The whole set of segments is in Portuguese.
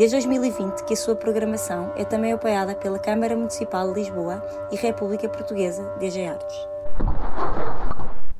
Desde 2020 que a sua programação é também apoiada pela Câmara Municipal de Lisboa e República Portuguesa DG Artes.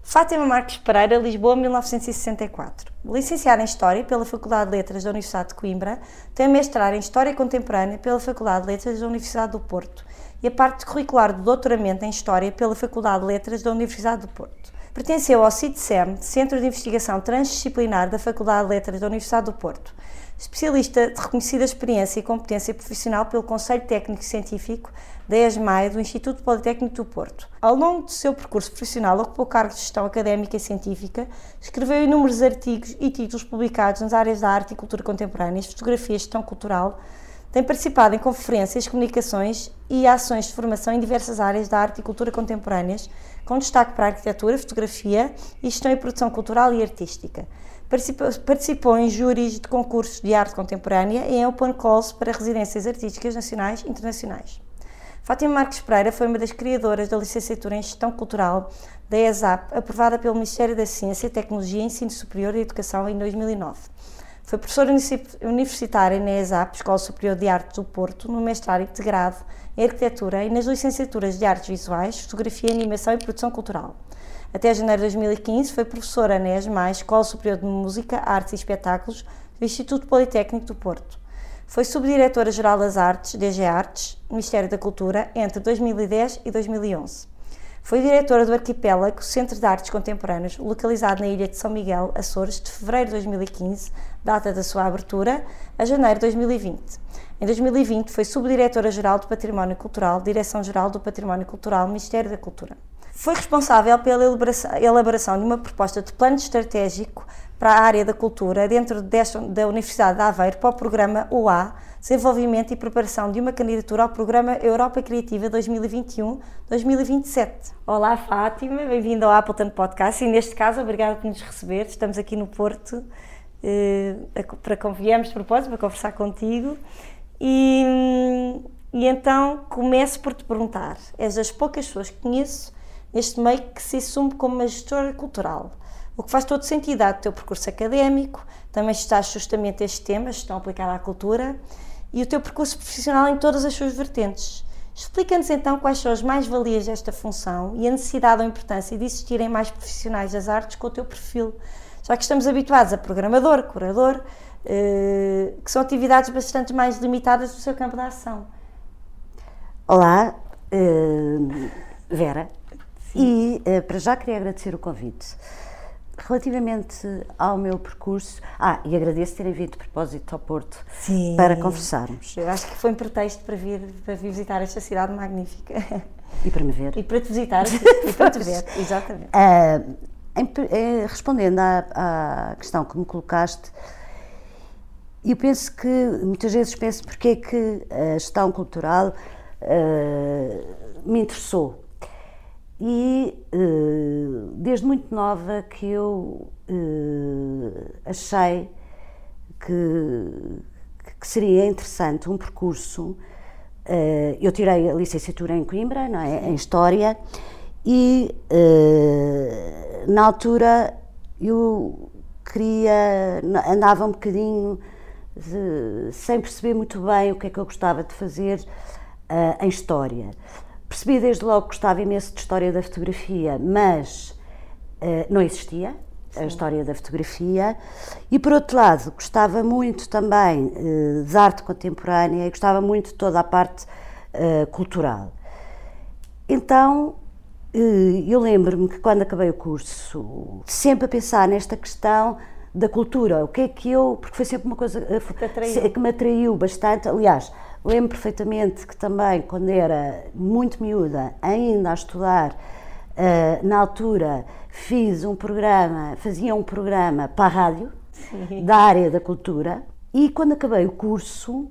Fátima Marques Pereira, Lisboa, 1964. Licenciada em História pela Faculdade de Letras da Universidade de Coimbra, tem mestrado em História Contemporânea pela Faculdade de Letras da Universidade do Porto e a parte curricular do doutoramento em História pela Faculdade de Letras da Universidade do Porto. Pertenceu ao CITSEM, Centro de Investigação Transdisciplinar da Faculdade de Letras da Universidade do Porto, especialista de reconhecida experiência e competência profissional pelo Conselho Técnico Científico da ESMAE do Instituto Politécnico do Porto. Ao longo do seu percurso profissional, ocupou cargos de gestão académica e científica, escreveu inúmeros artigos e títulos publicados nas áreas da arte e cultura contemporâneas, fotografia e gestão cultural, tem participado em conferências, comunicações e ações de formação em diversas áreas da arte e cultura contemporâneas, com destaque para a arquitetura, fotografia e gestão e produção cultural e artística. Participou, participou em júris de concursos de arte contemporânea e em open calls para residências artísticas nacionais e internacionais. Fátima Marques Pereira foi uma das criadoras da licenciatura em Gestão Cultural da ESAP, aprovada pelo Ministério da Ciência, Tecnologia, Ensino Superior e Educação em 2009. Foi professora universitária na ESAP, Escola Superior de Artes do Porto, no mestrado integrado em Arquitetura e nas licenciaturas de Artes Visuais, Fotografia, Animação e Produção Cultural. Até janeiro de 2015 foi professora na ESMAI, Escola Superior de Música, Artes e Espetáculos, do Instituto Politécnico do Porto. Foi subdiretora-geral das Artes, DG Artes, Ministério da Cultura, entre 2010 e 2011. Foi diretora do Arquipélago, Centro de Artes Contemporâneas, localizado na ilha de São Miguel, Açores, de fevereiro de 2015, data da sua abertura, a janeiro de 2020. Em 2020 foi subdiretora-geral do Património Cultural, Direção-Geral do Património Cultural, Ministério da Cultura. Foi responsável pela elaboração de uma proposta de plano estratégico para a área da cultura dentro desta, da Universidade de Aveiro para o programa OA, Desenvolvimento e Preparação de uma candidatura ao programa Europa Criativa 2021-2027. Olá Fátima, bem-vinda ao Appleton Podcast e neste caso, obrigada por nos receber. Estamos aqui no Porto eh, para conviemos de propósito para conversar contigo e, e então começo por te perguntar, és das poucas pessoas que conheço neste meio que se assume como uma gestora cultural. O que faz todo sentido, dado o teu percurso académico, também estás justamente estes temas, estão aplicados à cultura, e o teu percurso profissional em todas as suas vertentes. Explica-nos então quais são as mais-valias desta função e a necessidade ou importância de existirem mais profissionais das artes com o teu perfil. Já que estamos habituados a programador, curador, eh, que são atividades bastante mais limitadas do seu campo de ação. Olá, uh, Vera. E uh, para já queria agradecer o convite. Relativamente ao meu percurso, ah, e agradeço terem vindo de propósito ao Porto Sim. para conversarmos. Eu acho que foi um pretexto para vir, para vir visitar esta cidade magnífica. E para me ver. E para te visitar e para te ver, exatamente. Uh, em, em, respondendo à, à, questão que me colocaste, eu penso que, muitas vezes penso porque é que a gestão cultural uh, me interessou e uh, desde muito nova que eu uh, achei que, que, seria interessante um percurso. Uh, eu tirei a licenciatura em Coimbra, não é? em História, e na altura eu queria, andava um bocadinho sem perceber muito bem o que é que eu gostava de fazer em História. Percebi desde logo que gostava imenso de história da fotografia, mas uh, não existia Sim. a história da fotografia. E por outro lado, gostava muito também uh, de arte contemporânea e gostava muito de toda a parte uh, cultural. Então, eu lembro-me que quando acabei o curso, sempre a pensar nesta questão da cultura, o que é que eu, porque foi sempre uma coisa que, que me atraiu bastante, aliás, Lembro perfeitamente que também, quando era muito miúda, ainda a estudar, uh, na altura fiz um programa, fazia um programa para a rádio, Sim. da área da cultura, e quando acabei o curso,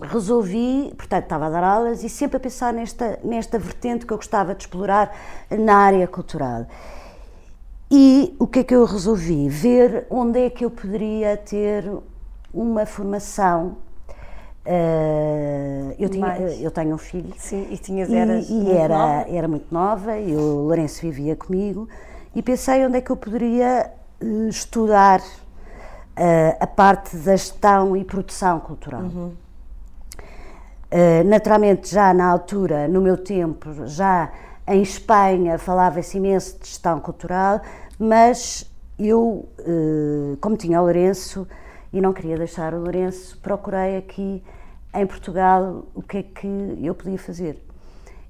resolvi, portanto, estava a dar aulas e sempre a pensar nesta, nesta vertente que eu gostava de explorar na área cultural. E o que é que eu resolvi? Ver onde é que eu poderia ter uma formação. Uh, eu, tinha, eu tenho um filho. Sim, e tinhas eras e, e era, nova. era muito nova, e o Lourenço vivia comigo, e pensei onde é que eu poderia uh, estudar uh, a parte da gestão e produção cultural. Uhum. naturalmente, já na altura, no meu tempo, já em Espanha falava-se imenso de gestão cultural, mas eu, eh, como tinha o Lourenço e não queria deixar o Lourenço, procurei aqui em Portugal o que é que eu podia fazer.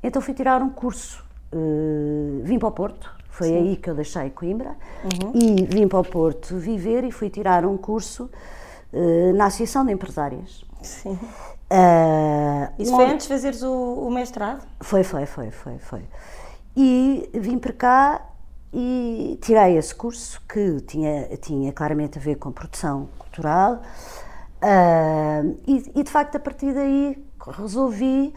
Então fui tirar um curso, eh, vim para o Porto, foi Sim. aí que eu deixei Coimbra, uhum. e vim para o Porto viver e fui tirar um curso eh, na Associação de Empresárias. Sim. Uh, Isso foi antes de fazeres o, o, mestrado? Foi, foi, foi, foi, foi. E vim para cá e tirei esse curso que tinha, tinha claramente a ver com produção cultural uh, e, e, de facto a partir daí resolvi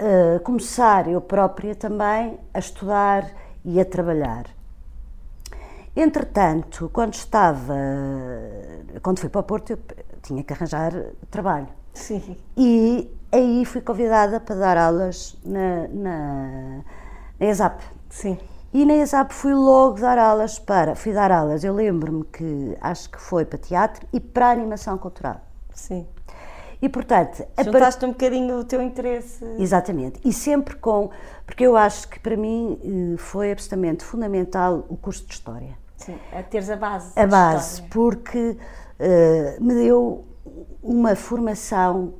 uh, começar eu própria também a estudar e a trabalhar. Entretanto, quando estava, quando fui para o Porto, eu tinha que arranjar trabalho. Sim. E aí fui convidada para dar aulas na, na, na ESAP. Sim. E na ESAP fui logo dar aulas para. Fui dar aulas, eu lembro-me que acho que foi para teatro e para animação cultural. Sim. E portanto. Juntaste par... um bocadinho o teu interesse. Exatamente. E sempre com. Porque eu acho que para mim eh, foi absolutamente fundamental o curso de História. Sim, a teres a base. A base, história. porque uh, me deu uma formação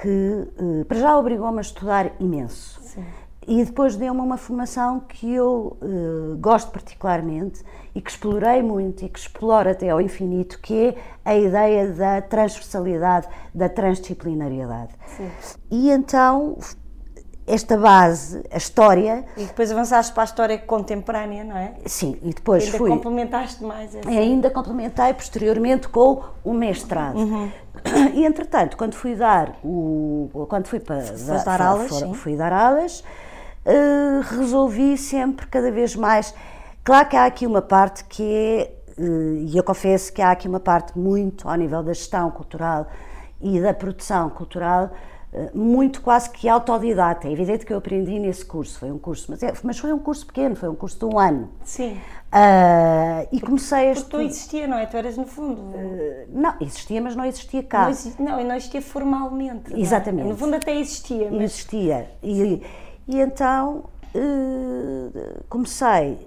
que, uh, para já, obrigou-me a estudar imenso. Sim. E depois deu-me uma formação que eu uh, gosto particularmente e que explorei muito e que exploro até ao infinito, que é a ideia da transversalidade, da transdisciplinariedade. Sim. E então esta base, a história. E depois avançaste para a história contemporânea, não é? Sim, e depois ainda fui. complementaste mais essa. E ainda complementei posteriormente com o mestrado. Uhum. E entretanto, quando fui dar o. Quando fui para. Dar, dar aulas, for, fui dar aulas uh, resolvi sempre cada vez mais. Claro que há aqui uma parte que é, e eu confesso que há aqui uma parte muito ao nível da gestão cultural e da produção cultural, uh, muito quase que autodidata. É evidente que eu aprendi nesse curso, foi um curso, mas, é, mas foi um curso pequeno, foi um curso de um ano. Sim. Uh, e comecei a Porque tu existia, não é? Tu eras no fundo. Uh, não, existia, mas não existia cá. Não, existia, não, não existia formalmente. Exatamente. É? No fundo até existia. Mas... Existia. E, e então uh, comecei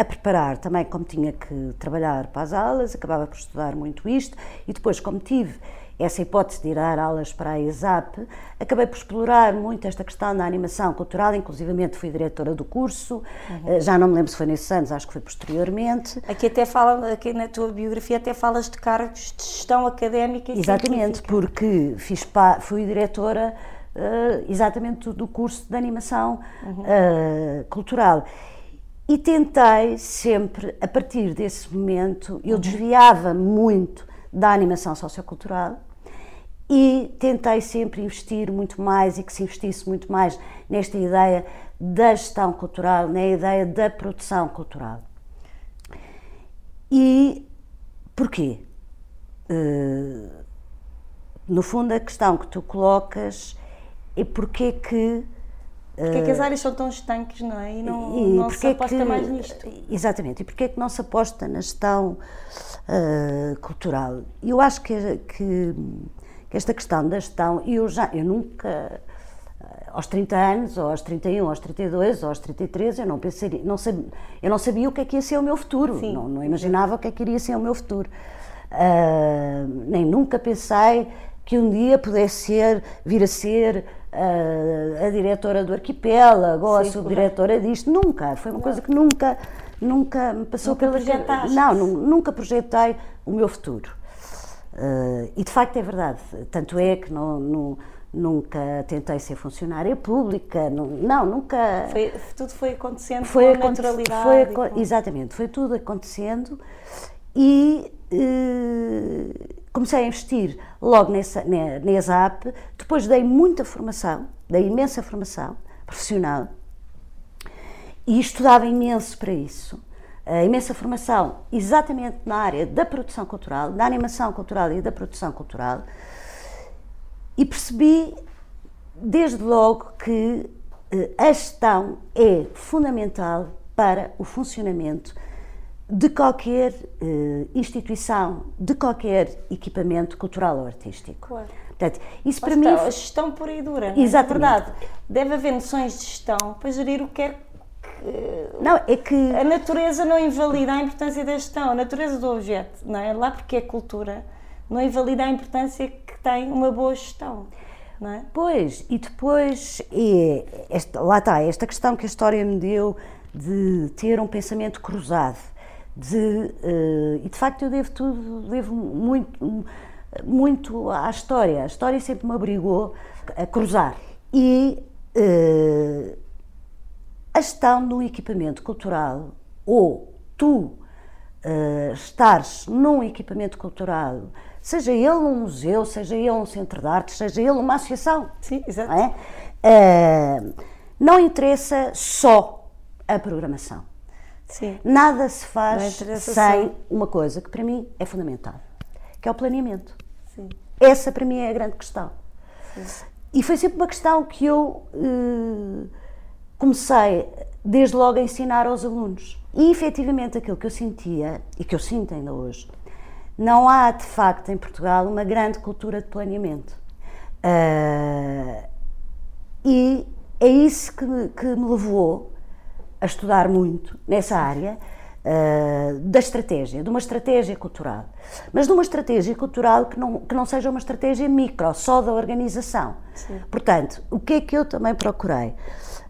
a preparar também, como tinha que trabalhar para as aulas, acabava por estudar muito isto, e depois, como tive essa hipótese de ir dar aulas para a ESAP, acabei por explorar muito esta questão da animação cultural, inclusivamente fui diretora do curso, uhum. já não me lembro se foi nesses anos, acho que foi posteriormente. Aqui até fala, aqui na tua biografia até falas de cargos de gestão académica e Exatamente, científica. porque fiz, fui diretora uh, exatamente do curso de animação uhum. uh, cultural. E tentei sempre, a partir desse momento, eu uhum. desviava muito da animação sociocultural e tentei sempre investir muito mais e que se investisse muito mais nesta ideia da gestão cultural, na ideia da produção cultural. E porquê? Uh, no fundo, a questão que tu colocas e porquê que. Porquê é que as eh, áreas são tão estanques, não é? E não, e não se aposta que, mais nisto. Exatamente. E porquê é que não se aposta na gestão uh, cultural? Eu acho que, que, que, esta questão da gestão, eu já, eu nunca, eh, aos 30 anos, ou aos 31, aos 32, ou aos 33, eu não pensaria, não sabia, eu não sabia o que é que ia ser o meu futuro, não, não, imaginava o que é que iria ser o meu futuro. Uh, nem nunca pensei que um dia pudesse ser, vir a ser a, a diretora do arquipélago ou a subdiretora disto. Nunca. Foi uma não. coisa que nunca, nunca me passou nunca pela Não, nunca projetei o meu futuro. Uh, e de facto é verdade. Tanto é que não, não nunca tentei ser funcionária pública, não, não nunca. Foi, tudo foi acontecendo foi com naturalidade. Foi, com... Exatamente, foi tudo acontecendo e, uh, comecei a investir logo nessa, na, ESAP, depois dei muita formação, dei imensa formação profissional e estudava imenso para isso. Uh, imensa formação exatamente na área da produção cultural, da animação cultural e da produção cultural, e percebi desde logo que uh, a gestão é fundamental para o funcionamento de qualquer uh, instituição, de qualquer equipamento cultural ou artístico. Claro. Portanto, isso para está, mim. A gestão pura e dura. Não é? Exatamente. verdade. Deve haver noções de gestão para gerir o que é que. Não, é que. A natureza não invalida a importância da gestão, a natureza do objeto, não é? Lá porque é cultura, não invalida a importância que tem uma boa gestão. Não é? Pois, e depois, e esta, lá está, esta questão que a história me deu de ter um pensamento cruzado de, uh, e de facto eu devo tudo, devo muito, muito à história. A história sempre me obrigou a cruzar. E uh, a gestão do equipamento cultural, ou tu uh, estares num equipamento cultural, seja ele um museu, seja ele um centro de arte, seja ele uma associação. Sim, exato. Não, é? uh, não interessa só a programação. Sim. Nada se faz sem uma coisa que para mim é fundamental, que é o planeamento. Sim. Essa para mim é a grande questão. Sim. E foi sempre uma questão que eu uh, comecei desde logo a ensinar aos alunos. E efetivamente aquilo que eu sentia, e que eu sinto ainda hoje, não há de facto em Portugal uma grande cultura de planeamento. Uh, e é isso que me, que me levou a estudar muito nessa área uh, da estratégia, de uma estratégia cultural. Mas de uma estratégia cultural que não, que não seja uma estratégia micro, só da organização. Sim. Portanto, o que é que eu também procurei?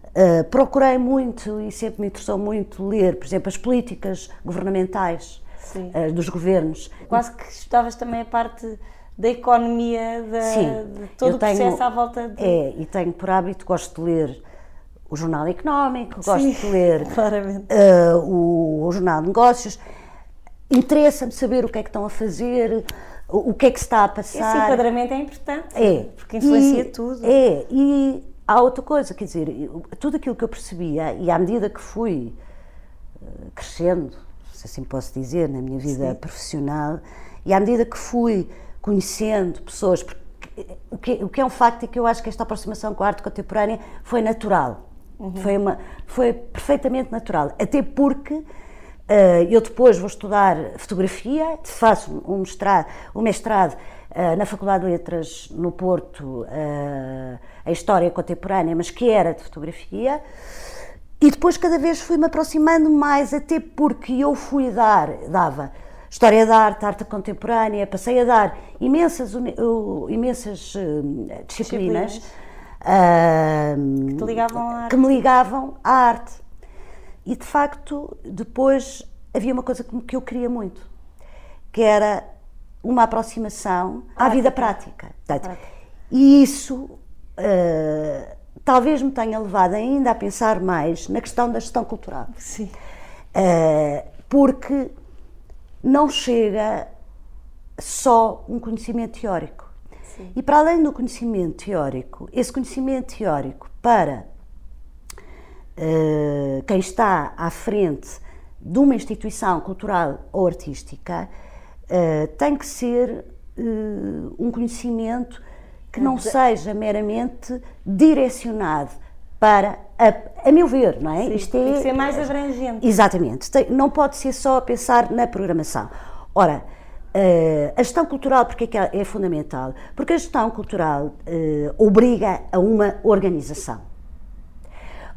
Uh, procurei muito e sempre me interessou muito ler, por exemplo, as políticas governamentais uh, dos governos. Quase que estavas também a parte da economia, da, Sim, de todo o tenho, processo à volta de... É, e tenho por hábito, gosto de ler o Jornal Económico, gosto Sim, de ler uh, o, o, Jornal de Negócios. Interessa-me saber o que é que estão a fazer, o, o que é que se está a passar. Esse enquadramento é importante, é, porque influencia e, tudo. É, e há outra coisa, quer dizer, tudo aquilo que eu percebia, e à medida que fui uh, crescendo, se assim posso dizer, na minha vida Sim. profissional, e à medida que fui conhecendo pessoas, porque o que, o que é um facto é que eu acho que esta aproximação com a arte contemporânea foi natural. Uhum. Foi, uma, foi perfeitamente natural. Até porque uh, eu depois vou estudar fotografia, faço um mestrado, um mestrado uh, na Faculdade de Letras no Porto, uh, a História Contemporânea, mas que era de fotografia. E depois cada vez fui-me aproximando mais, até porque eu fui dar, dava História da Arte, Arte Contemporânea, passei a dar imensas, imensas disciplinas, disciplinas. Uh, que, ligavam à que me ligavam à arte. E de facto, depois havia uma coisa que eu queria muito, que era uma aproximação prática. à vida prática. Portanto, e isso uh, talvez me tenha levado ainda a pensar mais na questão da gestão cultural. Sim. Uh, porque não chega só um conhecimento teórico. Sim. E para além do conhecimento teórico, esse conhecimento teórico para uh, quem está à frente de uma instituição cultural ou artística uh, tem que ser uh, um conhecimento que não seja meramente direcionado para, a, a meu ver, não é? Sim, Isto tem é, que ser mais abrangente. Exatamente. Tem, não pode ser só a pensar na programação. Ora, Uh, a gestão cultural, porque é que é fundamental? Porque a gestão cultural uh, obriga a uma organização.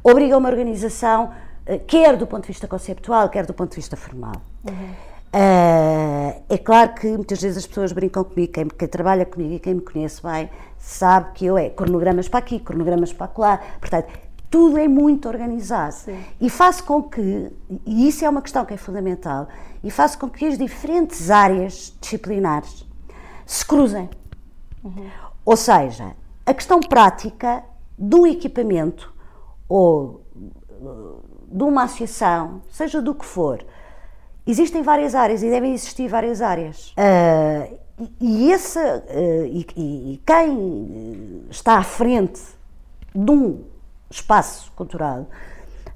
Obriga a uma organização, uh, quer do ponto de vista conceptual, quer do ponto de vista formal. Uhum. é claro que muitas vezes as pessoas brincam comigo, quem, quem, trabalha comigo e quem me conhece bem, sabe que eu é cronogramas para aqui, cronogramas para lá. Portanto, tudo é muito organizado. Sim. E faz com que, e isso é uma questão que é fundamental, e faz com que as diferentes áreas disciplinares se cruzem. Uhum. Ou seja, a questão prática do equipamento ou de uma associação, seja do que for, existem várias áreas e devem existir várias áreas. Uh, e, e, esse, uh, e, e, quem está à frente de um espaço cultural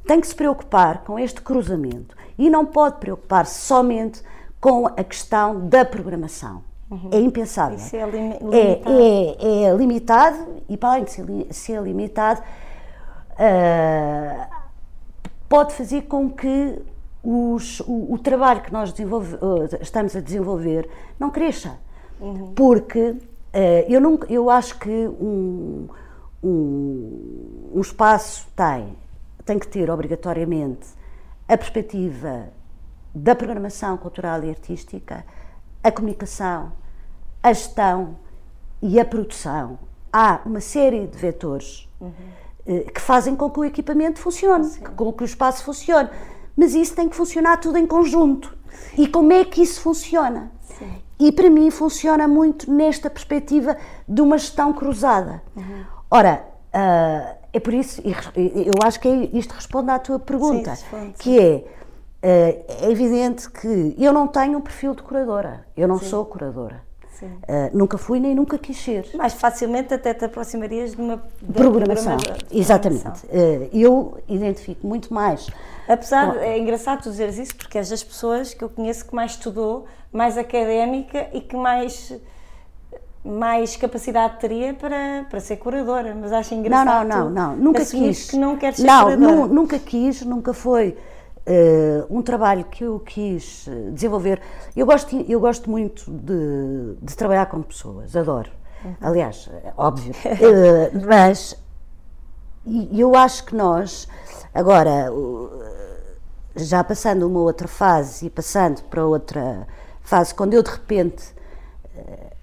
tem que se preocupar com este cruzamento e não pode preocupar-se somente com a questão da programação. Uhum. É impensável. Isso é, lim limitado. É, é, é, limitado e, para além de ser, ser limitado, uh, pode fazer com que os, o, o, trabalho que nós estamos a desenvolver não cresça. Uhum. Porque uh, eu, não, eu acho que um, um, um espaço tem, tem que ter obrigatoriamente a perspectiva da programação cultural e artística, a comunicação, a gestão e a produção. Há uma série de vetores uhum. que fazem com que o equipamento funcione, Sim. com que o espaço funcione. Mas isso tem que funcionar tudo em conjunto. E como é que isso funciona? Sim. E para mim funciona muito nesta perspectiva de uma gestão cruzada. Uhum. Ora, uh, é por isso, eu acho que é isto responde à tua pergunta, sim, que é, uh, é evidente que eu não tenho um perfil de curadora, eu não sim. sou curadora. Uh, nunca fui nem nunca quis ser. Mais facilmente até te aproximarias de uma de programação. Exatamente. Uh, eu identifico muito mais. Apesar, é engraçado tu dizeres isso, porque és das pessoas que eu conheço que mais estudou, mais académica e que mais mais capacidade teria para, para ser curadora, mas acho engraçado. Não, não, não, não. nunca quis. que não queres ser não, curadora. nunca quis, nunca foi uh, um trabalho que eu quis eh, desenvolver. Eu gosto, eu gosto muito de, de trabalhar com pessoas, adoro. Uhum. Aliás, é óbvio. uh, mas eu acho que nós, agora, já passando uma outra fase e passando para outra fase, quando eu de repente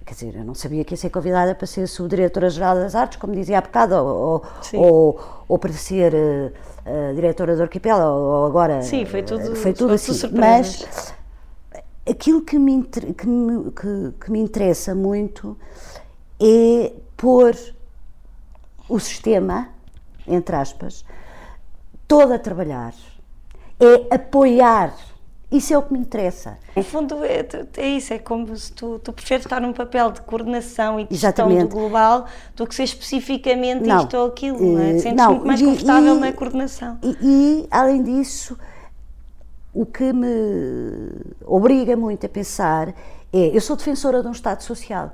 quer dizer, eu não sabia que ia ser convidada para ser subdiretora-geral das artes, como dizia há bocado, ou, ou, ou, para ser uh, diretora do Arquipélago, ou agora... Sim, foi tudo, uh, foi tudo assim, mas aquilo que me, que, me, que, que me interessa muito é pôr o sistema, entre aspas, todo a trabalhar, é apoiar isso é o que me interessa. No fundo, é, é isso, é como se tu, tu preferes estar num papel de coordenação e de gestão do global do que ser especificamente não, isto ou aquilo, não é? Eh, Sentes não, muito mais confortável e, na coordenação. E, e, além disso, o que me obriga muito a pensar é, eu sou defensora de um Estado social.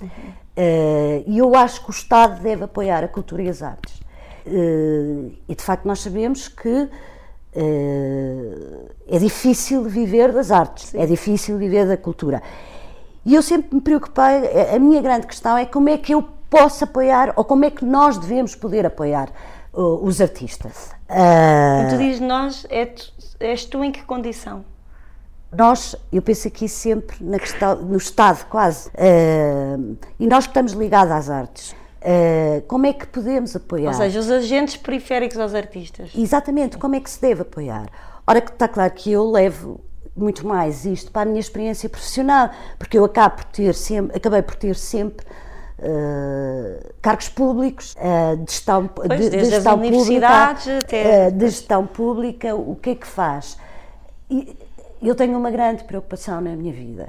Uhum. Uh, e eu acho que o Estado deve apoiar a cultura e as artes. Uh, e de facto nós sabemos que é difícil viver das artes, Sim. é difícil viver da cultura. E eu sempre me preocupei, a minha grande questão é como é que eu posso apoiar, ou como é que nós devemos poder apoiar uh, os artistas. Uh, tu dizes nós, é tu, és tu em que condição? Nós, eu penso aqui sempre na questão, no Estado quase, uh, e nós que estamos ligados às artes. Uh, como é que podemos apoiar? Ou seja, os agentes periféricos aos artistas. Exatamente, como é que se deve apoiar? Ora, que está claro que eu levo muito mais isto para a minha experiência profissional, porque eu acabo por ter sempre, acabei por ter sempre uh, cargos públicos, uh, de gestão, pois, de, de gestão pública, até... de gestão pública, o que é que faz? E eu tenho uma grande preocupação na minha vida,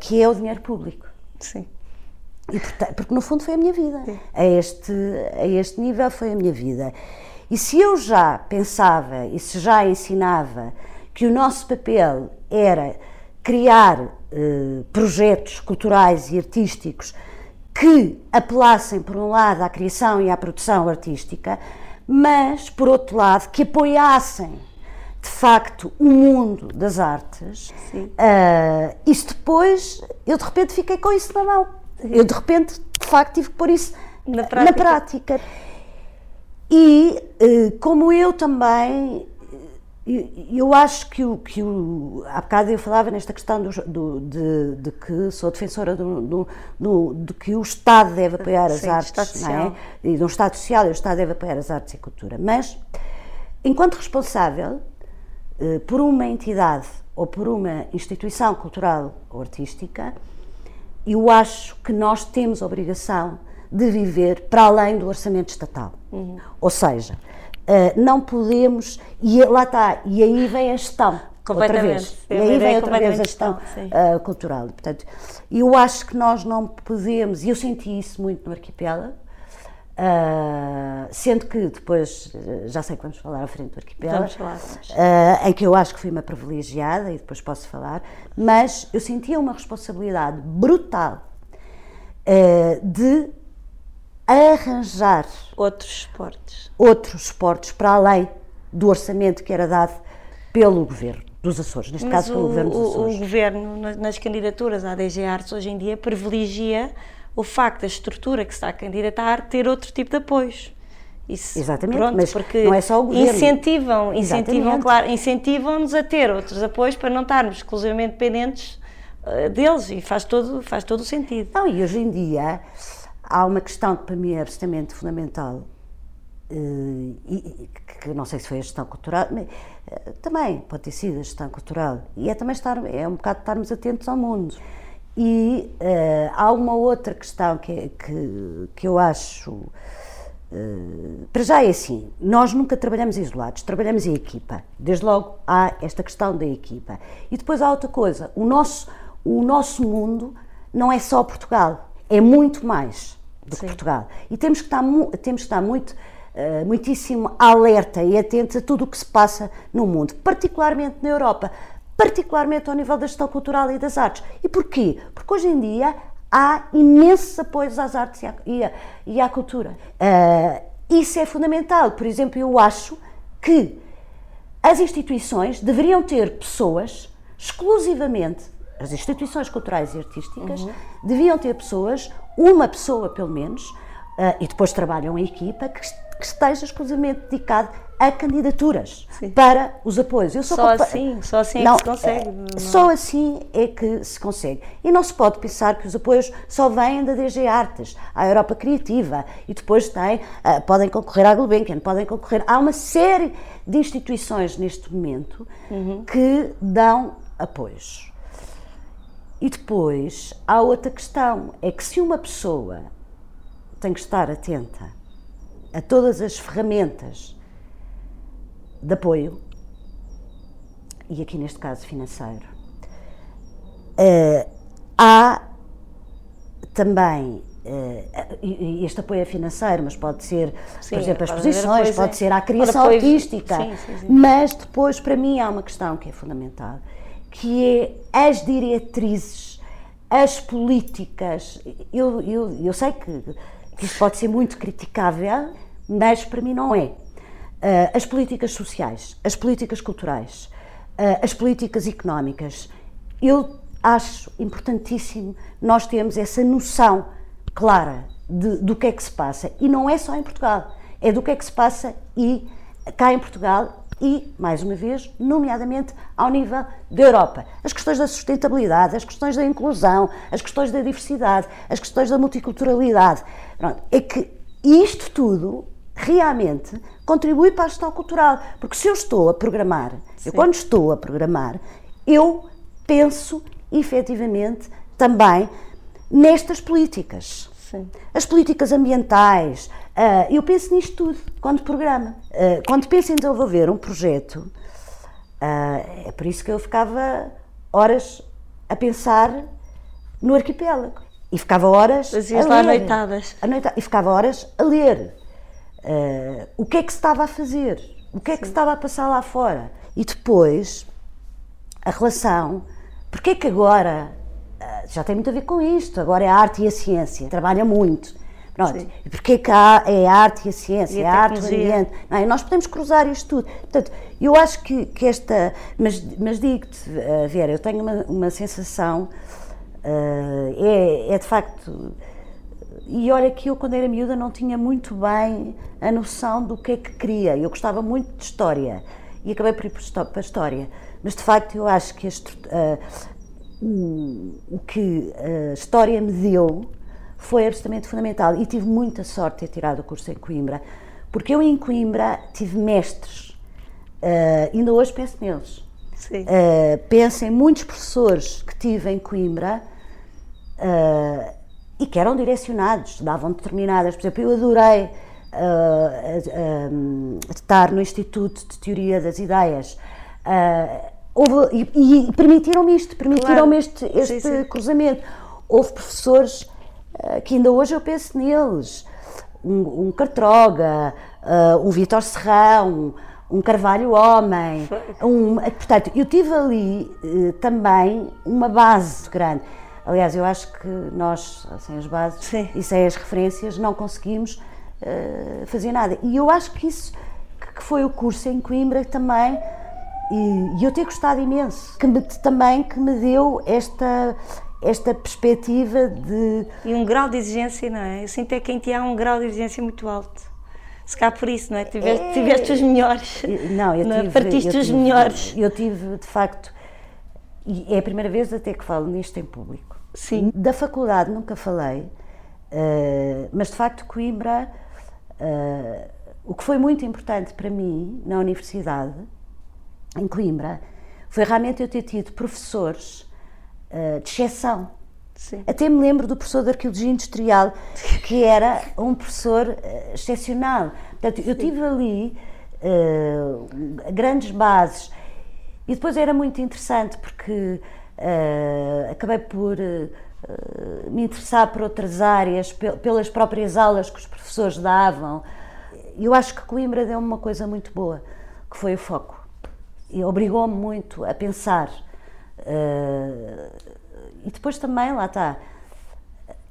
que é o dinheiro público. Sim. E, porque no fundo foi a minha vida. A este, a este nível foi a minha vida. E se eu já pensava e se já ensinava que o nosso papel era criar eh, projetos culturais e artísticos que apelassem, por um lado, à criação e à produção artística, mas, por outro lado, que apoiassem de facto o mundo das artes, uh, isso depois, eu de repente fiquei com isso na mão. Eu, de repente, de facto, tive que pôr isso na prática. Na prática. E, eh, como eu também, eh, eu acho que o, que o. Há bocado eu falava nesta questão do, do de, de, que sou defensora do, do, do, de que o Estado deve apoiar as Sim, artes, não é? E de um Estado social, e o Estado deve apoiar as artes e a cultura. Mas, enquanto responsável eh, por uma entidade ou por uma instituição cultural ou artística, eu acho que nós temos a obrigação de viver para além do orçamento estatal. Uhum. Ou seja, uh, não podemos, e lá está, e aí vem a gestão. outra vez. E aí vem outra vez a gestão uh, cultural. Portanto, eu acho que nós não podemos, e eu senti isso muito no arquipélago, Uh, sendo que depois, já sei que vamos falar à frente do arquipélago, uh, em que eu acho que fui uma privilegiada e depois posso falar, mas eu sentia uma responsabilidade brutal uh, de arranjar outros esportes. outros esportes para além do orçamento que era dado pelo governo dos Açores, neste mas caso pelo o, governo dos Açores. O, o governo, nas candidaturas à DG Artes, hoje em dia, privilegia o facto da estrutura que se está a candidatar ter outro tipo de apoios. Isso, Exatamente, pronto, mas porque não é só o governo. Incentivam, incentivam, claro, incentivam-nos a ter outros apoios para não estarmos exclusivamente dependentes uh, deles e faz todo, faz todo o sentido. Não, e hoje em dia há uma questão que para mim é absolutamente fundamental uh, e, que não sei se foi a gestão cultural, mas, uh, também pode ter sido a gestão cultural e é também estar, é um bocado estarmos atentos ao mundo. E uh, há uma outra questão que, que, que eu acho. Uh, para já é assim, nós nunca trabalhamos isolados, trabalhamos em equipa. Desde logo há esta questão da equipa. E depois há outra coisa: o nosso, o nosso mundo não é só Portugal, é muito mais do Sim. que Portugal. E temos que estar, temos que estar muito, uh, muitíssimo alerta e atentos a tudo o que se passa no mundo, particularmente na Europa particularmente ao nível da gestão cultural e das artes. E porquê? Porque hoje em dia há imensos apoios às artes e à, e à, e à cultura. Uh, isso é fundamental. Por exemplo, eu acho que as instituições deveriam ter pessoas exclusivamente, as instituições culturais e artísticas, uhum. deviam ter pessoas, uma pessoa pelo menos, uh, e depois trabalham em equipa, que, que esteja exclusivamente dedicado a candidaturas Sim. para os apoios. Eu só assim, só assim não, é que se consegue. Não. É, só assim é que se consegue. E não se pode pensar que os apoios só vêm da DG Artes, à Europa Criativa, e depois tem, uh, podem concorrer à Gulbenkian, podem concorrer. Há uma série de instituições neste momento uhum. que dão apoios. E depois há outra questão, é que se uma pessoa tem que estar atenta a todas as ferramentas de apoio, e aqui neste caso financeiro, uh, há também Uh, este apoio é financeiro, mas pode ser, sim, por exemplo, as exposições, pode ser a criação apoio, artística. Sim, sim, mas depois, para mim, há uma questão que é fundamental, que é as diretrizes, as políticas. Eu, eu, eu sei que, que isto pode ser muito criticável, mas para mim não é. Uh, as políticas sociais, as políticas culturais, uh, as políticas económicas. Eu acho importantíssimo nós termos essa noção clara de, do que é que se passa. E não é só em Portugal, é do que é que se passa e cá em Portugal e, mais uma vez, nomeadamente ao nível da Europa. As questões da sustentabilidade, as questões da inclusão, as questões da diversidade, as questões da multiculturalidade. Pronto, é que isto tudo realmente contribui para a gestão cultural. Porque se eu estou a programar, Sim. eu quando estou a programar, eu penso efetivamente também nestas políticas. Sim. As políticas ambientais, uh, eu penso nisto tudo quando programa. Uh, quando penso em desenvolver um projeto, uh, é por isso que eu ficava horas a pensar no arquipélago. E ficava horas. Fazias lá noitadas. E ficava horas a ler uh, o que é que se estava a fazer, o que é que se estava a passar lá fora. E depois, a relação, porque é que agora, uh, já tem muito a ver com isto, agora é a arte e a ciência, trabalha muito. Pronto, Sim. e porquê que há, é a arte e a ciência, e a, é a arte e o ambiente? Não, é? nós podemos cruzar isto tudo. Portanto, eu acho que, que esta. Mas, mas digo-te, uh, Vera, eu tenho uma, uma sensação, é, é de facto e olha que eu, quando era miúda, não tinha muito bem a noção do que é que queria. Eu gostava muito de história e acabei por ir para a história. Mas, de facto, eu acho que uh, o, que a história me deu foi absolutamente fundamental. E tive muita sorte de ter tirado o curso em Coimbra, porque eu, em Coimbra, tive mestres. Uh, ainda hoje penso neles. Uh, penso em muitos professores que tive em Coimbra. Uh, e que eram direcionados, davam determinadas. Por exemplo, eu adorei uh, uh, estar no Instituto de Teoria das Ideias. houve, e, e permitiram-me isto, permitiram-me Claro. este, este Sim, sim. cruzamento. Houve professores que ainda hoje eu penso neles, um, um Cartroga, um Vítor Serrão, um Carvalho Homem, um, portanto, eu tive ali eh, também uma base grande. Aliás, eu acho que nós, sem as bases Sim. e sem as referências, não conseguimos eh, fazer nada. E eu acho que isso que- foi o curso em Coimbra também e, e eu ter gostado imenso, que me, também que me deu esta, esta perspectiva de. E um grau de exigência, não é? Eu sinto é que em ti há um grau de exigência muito alto. Se cá por isso, não é? Tiveste, tiveste os melhores. Não, eu é? tive. Partiste eu os tive- melhores. Eu tive, de facto, e é a primeira vez até que falo nisto em público. Sim. Da faculdade nunca falei, eh, mas de facto Coimbra, eh, o que foi muito importante para mim na universidade, em Coimbra, foi realmente eu ter tido professores eh, de exceção. Sim. Até me lembro do professor de Arqueologia Industrial, que era um professor excepcional. Portanto, eu tive ali grandes bases. E depois era muito interessante, porque eh, acabei por eh, me interessar por outras áreas, pe- pelas próprias aulas que os professores davam. Eu acho que Coimbra deu-me uma coisa muito boa, que foi o foco. E obrigou-me muito a pensar. Eh, e depois também, lá está,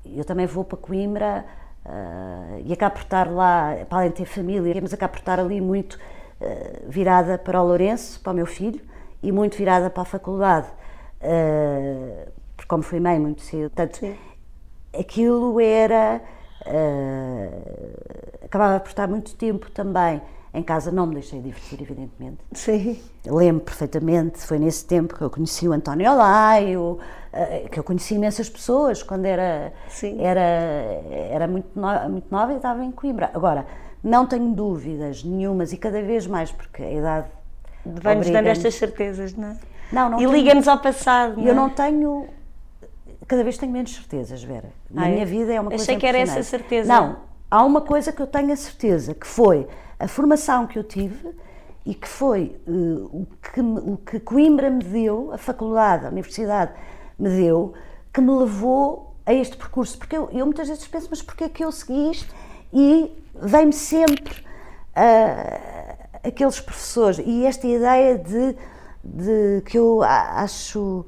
eu também vou para Coimbra e acabo por estar lá, para além de ter família, mas acabo por estar ali muito virada para o Lourenço, para o meu filho, e muito virada para a faculdade, eh, porque como fui mãe muito cedo, portanto, Sim. aquilo era. eh, acabava por estar muito tempo também em casa, não me deixei divertir, evidentemente. Sim. Lembro perfeitamente, foi nesse tempo que eu conheci o António Olaio, eh, que eu conheci imensas pessoas quando era, Sim. era, era muito, no- muito nova e estava em Coimbra. Agora, não tenho dúvidas nenhumas e cada vez mais, porque a idade. Vai-nos dando estas certezas, não é? Não, não e tenho- liga-nos ao passado. Eu é? não tenho. Cada vez tenho menos certezas, Vera. Na Ah, é? minha vida é uma coisa Achei que era essa certeza. Não, há uma coisa que eu tenho a certeza, que foi a formação que eu tive e que foi eh, o, que, o que Coimbra me deu, a faculdade, a universidade me deu, que me levou a este percurso. Porque eu, eu muitas vezes penso, mas porquê é que eu segui isto? E vem-me sempre ah, aqueles professores e esta ideia de, de que eu acho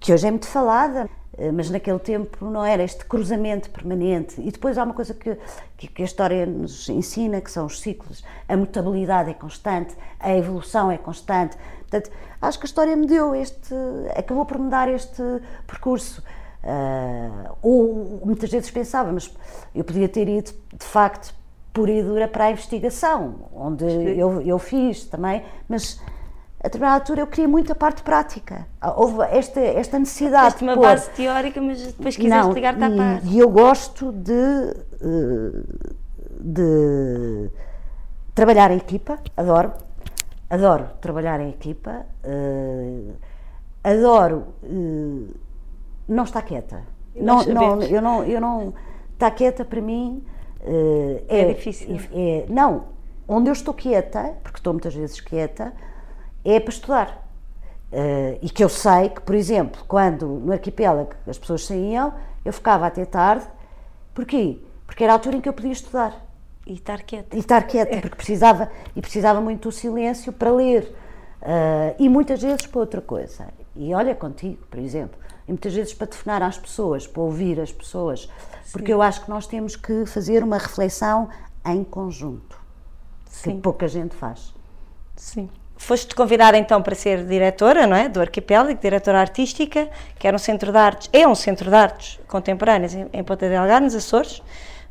que hoje é muito falada, eh, mas naquele tempo não era este cruzamento permanente. E depois há uma coisa que, que, a história nos ensina, que são os ciclos. A mutabilidade é constante, a evolução é constante. Portanto, acho que a história me deu este, acabou por me dar este percurso. Ah, ou muitas vezes pensava, mas eu podia ter ido de facto pura e dura para a investigação, onde eu, eu fiz também, mas a determinada altura eu queria muito a parte prática. Houve esta, esta necessidade Teste uma de pôr- base teórica, mas depois quiseste ligar-te à e, parte. e eu gosto de, eh, de trabalhar em equipa, adoro, adoro trabalhar em equipa, eh, adoro eh, não estar quieta. Não, não, eu não, eu não estar quieta para mim é, É difícil. é- não, onde eu estou quieta, porque estou muitas vezes quieta, é para estudar. Eh, e que eu sei que, por exemplo, quando no arquipélago as pessoas saíam, eu ficava até tarde. Porquê? Porque era a altura em que eu podia estudar E estar quieta. e estar quieta, porque precisava, e precisava muito do silêncio para ler. Ah, e muitas vezes para outra coisa. E olha contigo, por exemplo, e muitas vezes para telefonar às pessoas, para ouvir as pessoas, porque eu acho que nós temos que fazer uma reflexão em conjunto, Sim. que pouca gente faz. Sim. Foste convidada então para ser diretora, não é? Do Arquipélago, diretora artística, que era um centro de artes, é um centro de artes contemporâneas em, em Ponta Delgada, nos Açores,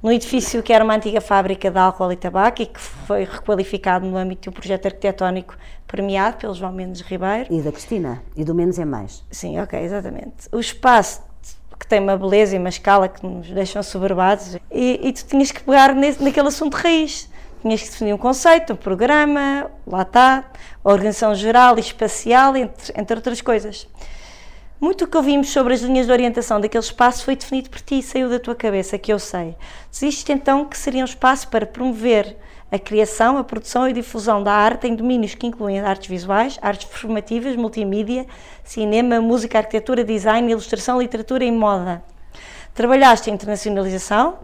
num edifício que era uma antiga fábrica de álcool e tabaco e que foi requalificado no âmbito de um projeto arquitetónico premiado pelo João Mendes Ribeiro. E da Cristina, e do menos é mais. Sim, ok, exatamente. O espaço que tem uma beleza e uma escala que nos deixam soberbados e, e tu tinhas que pegar nesse, naquele assunto raiz. Tinhas que definir um conceito, um programa, lá está, a organização geral e espacial, entre, entre outras coisas. Muito o que ouvimos sobre as linhas de orientação daquele espaço foi definido por ti saiu da tua cabeça, que eu sei. Diziste então que seria um espaço para promover a criação, a produção e difusão da arte em domínios que incluem artes visuais, artes performativas, multimídia, cinema, música, arquitetura, design, ilustração, literatura e moda. Trabalhaste em internacionalização,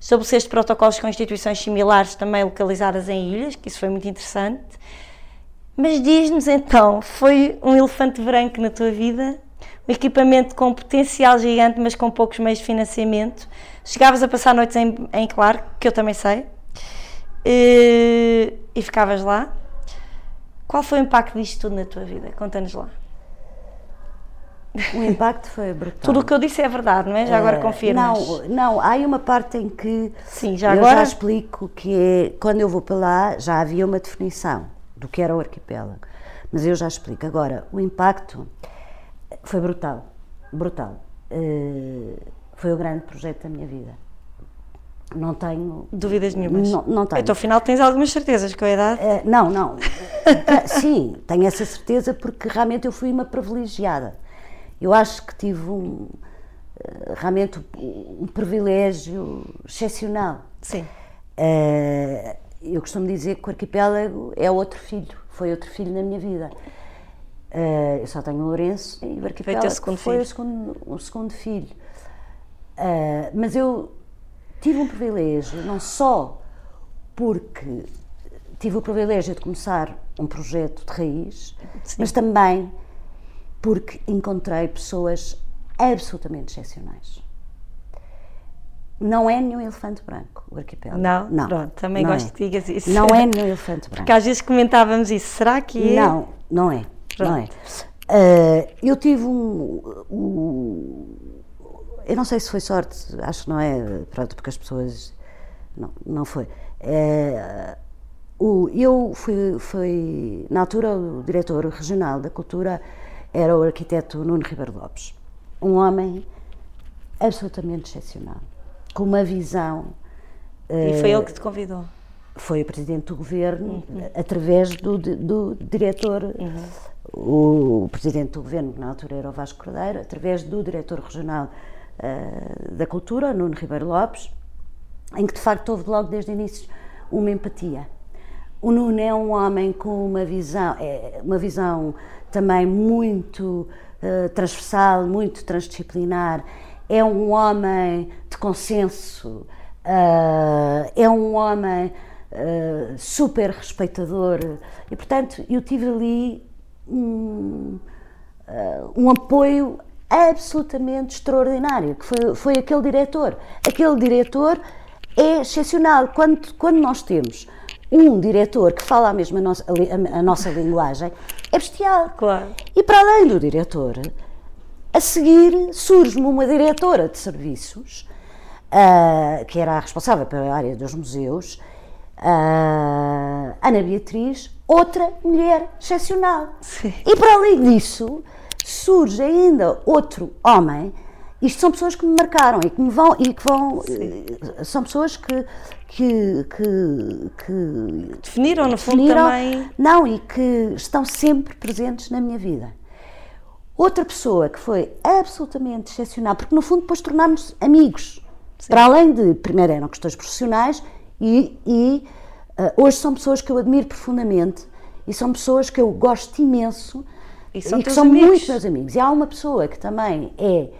estabeleceste protocolos com instituições similares também localizadas em ilhas, que isso foi muito interessante. Mas diz-nos então, foi um elefante branco na tua vida? Um equipamento com potencial gigante, mas com poucos meios de financiamento. Chegavas a passar noites em, em Claro, que eu também sei, e, e ficavas lá. Qual foi o impacto disto tudo na tua vida? Conta-nos lá. O impacto foi brutal. Tudo o que eu disse é verdade, não é? Já agora Eh, confirmas. Não, não, há uma parte em que Sim, já eu agora- já explico que é, quando eu vou para lá já havia uma definição do que era o arquipélago. Mas eu já explico. Agora, o impacto foi brutal, brutal. Eh, foi o grande projeto da minha vida. Não tenho... Dúvidas nenhumas. Não, não tenho. Então, afinal, tens algumas certezas com a idade? Eh, não, não. Ta- Sim, tenho essa certeza porque realmente eu fui uma privilegiada. Eu acho que tive um, eh, realmente um, privilégio excepcional. Sim. Eh, eu costumo dizer que o arquipélago é outro filho, foi outro filho na minha vida. Eh, eu só tenho o Lourenço e o arquipélago segundo foi filho. o segundo, o segundo filho. Eh, mas eu tive um privilégio, não só porque tive o privilégio de começar um projeto de raiz, mas também porque encontrei pessoas absolutamente excepcionais. Não é nenhum elefante branco, o arquipélago. Não? Pronto, também não gosto é. que digas isso. Não é nenhum elefante branco. Porque às vezes comentávamos isso. Será que é? Não, não é. Não é. Ah, eu tive um, um- Eu não sei se foi sorte, acho que não é, pronto, porque as pessoas. Não, não foi. Eh, o, eu fui, fui. Na altura, o diretor regional da cultura era o arquiteto Nuno Ribeiro Lopes. Um homem absolutamente excepcional, com uma visão. E foi ele que te convidou. foi o presidente do governo através do, do diretor, o, presidente do governo, que na altura era o Vasco Cordeiro, através do diretor regional eh, da cultura, Nuno Ribeiro Lopes, em que de facto houve logo desde o início uma empatia. O Nuno é um homem com uma visão, é, uma visão também muito eh, transversal, muito transdisciplinar. É um homem de consenso, eh, é um homem eh, super respeitador e, portanto, eu tive ali um, um apoio absolutamente extraordinário, que foi, foi aquele diretor. Aquele diretor é excepcional. Quando, quando nós temos um diretor que fala a mesma nossa, a, a- nossa linguagem, é bestial. Claro. E para além do diretor, a seguir surge-me uma diretora de serviços, ah, que era a responsável pela área dos museus, ah, Ana Beatriz, outra mulher excepcional. Sim. E para além disso, surge ainda outro homem. Isto são pessoas que me marcaram e que me vão e que vão eh, são pessoas que que, que, que Definiram, no fundo, definiram- também. não, e que estão sempre presentes na minha vida. Outra pessoa que foi absolutamente excepcional, porque no fundo depois tornámos amigos. Para além de, primeiro eram questões profissionais e, e, ah, hoje são pessoas que eu admiro profundamente e são pessoas que eu gosto imenso E são que teus são amigos. muito meus amigos. E há uma pessoa que também é,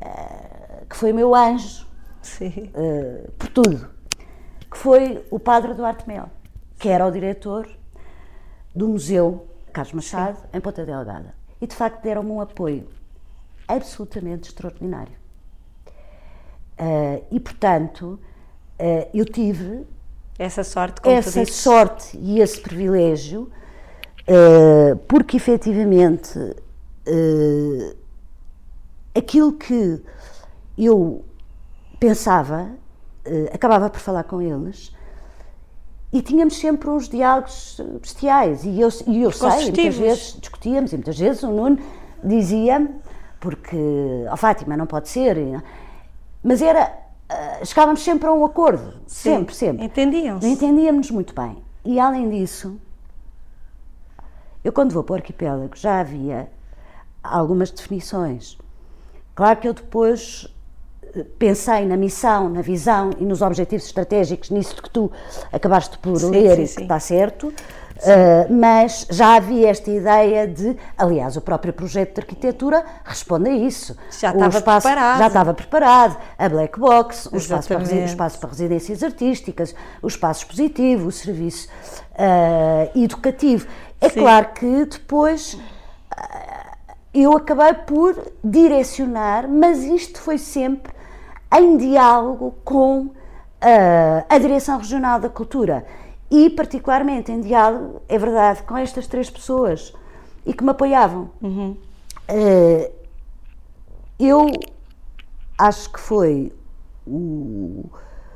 ah, que foi o meu anjo, Sim. eh, por tudo, que foi o padre Duarte Mel, que era o diretor do Museu Carlos Machado, em Ponta Delgada. E de facto deram-me um apoio absolutamente extraordinário. Eh, e portanto, eu tive Essa sorte, essa sorte e esse privilégio, eh, porque efetivamente eh, aquilo que eu pensava, eh, acabava por falar com eles e tínhamos sempre uns diálogos bestiais. E eu, e eu sei, muitas vezes discutíamos e muitas vezes o Nuno dizia porque, ó Fátima, não pode ser. Mas era, chegávamos sempre a um acordo, sempre, sempre. Entendiam-se. Entendíamos muito bem. E além disso, eu quando vou para o arquipélago já havia algumas definições. Claro que eu depois eh, pensei na missão, na visão e nos objetivos estratégicos, nisso que tu acabaste por sim, ler sim, e sim. que está certo, uh, mas já havia esta ideia de, aliás, o próprio projeto de arquitetura responde a isso. Já O estava espaço- preparado. Já estava preparado, a black box, o espaço, para, o espaço para residências artísticas, o espaço expositivo, o serviço uh, educativo. É Sim. claro que depois eu acabei por direcionar, mas isto foi sempre em diálogo com ah, a Direção Regional da Cultura e, particularmente, em diálogo, é verdade, com estas três pessoas e que me apoiavam. Ah, eu acho que foi,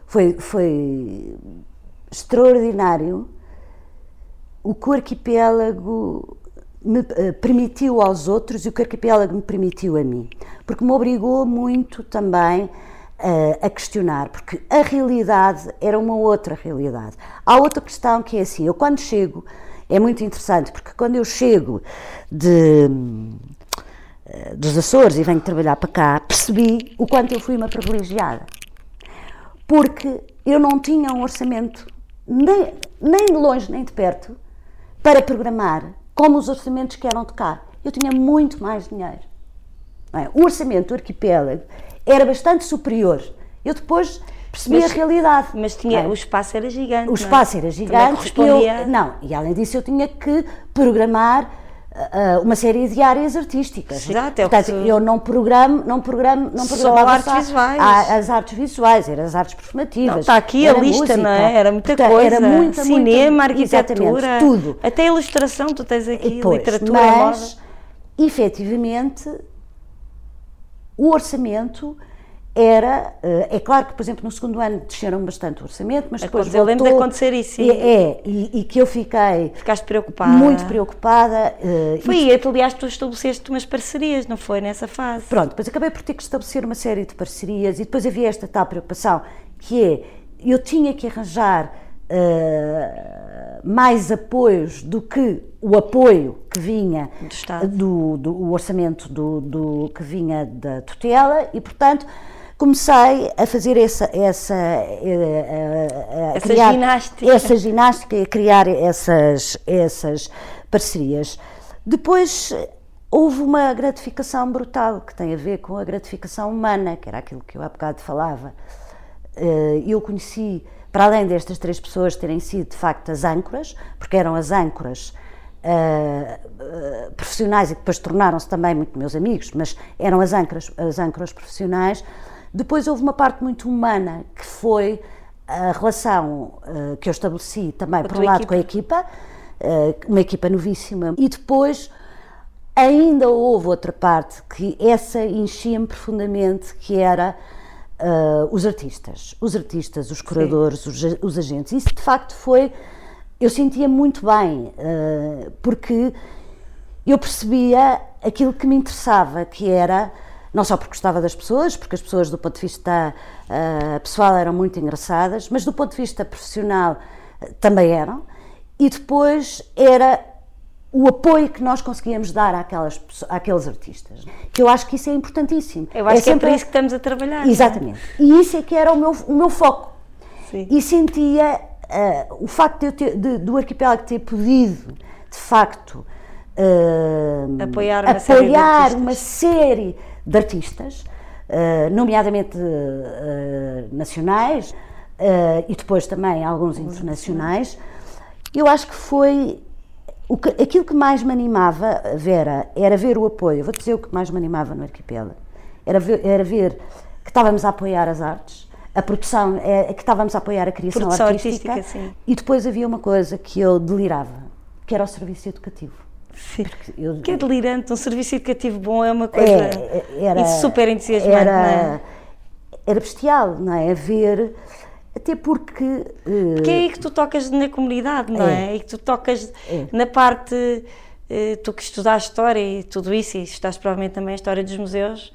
foi, foi extraordinário o que o arquipélago me eh, permitiu aos outros e o que o arquipélago me permitiu a mim. Porque me obrigou muito também eh, a questionar, porque a realidade era uma outra realidade. Há outra questão que é assim: eu quando chego, é muito interessante, porque quando eu chego de, eh, dos Açores e venho trabalhar para cá, percebi o quanto eu fui uma privilegiada porque eu não tinha um orçamento nem, nem de longe nem de perto para programar como os orçamentos que eram de cá. Eu tinha muito mais dinheiro. não é? O orçamento do arquipélago era bastante superior. Eu depois percebi Mas- a realidade. Mas tinha, não é? o espaço era gigante. O não é? espaço era gigante. correspondia- eu- não, e além disso eu tinha que programar ah, uma série de áreas artísticas. Exato, é Portanto, eu não programo, não programo, não Só programava artes visuais. a- as artes visuais, eram as artes performativas. Não, está aqui a lista, não é? música. Era muita Portanto, coisa. Era muita, Cinema, muita, arquitetura, tudo. Até ilustração, tu tens aqui, pois, literatura, mas, moda. efetivamente, o orçamento era. eh, É claro que, por exemplo, no segundo ano desceram bastante o orçamento, mas depois. Aconteceu, eu lembro de acontecer isso. E, é, e, e que eu fiquei Ficaste preocupada. muito preocupada. eh, Foi e que, aliás, tu estabeleceste umas parcerias, não foi, nessa fase? Pronto, depois acabei por ter que estabelecer uma série de parcerias e depois havia esta tal preocupação que é eu tinha que arranjar eh, mais apoios do que o apoio que vinha Do do, do- orçamento do, do- que vinha da tutela e portanto comecei a fazer essa essa eh, eh, a Essa criar ginástica. essa ginástica e a criar essas essas parcerias depois houve uma gratificação brutal que tem a ver com a gratificação humana que era aquilo que eu há bocado falava eh, eu conheci, para além destas três pessoas terem sido de facto as âncoras, porque eram as âncoras eh, profissionais e que depois tornaram-se também muito meus amigos, mas eram as âncoras, as âncoras profissionais. Depois houve uma parte muito humana que foi a relação eh, que eu estabeleci também, por um lado, com a equipa, eh, uma equipa novíssima, e depois ainda houve outra parte que essa enchia-me profundamente, que era ah, os artistas, os artistas, os curadores, os, os agentes. Isso de facto foi, eu sentia muito bem, porque eu percebia aquilo que me interessava, que era não só porque gostava das pessoas, porque as pessoas do ponto de vista ah, pessoal eram muito engraçadas, mas do ponto de vista profissional ah, também eram, e depois era o apoio que nós conseguíamos dar àquelas, àqueles artistas. Que eu acho que isso é importantíssimo. Eu acho que é sempre- para isso que estamos a trabalhar. é? Exatamente. E isso é que era o meu, o meu foco. Sim. E sentia ah, o facto de eu ter, de- do arquipélago ter podido, de facto, Apoiar uma série de apoiar uma série de artistas, ah, nomeadamente ah, nacionais ah, e depois também alguns internacionais, eu acho que foi que- aquilo que mais me animava, Vera, era ver o apoio. Vou dizer o que mais me animava no arquipélago. Era ver, era ver que estávamos a apoiar as artes, a produção, é, que estávamos a apoiar a criação Produção artística. artística, sim. E depois havia uma coisa que eu delirava, que era o serviço educativo. Sim. Eu- Que é delirante, um serviço educativo bom é uma coisa é, era, e super entusiasmante, era, não é? era bestial, não é? A ver, até porque. eh, Que é aí que tu tocas na comunidade, não é? É. E que tu tocas É. na parte, eh, tu que estudaste História e tudo isso, e estudaste provavelmente também a História dos Museus,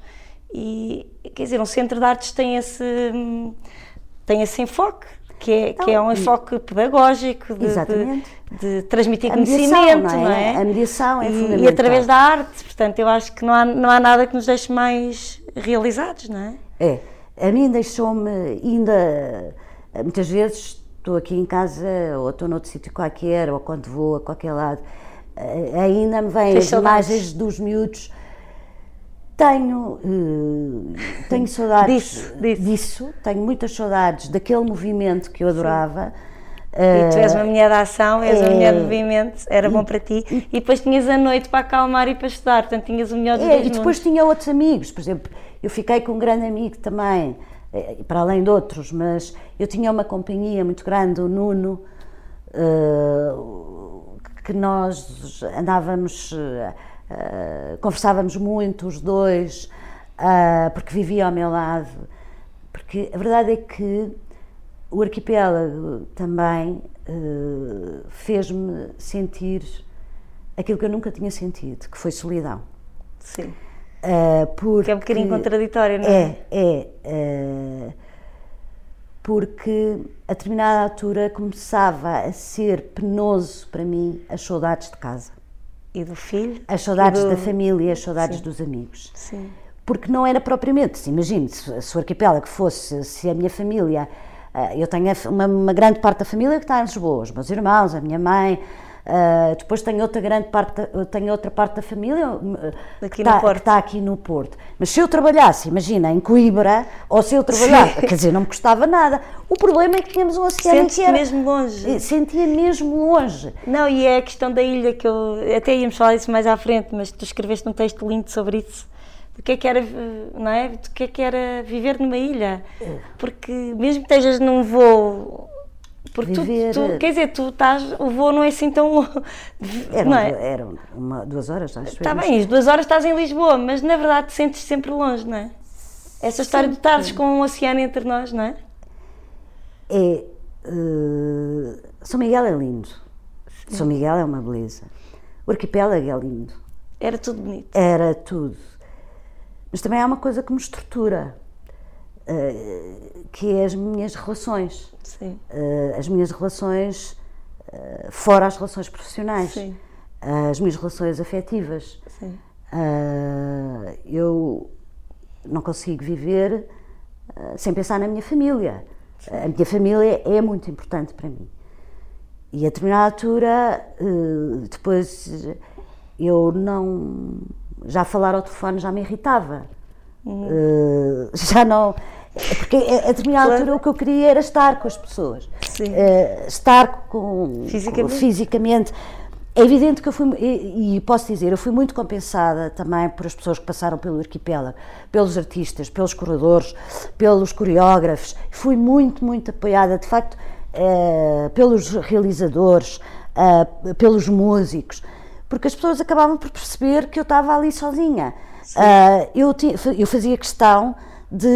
e quer dizer, um centro de artes tem esse, hum, tem esse enfoque. Que é, que é um enfoque pedagógico de, de, de transmitir A mediação, conhecimento, não não é? é? A mediação é e, fundamental. e através da arte, portanto, eu acho que não há, não há nada que nos deixe mais realizados, não é? É, a mim deixou-me ainda, muitas vezes estou aqui em casa ou estou noutro sítio qualquer ou quando vou a qualquer lado, eh, ainda me vêm as imagens dos miúdos. Tenho, eh, tenho saudades Disso, disso. disso, tenho muitas saudades daquele movimento que eu adorava. E tu és Eh, uma mulher de ação, és uma mulher de movimento, era bom para ti. E depois tinhas a noite para acalmar e para estudar, portanto tinhas o melhor dos É, e depois mundos. tinha outros amigos, por exemplo, eu fiquei com um grande amigo também, eh, para além de outros, mas eu tinha uma companhia muito grande, o Nuno, eh, que nós andávamos, eh, conversávamos muito os dois, ah, porque vivia ao meu lado, porque a verdade é que o arquipélago também eh, fez-me sentir aquilo que eu nunca tinha sentido, que foi solidão. Sim. Uh, porque Que é um bocadinho contraditório, não é? É, é. uh, porque a determinada altura começava a ser penoso para mim as saudades de casa, E do filho? as saudades do... da família, as saudades dos amigos. Sim. Porque não era propriamente, se imagine, se, se o arquipélago fosse, se a minha família, ah, eu tenho uma, uma grande parte da família que está em Lisboa, os meus irmãos, a minha mãe, ah, depois tenho outra grande parte, tenho outra parte da família ah, Aqui que, está, que está aqui no Porto. Mas se eu trabalhasse, imagina, em Coimbra, ou se eu trabalhasse, quer dizer, não me custava nada. O problema é que tínhamos um oceano Sentes-te que era, mesmo longe. Sentia mesmo longe. Não, e é a questão da ilha que eu. Até íamos falar isso mais à frente, mas tu escreveste um texto lindo sobre isso. Do que é que era, não é? Do que é que era viver numa ilha. Porque mesmo que estejas num voo. Porque tu- Viver- tu, quer dizer, tu estás. O voo não é assim tão Não é? eram uma, duas horas, acho Está bem, as duas horas estás em Lisboa, mas na verdade te sentes sempre longe, não é? Essa história de estares com um oceano entre nós, não é? é. eh, São Miguel é lindo. São Miguel é uma beleza. O arquipélago é lindo. Era tudo bonito. Era tudo. Mas também há uma coisa que me estrutura, eh, que é as minhas relações. Sim. Eh, as minhas relações eh, fora as relações profissionais. Sim. As minhas relações afetivas. Sim. Eu não consigo viver sem pensar na minha família. A minha família é muito importante para mim. E a determinada altura, eh, depois eu não. Já falar ao telefone já me irritava. Eh, já não. Porque a determinada Claro. altura o que eu queria era estar com as pessoas. Eh, estar com. Fisicamente. com- fisicamente. É evidente que eu fui, e, e posso dizer, eu fui muito compensada também por as pessoas que passaram pelo arquipélago, pelos artistas, pelos corredores, pelos coreógrafos. Fui muito, muito apoiada, de facto, eh, pelos realizadores, eh, pelos músicos, porque as pessoas acabavam por perceber que eu estava ali sozinha. Eu, ti- eu fazia questão de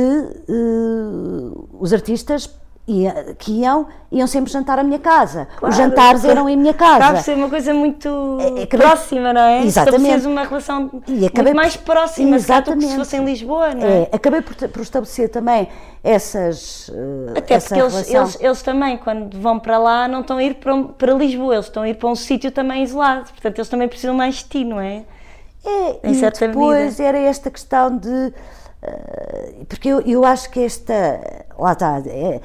eh, os artistas ia- que iam, iam sempre jantar à minha casa. Claro. Os jantares eram em minha Acaba casa. por ser uma coisa muito É, acabei- próxima, não é? Exatamente. Uma relação E acabei muito mais próxima, que se Exatamente. fosse em Lisboa, não é? É, acabei por, por estabelecer também essas. eh, Até essa porque eles, eles, eles também, quando vão para lá, não estão a ir para, para Lisboa, eles estão a ir para um sítio também isolado. Portanto, eles também precisam mais de ti, não é? É, em e depois medida. era esta questão de. Eh, porque eu, eu acho que esta. Lá está. é,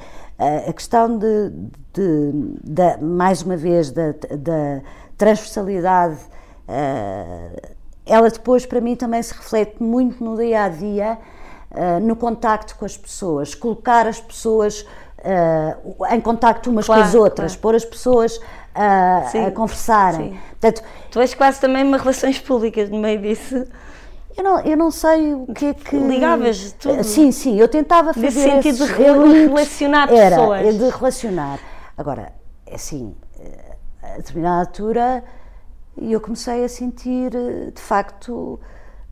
a- questão de, de- da- mais uma vez, da, da transversalidade, eh, ela depois para mim também se reflete muito no dia a dia, eh, no contacto com as pessoas, colocar as pessoas em contacto umas com Claro, as outras, claro. pôr as pessoas a, Sim, a conversarem. sim. Portanto, Tu és quase também uma relações públicas no meio disso. Eu não, eu não sei o que é que. Ligavas tudo. Sim, sim, eu tentava fazer. Nesse sentido esses de relacionar Era, pessoas. é de relacionar. Agora, é assim, eh, a determinada altura, eu comecei a sentir, eh, de facto,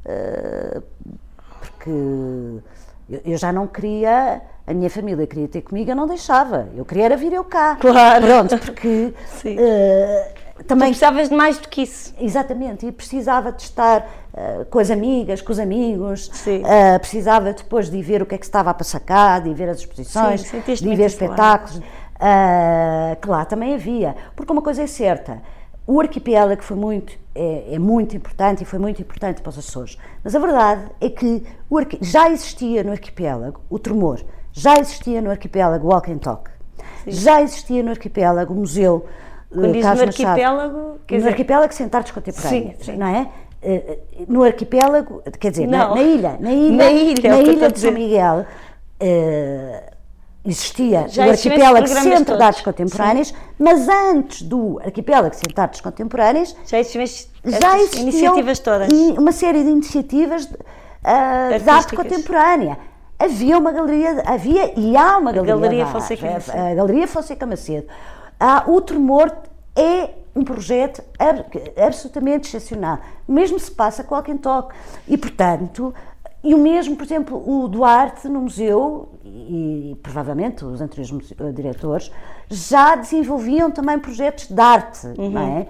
eh, porque eu, já não queria. A minha família queria ter comigo, eu não deixava. Eu queria era vir eu cá. Claro. Pronto, porque Sim. Eh, Tu também precisavas de mais do que isso. Exatamente, e precisava de estar eh, com as amigas, com os amigos, eh, precisava depois de ver o que é que se estava a passar cá, de ver as exposições, Sim, de ver espetáculos. uh, que lá também havia. Porque uma coisa é certa, o arquipélago foi muito, é, é, muito importante e foi muito importante para os Açores. Mas a verdade é que já existia no arquipélago o tremor, já existia no arquipélago o walk and talk, Sim. já existia no arquipélago o museu quando diz no arquipélago, quer no dizer... arquipélago artes contemporâneas, sim, sim. não é? Uh, no arquipélago, quer dizer, na, na, ilha, na ilha, na ilha, na ilha de São Miguel, uh, existia Já o arquipélago Centro de Artes Contemporâneas, Sim. mas antes do arquipélago Centro de Artes Contemporâneas já existiam, já existiam iniciativas todas. uma série de iniciativas uh, de arte contemporânea. Havia uma galeria, havia e há uma galeria, galeria Fonseca Macedo. A Galeria Fonseca Macedo. Ah, o Tremor é um projeto absolutamente excepcional. Mesmo se passa com Walking Talk. E, portanto, e o mesmo, por exemplo, o Duarte no museu, e, e provavelmente os anteriores eh, diretores, já desenvolviam também projetos de arte, uhum. não é?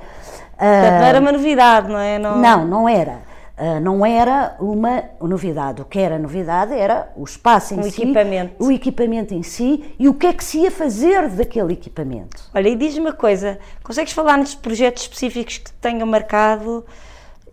Portanto, não era uma novidade, não é? Não, não, não era. Uh, não era uma novidade. O que era novidade era o espaço em o si, equipamento. o equipamento em si e o que é que se ia fazer daquele equipamento. Olha, e diz-me uma coisa: consegues falar nos projetos específicos que te tenham marcado?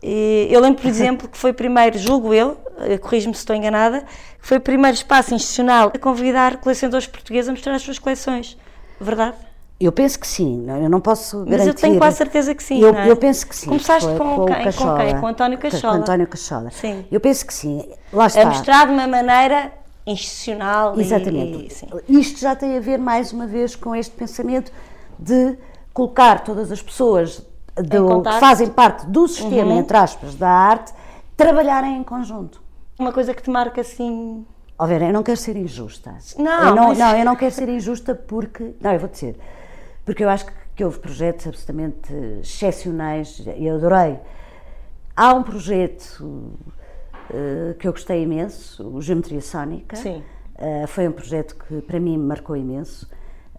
Eu lembro, por exemplo, que foi primeiro, julgo eu, eh, corrijo-me se estou enganada, que foi o primeiro espaço institucional a convidar colecionadores portugueses a mostrar as suas coleções. Verdade? Eu penso que sim, eu não posso garantir. Mas eu tenho quase certeza que sim. Eu, é? eu penso que sim. Começaste com, com, quem? Cachola, com quem? Com António Cachola. Com António Cachola. Sim. Eu penso que sim. Lá está. A mostrar de uma maneira institucional. Exatamente. E, Isto já tem a ver, mais uma vez, com este pensamento de colocar todas as pessoas do, que fazem parte do sistema, uhum. entre aspas, da arte, trabalharem em conjunto. Uma coisa que te marca assim. Ó Vera, eu não quero ser injusta. Não, eu não, mas... não, eu não quero ser injusta porque. Não, eu vou dizer. Porque eu acho que, que houve projetos absolutamente excepcionais e adorei. Há um projeto uh, que eu gostei imenso, o Geometria Sónica. Sim. Uh, foi um projeto que para mim me marcou imenso.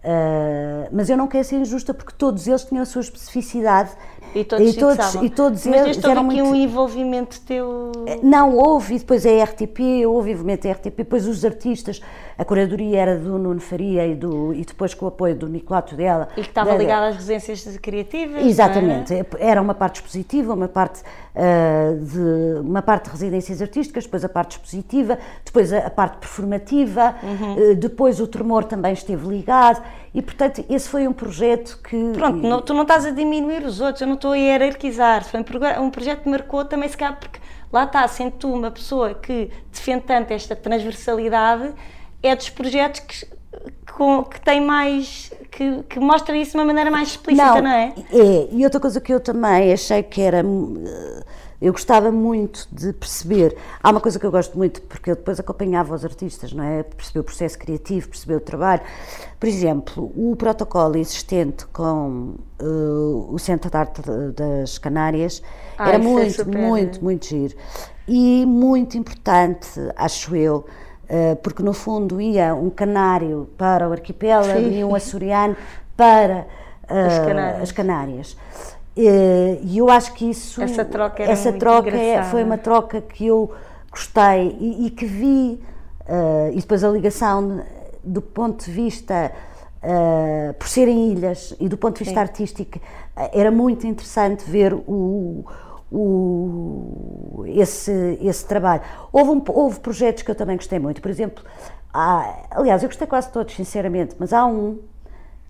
Uh, mas eu não quero ser injusta porque todos eles tinham a sua especificidade e todos, e todos, e todos mas eles eram aqui muito... um envolvimento teu eh, não houve e depois a RTP houve envolvimento da RTP depois os artistas a curadoria era do Nuno Faria e, do, e depois com o apoio do Nicolato dela e que estava ligada às residências criativas exatamente é? era uma parte expositiva uma parte uh, de uma parte de residências artísticas depois a parte expositiva depois a, a parte performativa uhum. uh, depois o tremor também esteve ligado e, portanto, esse foi um projeto que. Pronto, não, tu não estás a diminuir os outros, eu não estou a hierarquizar. Foi um, projeto que marcou também, se calhar, porque lá está, sendo tu uma pessoa que defende tanto esta transversalidade, é dos projetos que, que, que tem mais. Que, que, mostra isso de uma maneira mais explícita, não, não é? É, e outra coisa que eu também achei que era eu gostava muito de perceber. Há uma coisa que eu gosto muito, porque eu depois acompanhava os artistas, não é? Perceber o processo criativo, perceber o trabalho. Por exemplo, o protocolo existente com uh, o Centro de Arte das Canárias era muito, muito, muito giro. E muito importante, acho eu, uh, porque no fundo ia um canário para o arquipélago Sim. e um açoriano para uh, as Canárias. As Canárias. E eu acho que isso. Essa troca, essa troca é, foi uma troca que eu gostei e, e que vi, uh, e depois a ligação do ponto de vista. Uh, por serem ilhas e do ponto de vista Sim. artístico, era muito interessante ver o, o, esse, esse trabalho. Houve, um, houve projetos que eu também gostei muito, por exemplo, há, aliás, eu gostei quase todos, sinceramente, mas há um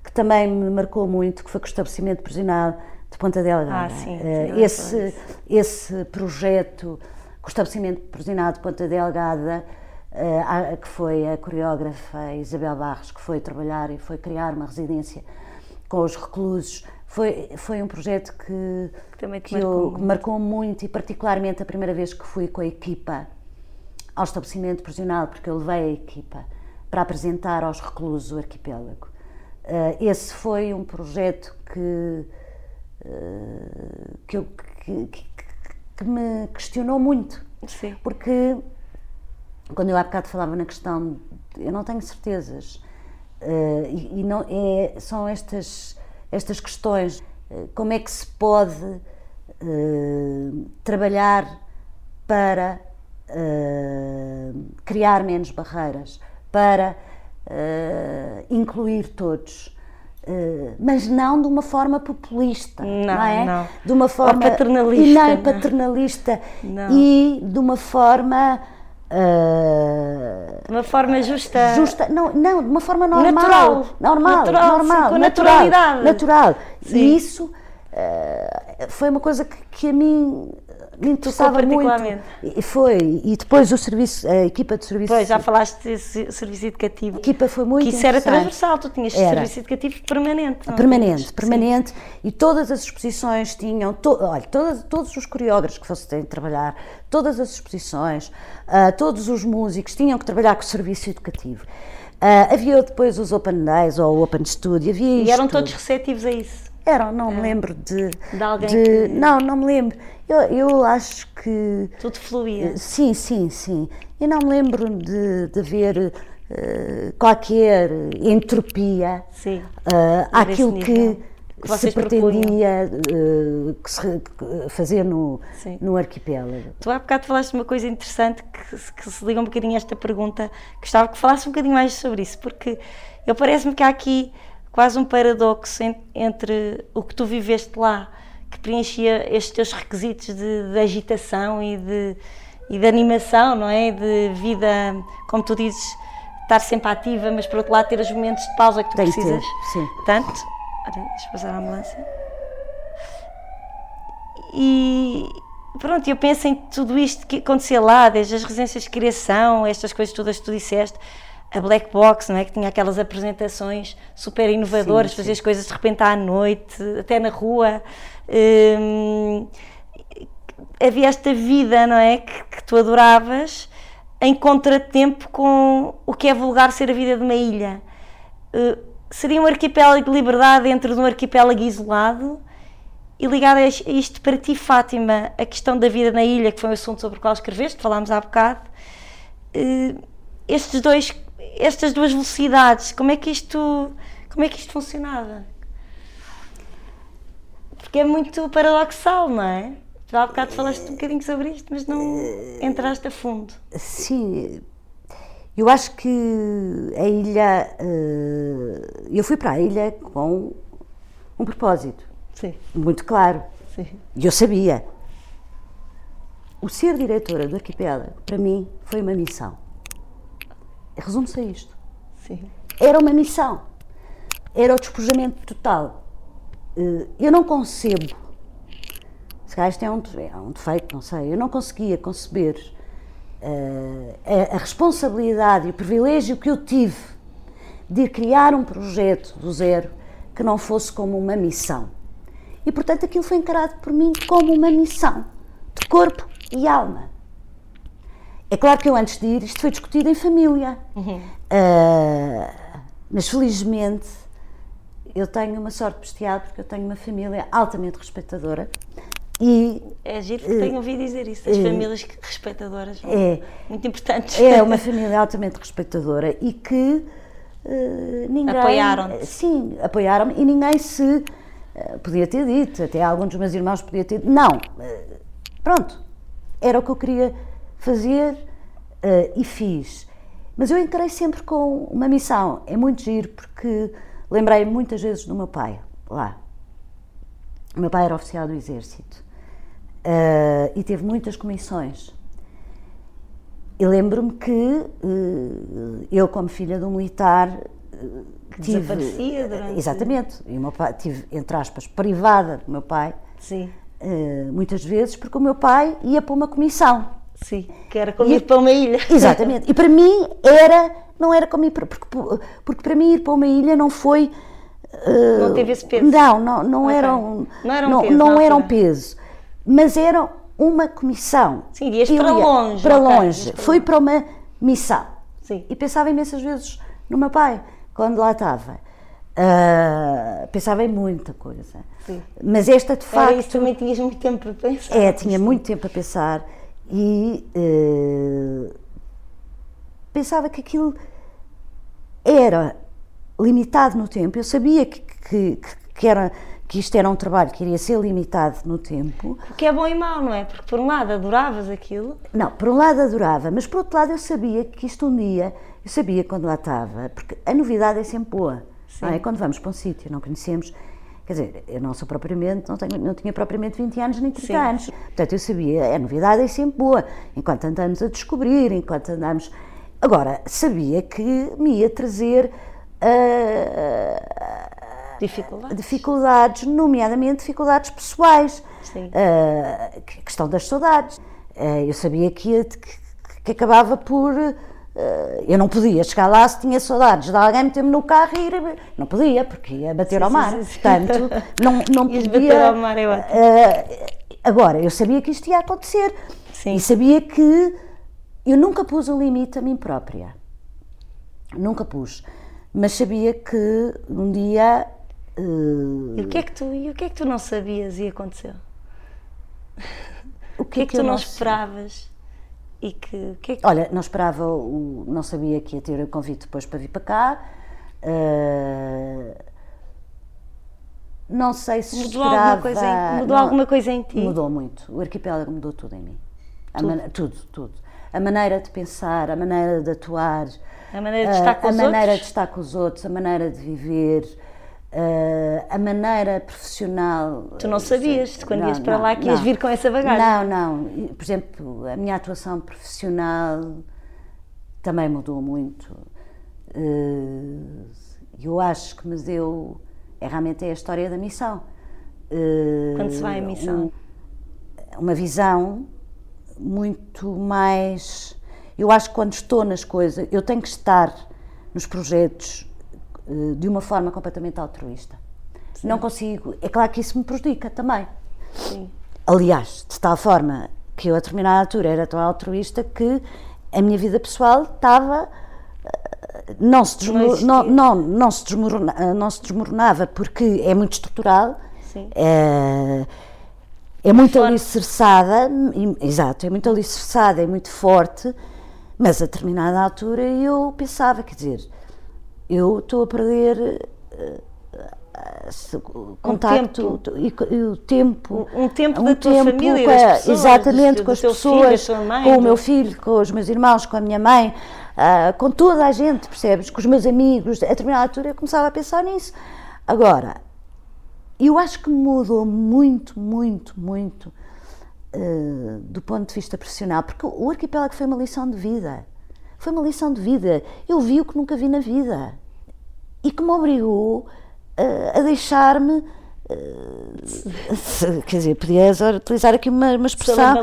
que também me marcou muito, que foi com o estabelecimento prisional de Ponta Delgada. Ah, sim, uh, esse, esse projeto, com o estabelecimento prisional de Ponta Delgada, uh, que foi a coreógrafa Isabel Barros, que foi trabalhar e foi criar uma residência com os reclusos, foi, foi um projeto que, que, que marcou, eu, muito. marcou muito e particularmente a primeira vez que fui com a equipa ao estabelecimento prisional, porque eu levei a equipa para apresentar aos reclusos o arquipélago. Uh, esse foi um projeto que eh, que, eu, que, que, que, me questionou muito. Sim. Porque quando eu há bocado falava na questão, eu não tenho certezas. Uh, e, e, não, é, são estas, estas questões. Uh, como é que se pode uh, trabalhar para criar menos barreiras, para incluir todos? Uh, mas não de uma forma populista, não, não é? Não. De uma forma Ou paternalista. E nem paternalista não. e de uma forma uh, uma forma justa, justa, não, não, de uma forma normal, natural, normal, natural, normal, sim, com natural, naturalidade, natural. Sim. E isso uh, foi uma coisa que, que a mim me interessava muito. E foi. E depois o serviço, a equipa de serviço. Pois, já falaste desse serviço educativo. A equipa foi muito Que isso era transversal, tu tinhas era. serviço educativo permanente. Permanente, permanente. Sim. E todas as exposições tinham, to, olha, todas, todos os coreógrafos que fossem trabalhar, todas as exposições, uh, todos os músicos tinham que trabalhar com o serviço educatio. Uh, havia depois os Open Days ou o Open Studio, havia E eram tudo. todos receptivos a isso? Eram, não é. me lembro de. De alguém de, que... Não, não me lembro. Eu, eu acho que. Tudo fluía. Sim, sim, sim. Eu não me lembro de, de haver uh, qualquer entropia sim, uh, àquilo que, que se pretendia uh, que se, fazer no, no arquipélago. Tu há bocado falaste uma coisa interessante que, que se liga um bocadinho a esta pergunta. Gostava que falasse um bocadinho mais sobre isso, porque eu parece-me que há aqui quase um paradoxo entre o que tu viveste lá, que preenchia estes teus requisitos de, de agitação e de, e de animação, não é? De vida, como tu dizes, estar sempre ativa, mas por outro lado ter os momentos de pausa que tu Tem precisas. Ter, sim. Tanto. Olha, deixa eu passar a ambulância. E pronto, eu penso em tudo isto que acontecia lá, desde as residências de criação, estas coisas todas que tu disseste a Black Box, não é? Que tinha aquelas apresentações super inovadoras, fazer as coisas de repente à noite, até na rua. Hum, havia esta vida, não é? Que, que, tu adoravas, em contratempo com o que é vulgar ser a vida de uma ilha. Uh, seria um arquipélago de liberdade dentro de um arquipélago isolado. E ligado a isto para ti, Fátima, a questão da vida na ilha, que foi um assunto sobre o qual escreveste, falámos há bocado. Uh, estes dois estas duas velocidades, como é que isto, como é que isto funcionava? Porque é muito paradoxal, não é? Já há bocado falaste um bocadinho sobre isto, mas não entraste a fundo. Sim, eu acho que a ilha. Eu fui para a ilha com um propósito. Sim. Muito claro. Sim. E eu sabia. O ser diretora do arquipélago, para mim, foi uma missão. Resume-se a isto. Sim. Era uma missão. Era o despojamento total. Eu não concebo, se calhar isto é um, é um defeito, não sei, eu não conseguia conceber uh, a, a, responsabilidade e o privilégio que eu tive de criar um projeto do zero que não fosse como uma missão. E, portanto, aquilo foi encarado por mim como uma missão de corpo e alma. É claro que eu, antes de ir, isto foi discutido em família. Uhum. Uh, mas, felizmente, eu tenho uma sorte bestial porque eu tenho uma família altamente respeitadora. E, é giro que uh, tenho ouvido dizer isso, as uh, famílias respeitadoras. É, muito importantes. É uma família altamente respeitadora e que uh, ninguém. Apoiaram-te. Sim, apoiaram-me e ninguém se. podia ter dito, até alguns dos meus irmãos podia ter dito. Não, pronto, era o que eu queria fazer e fiz. Mas eu encarei sempre com uma missão. É muito giro porque lembrei muitas vezes do meu pai lá. O meu pai era oficial do Exército uh, e teve muitas comissões. E lembro-me que uh, eu, como filha de um militar, uh, tive, desaparecia durante. Exatamente. E o meu pai tive, entre aspas, privada do meu pai. Sim. muitas vezes, porque o meu pai ia para uma comissão. Sim, que era como e, ir para uma ilha. Exatamente. E para mim era, não era como ir para, porque, porque para mim ir para uma ilha não foi. Uh, não teve esse peso? Não, não, não okay. era um, não era um não, peso. Não era um peso. Mas era uma comissão. Sim, ias para longe. Para okay, longe. Foi para uma missão. Sim. E pensava imensas vezes no meu pai, quando lá estava. Uh, pensava em muita coisa. Sim. Mas esta de facto. Era isso, também tinhas muito tempo para pensar. É, tinha sim. muito tempo a pensar e uh, pensava que aquilo era limitado no tempo. Eu sabia que, que, que, era, que isto era um trabalho que iria ser limitado no tempo. O que é bom e mau, não é? Porque por um lado adoravas aquilo. Não, por um lado adorava, mas por outro lado eu sabia que isto um dia, eu sabia quando lá estava, porque a novidade é sempre boa. Não é? Quando vamos para um sítio, não conhecemos. Quer dizer, eu não sou propriamente, não, tenho, não tinha propriamente 20 anos nem 30 Sim. anos. Portanto, eu sabia, a novidade é sempre boa, enquanto andamos a descobrir, enquanto andamos. Agora, sabia que me ia trazer. Uh, dificuldades. dificuldades, nomeadamente dificuldades pessoais. Sim. Uh, questão das saudades. Uh, eu sabia que, ia, que, que acabava por eu não podia chegar lá se tinha saudades de alguém meter-me no carro e ir. Não podia, porque ia bater sim, ao mar. Sim, sim, Portanto, não, não podia. bater ao mar, eu uh, Agora, eu sabia que isto ia acontecer. E sabia que eu nunca pus um limite a mim própria. Nunca pus. Mas sabia que um dia. Uh, e, o que é que tu, e o que é que tu não sabias e aconteceu? O que, é que, que tu não esperavas? E que, que, é que... Olha, não esperava, o, não sabia que ia ter o convite depois para vir para cá. Uh, não sei se mudou esperava... Alguma coisa em, mudou não, alguma coisa em ti? Mudou muito. O arquipélago mudou tudo em mim. Tudo? Tudo, tudo. A maneira de pensar, a maneira de atuar... A maneira de estar com uh, os a outros? A maneira de estar com os outros, a maneira de viver... Uh, a maneira profissional. Tu não sabias quando não, ias para não, lá que não. ias vir com essa bagagem? Não, não. Por exemplo, a minha atuação profissional também mudou muito. Uh, eu acho que me deu. É, realmente é a história da missão. Uh, quando se vai em missão? Um, uma visão muito mais. Eu acho que quando estou nas coisas, eu tenho que estar nos projetos de uma forma completamente altruísta. Sim. Não consigo. É claro que isso me prejudica também. Sim. Aliás, de tal forma que eu a determinada altura era tão altruísta que a minha vida pessoal estava eh, não se, desmor, não, não, não, se desmorona, eh, não se desmoronava porque é muito estrutural, é, é muito forte. alicerçada, exato, é muito alicerçada, é muito forte, mas a determinada altura eu pensava, quer dizer, eu estou a perder uh, contacto um e, e, o tempo. Um, um tempo um da tua tempo família, com a, pessoas, exatamente, do, com as pessoas, filho, mãe, com o meu filho, com os meus irmãos, com a minha mãe, uh, com toda a gente, percebes? Com os meus amigos. A determinada altura eu começava a pensar nisso. Agora, eu acho que mudou muito, muito, muito uh, do ponto de vista profissional, porque o arquipélago foi uma lição de vida. Foi uma lição de vida. Eu vi o que nunca vi na vida e que me obrigou uh, a deixar-me. Uh, quer dizer, podia utilizar aqui uma, uma expressão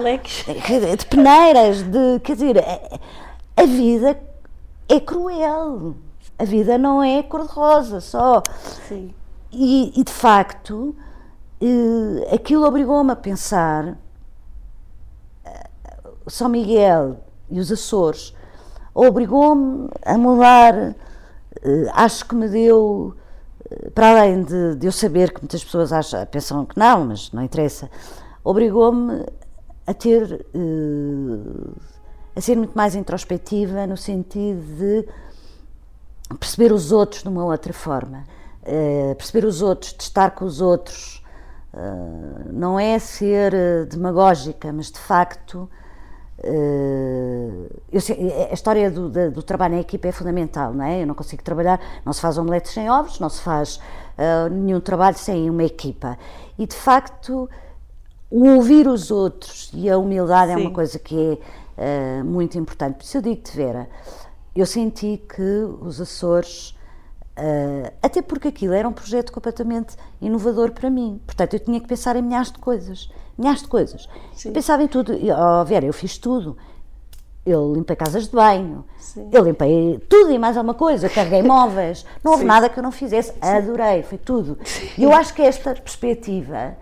de peneiras, de, quer dizer, a, a vida é cruel, a vida não é cor-de-rosa só. Sim. E, e, de facto, uh, aquilo obrigou-me a pensar São Miguel e os Açores obrigou-me a mudar acho que me deu, uh, para além de, de, eu saber que muitas pessoas acham, pensam que não, mas não interessa, obrigou-me a ter, uh, a ser muito mais introspectiva no sentido de perceber os outros de uma outra forma, perceber os outros, de estar com os outros, não é ser demagógica, mas de facto sei, a história do, do, do, trabalho em equipa é fundamental, não é? Eu não consigo trabalhar, não se faz omeletes sem ovos, não se faz uh, nenhum trabalho sem uma equipa. E de facto, o ouvir os outros e a humildade Sim. é uma coisa que é uh, muito importante. Por isso eu digo-te, Vera, eu senti que os Açores Uh, até porque aquilo era um projeto completamente inovador para mim. Portanto, eu tinha que pensar em milhares de coisas. Milhares de coisas. Sim. Eu pensava em tudo. Oh, Vera, eu fiz tudo. Eu limpei casas de banho, Sim. eu limpei tudo e mais alguma coisa, carreguei móveis, não houve Sim. nada que eu não fizesse, adorei, foi tudo. E eu acho que esta perspectiva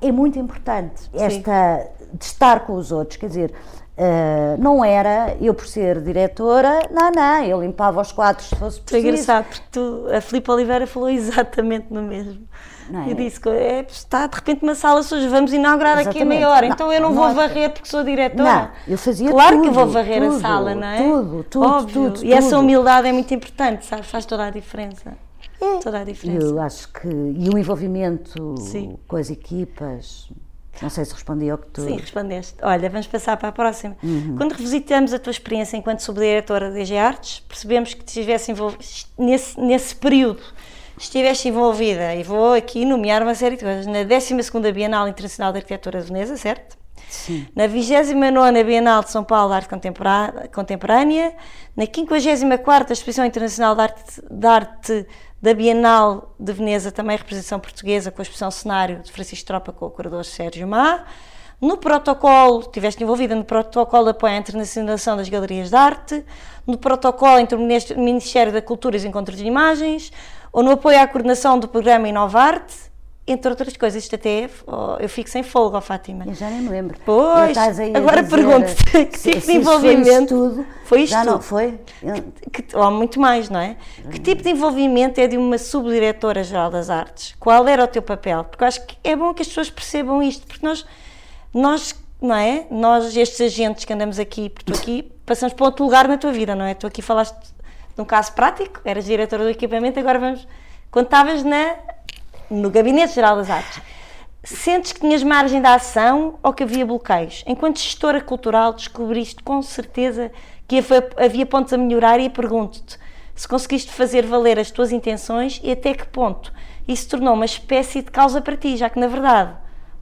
é muito importante, esta de estar com os outros, quer dizer, Uh, não era eu por ser diretora, não, não, eu limpava os quadros se fosse preciso. Foi engraçado, porque tu, a Filipe Oliveira falou exatamente no mesmo. É? Eu disse que é, está de repente uma sala suja, vamos inaugurar exatamente. aqui a meia hora, não, então eu não, não vou varrer porque sou diretora. Não, eu fazia Claro tudo, que eu vou varrer tudo, a sala, não é? Tudo, tudo, Óbvio. tudo. E essa humildade é muito importante, sabe? Faz toda a diferença. É. Toda a diferença. Eu acho que. E o envolvimento Sim. com as equipas Não sei se respondi ao que tu. Sim, respondeste. Olha, vamos passar para a próxima. Uhum. Quando revisitamos a tua experiência enquanto subdiretora da DG Artes, percebemos que estivesse envolvida nesse, nesse período. Estiveste envolvida, e vou aqui nomear uma série de coisas, na 12 Bienal Internacional de Arquitetura de Veneza, certo? Sim. Na 29 Bienal de São Paulo de Arte Contemporânea, na 54 Exposição Internacional de Arte, de Arte da Bienal de Veneza, também representação portuguesa, com a exposição cenário de Francisco Tropa com o curador Sérgio Má. No protocolo, estiveste envolvida no protocolo de apoio à internacionalização das galerias de arte, no protocolo entre o Ministério da Cultura e os Encontros de Imagens, ou no apoio à coordenação do programa Inovarte, entre outras coisas. Isto até oh, eu fico sem folga, oh, Fátima. Eu já nem me lembro. Pois, agora pergunto-te que tipo de envolvimento. Tudo, foi isto? Já não foi? Que, que, ou muito mais, não é? Que tipo de envolvimento é de uma subdiretora-geral das artes? Qual era o teu papel? Porque eu acho que é bom que as pessoas percebam isto, porque nós, nós não é? Nós, estes agentes que andamos aqui, por tu aqui, passamos para outro lugar na tua vida, não é? Tu aqui falaste de um caso prático, eras diretora do equipamento, agora vamos. Quando estavas na no Gabinete Geral das Artes, sentes que tinhas margem de ação ou que havia bloqueios? Enquanto gestora cultural, descobriste com certeza que havia pontos a melhorar e pergunto-te se conseguiste fazer valer as tuas intenções e até que ponto isso tornou uma espécie de causa para ti, já que na verdade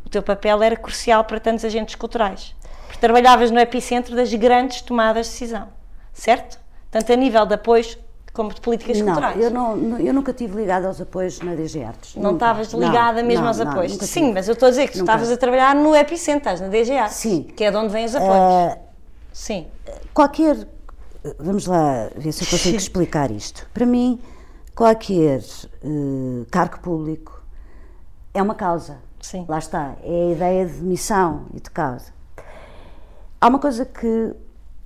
o teu papel era crucial para tantos agentes culturais. Porque trabalhavas no epicentro das grandes tomadas de decisão, certo? Tanto a nível de apoios como de políticas não, culturais. Eu, não, eu nunca estive ligada aos apoios na DG Artes. Não estavas ligada não, mesmo não, aos apoios? Sim, tive. mas eu estou a dizer que tu estavas a trabalhar no epicentro, estás na DG Artes, Sim. que é de onde vêm os apoios. Uh, Sim. Qualquer. Vamos lá ver se eu consigo explicar isto. Para mim, qualquer uh, cargo público é uma causa. Sim. Lá está. É a ideia de missão e de causa. Há uma coisa que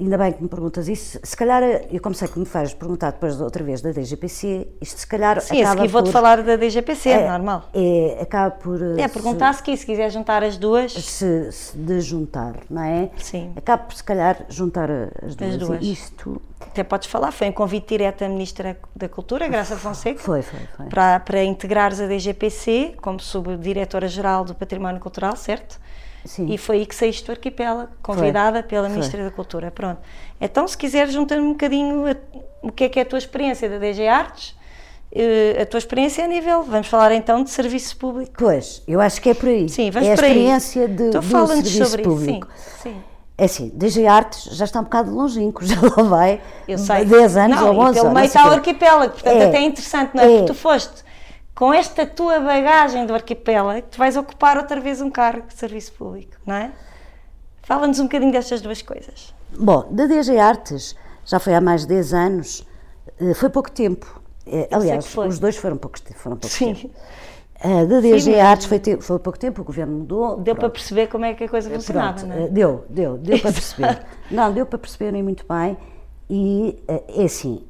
ainda bem que me perguntas isso. Se calhar, eu como sei que me faz perguntar depois outra vez da DGPC, isto se calhar Sim, acaba Sim, vou-te por, falar da DGPC, é, normal. É, acaba por... É, perguntar se, se quiser juntar as duas. Se, se, de juntar, não é? Sim. Acaba por se calhar juntar as duas. As duas. Isto... Até podes falar, foi um convite direto da Ministra da Cultura, Graça Fonseca. Foi, foi, foi. Para, para integrares a DGPC como subdiretora-geral do Património Cultural, certo? Sim. E foi aí que saíste do arquipélago, convidada foi. pela foi. Ministra da Cultura. Pronto. Então, se quiseres, juntar um bocadinho a, o que é que é a tua experiência da DG Artes, uh, a tua experiência a nível. Vamos falar então de serviço público. Pois, eu acho que é por aí. Sim, vamos é por a aí. experiência de, então, do serviço sobre público. Isso. Sim, sim. É assim, DG Artes já está um bocado longínquo, já lá vai eu sei. 10 anos não, ou 11 pelo meio está o arquipélago, portanto é, até é interessante, não é? é? Porque tu foste com esta tua bagagem do arquipélago, tu vais ocupar outra vez um cargo de serviço público, não é? Fala-nos um bocadinho destas duas coisas. Bom, da DG Artes, já foi há mais de 10 anos, foi pouco tempo. Aliás, os dois foram pouco, foram pouco Sim. tempo. Uh, da DG Sim, Artes foi, te, foi pouco tempo, o governo mudou. Deu pronto. para perceber como é que a coisa funcionava, Pronto, não é? Deu, deu, deu para perceber. Não, deu para perceberem muito bem. E é assim,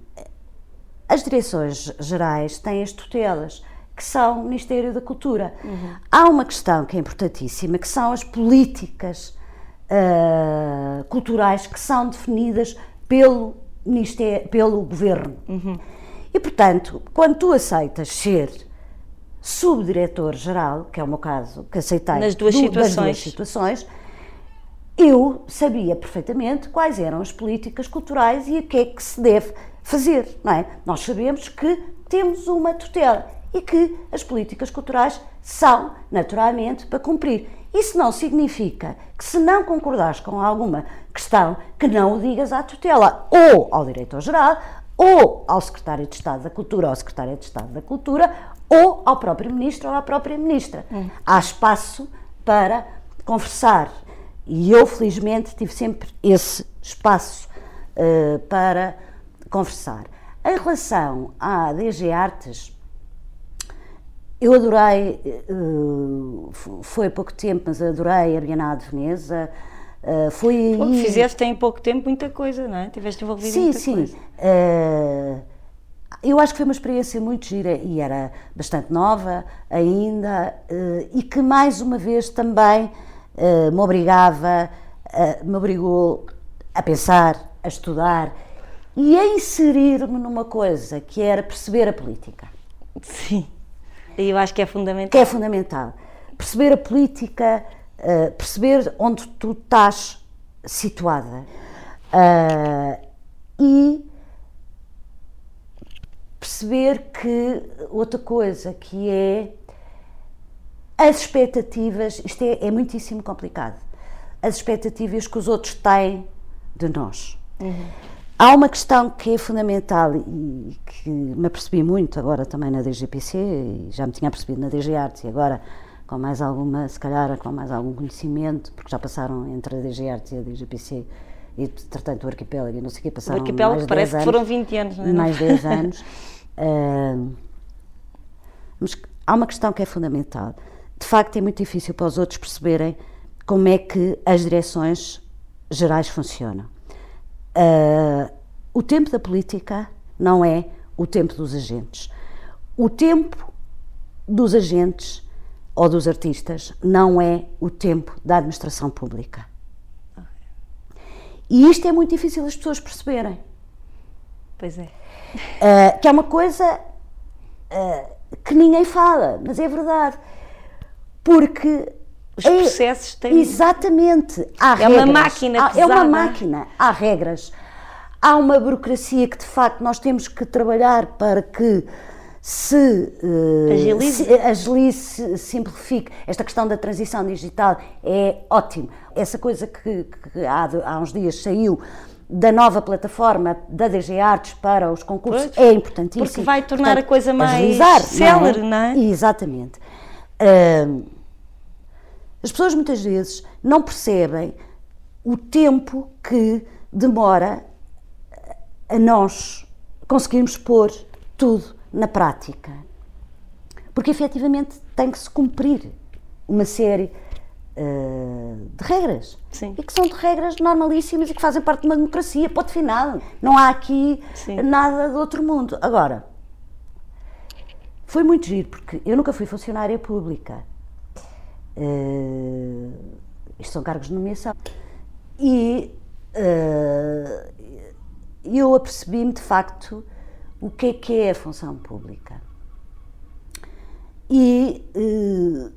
as direções gerais têm as tutelas, que são o Ministério da Cultura. Uhum. Há uma questão que é importantíssima, que são as políticas uh, culturais que são definidas pelo, Ministério, pelo Governo. Uhum. E, portanto, quando tu aceitas ser subdiretor-geral, que é o meu caso, que aceitei Nas duas do, situações. duas situações, eu sabia perfeitamente quais eram as políticas culturais e o que é que se deve fazer, não é? Nós sabemos que temos uma tutela e que as políticas culturais são, naturalmente, para cumprir. Isso não significa que se não concordares com alguma questão, que não o digas à tutela, ou ao diretor-geral, ou ao secretário de Estado da Cultura, ou ao secretário de Estado da Cultura, ou ao próprio ministro ou à própria ministra. Hum. Há espaço para conversar. E eu, felizmente, tive sempre esse espaço uh, para conversar. Em relação à DG Artes, eu adorei, uh, foi há pouco tempo, mas adorei a Bienal de Veneza. Uh, foi aí- fizeste em pouco tempo muita coisa, não é? Tiveste envolvido em Sim, muita sim. coisa. Uh, eu acho que foi uma experiência muito gira e era bastante nova ainda e que mais uma vez também me obrigava, me obrigou a pensar, a estudar e a inserir-me numa coisa que era perceber a política, Sim. E eu acho que é que fundamental. é fundamental. Perceber a política uh, perceber onde tu estás situada uh, e perceber que outra coisa que é as expectativas, isto é, é muitíssimo complicado, as expectativas que os outros têm de nós. Uhum. Há uma questão que é fundamental e que me apercebi muito agora também na DGPC, e já me tinha percebido na DG Artes e agora com mais alguma, se calhar com mais algum conhecimento, porque já passaram entre a DG Artes e a DGPC e, portanto, o arquipélago e não sei o que, passaram O arquipélago mais parece anos, que foram 20 anos, não é? Mais 10 anos. uh, mas há uma questão que é fundamental. De facto, é muito difícil para os outros perceberem como é que as direções gerais funcionam. Uh, o tempo da política não é o tempo dos agentes. O tempo dos agentes ou dos artistas não é o tempo da administração pública. E isto é muito difícil as pessoas perceberem. Pois é. Uh, que é uma coisa uh, que ninguém fala, mas é verdade. Porque os é, processos têm. Exatamente. Há é regras. uma máquina. Há, é uma máquina. Há regras. Há uma burocracia que de facto nós temos que trabalhar para que se, uh, agilize. se agilize, simplifique. Esta questão da transição digital é ótimo. Essa coisa que, que há, há uns dias saiu da nova plataforma da DG Artes para os concursos pois, é importantíssimo. Porque vai tornar Portanto, a coisa mais célere, não é? Não é? Exatamente. Uh, as pessoas muitas vezes não percebem o tempo que demora a nós conseguirmos pôr tudo na prática. Porque efetivamente tem que se cumprir uma série uh, de regras. Sim. E que são de regras normalíssimas e que fazem parte de uma democracia, ponto final. Não há aqui Sim. nada de outro mundo. Agora, foi muito giro, porque eu nunca fui funcionária pública. Uh, isto são cargos de nomeação. E uh, eu apercebi-me de facto o que é que é a função pública. E uh,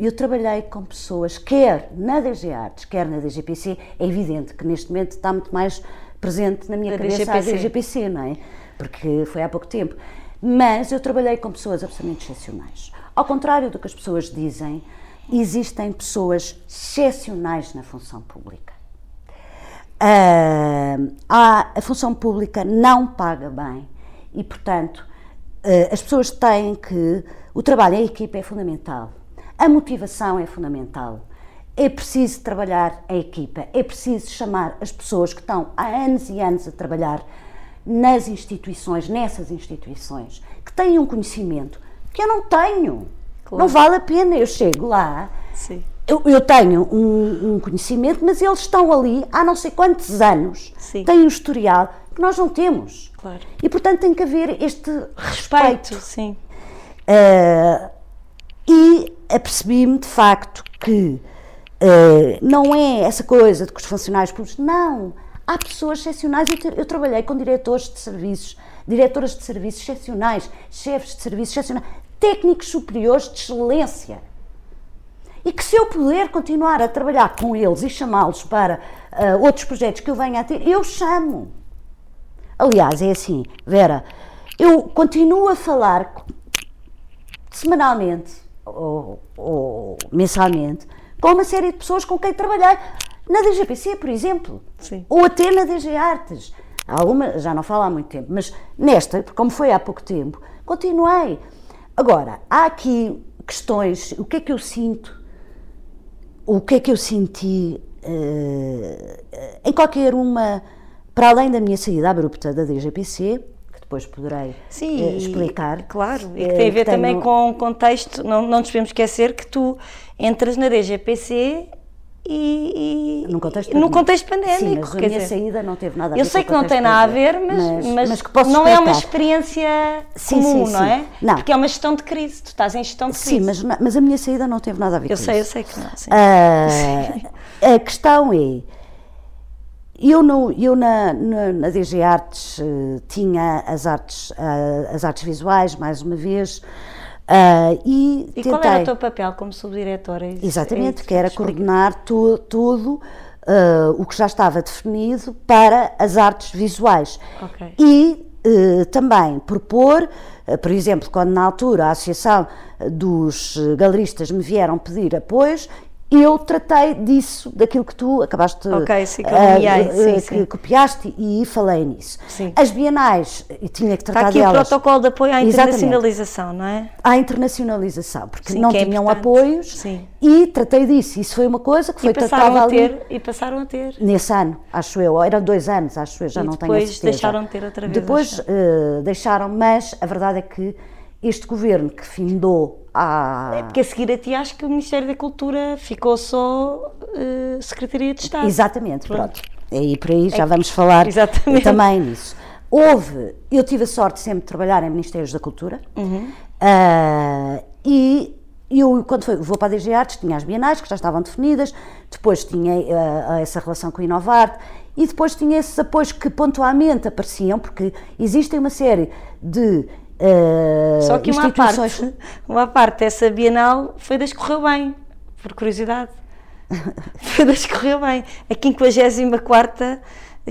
eu trabalhei com pessoas, quer na DG Artes, quer na DGPC, é evidente que neste momento está muito mais presente na minha cabeça DGPC. a DGPC, não é? Porque foi há pouco tempo. Mas eu trabalhei com pessoas absolutamente excepcionais. Ao contrário do que as pessoas dizem, existem pessoas excepcionais na função pública. Uh, a, a função pública não paga bem e, portanto, uh, as pessoas têm que. O trabalho em equipa é fundamental, a motivação é fundamental. É preciso trabalhar em equipa, é preciso chamar as pessoas que estão há anos e anos a trabalhar nas instituições, nessas instituições, que têm um conhecimento que eu não tenho. Claro. Não vale a pena. Eu chego lá, eu, eu, tenho um, um, conhecimento, mas eles estão ali há não sei quantos anos, Sim. têm um historial que nós não temos. Claro. E portanto tem que haver este respeito. respeito sim. Uh, e apercebi-me de facto que uh, não é essa coisa de que os funcionários públicos. Não! Há pessoas excepcionais. Eu, eu trabalhei com diretores de serviços, diretoras de serviços excepcionais, chefes de serviços excepcionais técnicos superiores de excelência. E que se eu puder continuar a trabalhar com eles e chamá-los para uh, outros projetos que eu venha a ter, eu chamo. Aliás, é assim, Vera, eu continuo a falar semanalmente ou, ou mensalmente com uma série de pessoas com quem trabalhei na DGPC, por exemplo, Sim. ou até na DG Artes. Alguma, já não falo há muito tempo, mas nesta, como foi há pouco tempo, continuei. Agora, há aqui questões, o que é que eu sinto, o que é que eu senti uh, em qualquer uma, para além da minha saída abrupta da DGPC, que depois poderei Sim, uh, explicar. claro, e que tem a ver tenho... também com o contexto, não, não nos podemos esquecer que tu entras na DGPC e, e, no contexto pandémico. No contexto pandémico Sim, mas a minha dizer, saída não teve nada a ver Eu sei que não tem nada a ver, mas, mas, mas, mas que posso não é uma experiência sim, comum, sim, não é? Não. Porque é uma gestão de crise, tu estás em gestão de crise. Sim, mas, mas a minha saída não teve nada a ver eu com sei, isso. Eu sei, eu sei que não. Uh, a questão é, eu, não, eu na, na, na DG Artes uh, tinha as artes, uh, as artes visuais, mais uma vez, Uh, e, e qual era o teu papel como subdiretora? Exatamente, que era coordenar tu, tudo uh, o que já estava definido para as artes visuais. Okay. E uh, também propor, por exemplo, quando na altura a Associação dos Galeristas me vieram pedir apoios, eu tratei disso, daquilo que tu acabaste okay, sim, que, uh, sim, que copiaste e falei nisso. Sim. As bienais, e tinha que tratar Está aqui delas. o protocolo de apoio à internacionalização, Exatamente. não é? À internacionalização, porque sim, não é tinham apoios sim. e tratei disso. Isso foi uma coisa que foi tratada a ter, ali. E passaram a ter. Nesse ano, acho eu, eram dois anos, acho eu, já e não tenho a certeza. depois deixaram de ter outra vez. Depois uh, deixaram, mas a verdade é que este governo que findou há... É porque a seguir a ti acho que o Ministério da Cultura ficou só uh, Secretaria de Estado. Exatamente, pronto. pronto. E por aí já é, vamos falar exatamente. também nisso. Houve, eu tive a sorte sempre de trabalhar em Ministérios da Cultura uhum. uh, e eu, quando foi, vou para a DG Artes, tinha as bienais que já estavam definidas, depois tinha uh, essa relação com o Inovarte e depois tinha esses apoios que pontualmente apareciam, porque existem uma série de Uh, Só que uma parte, uma parte dessa Bienal foi das que correu bem, por curiosidade. foi das que correu bem. A 54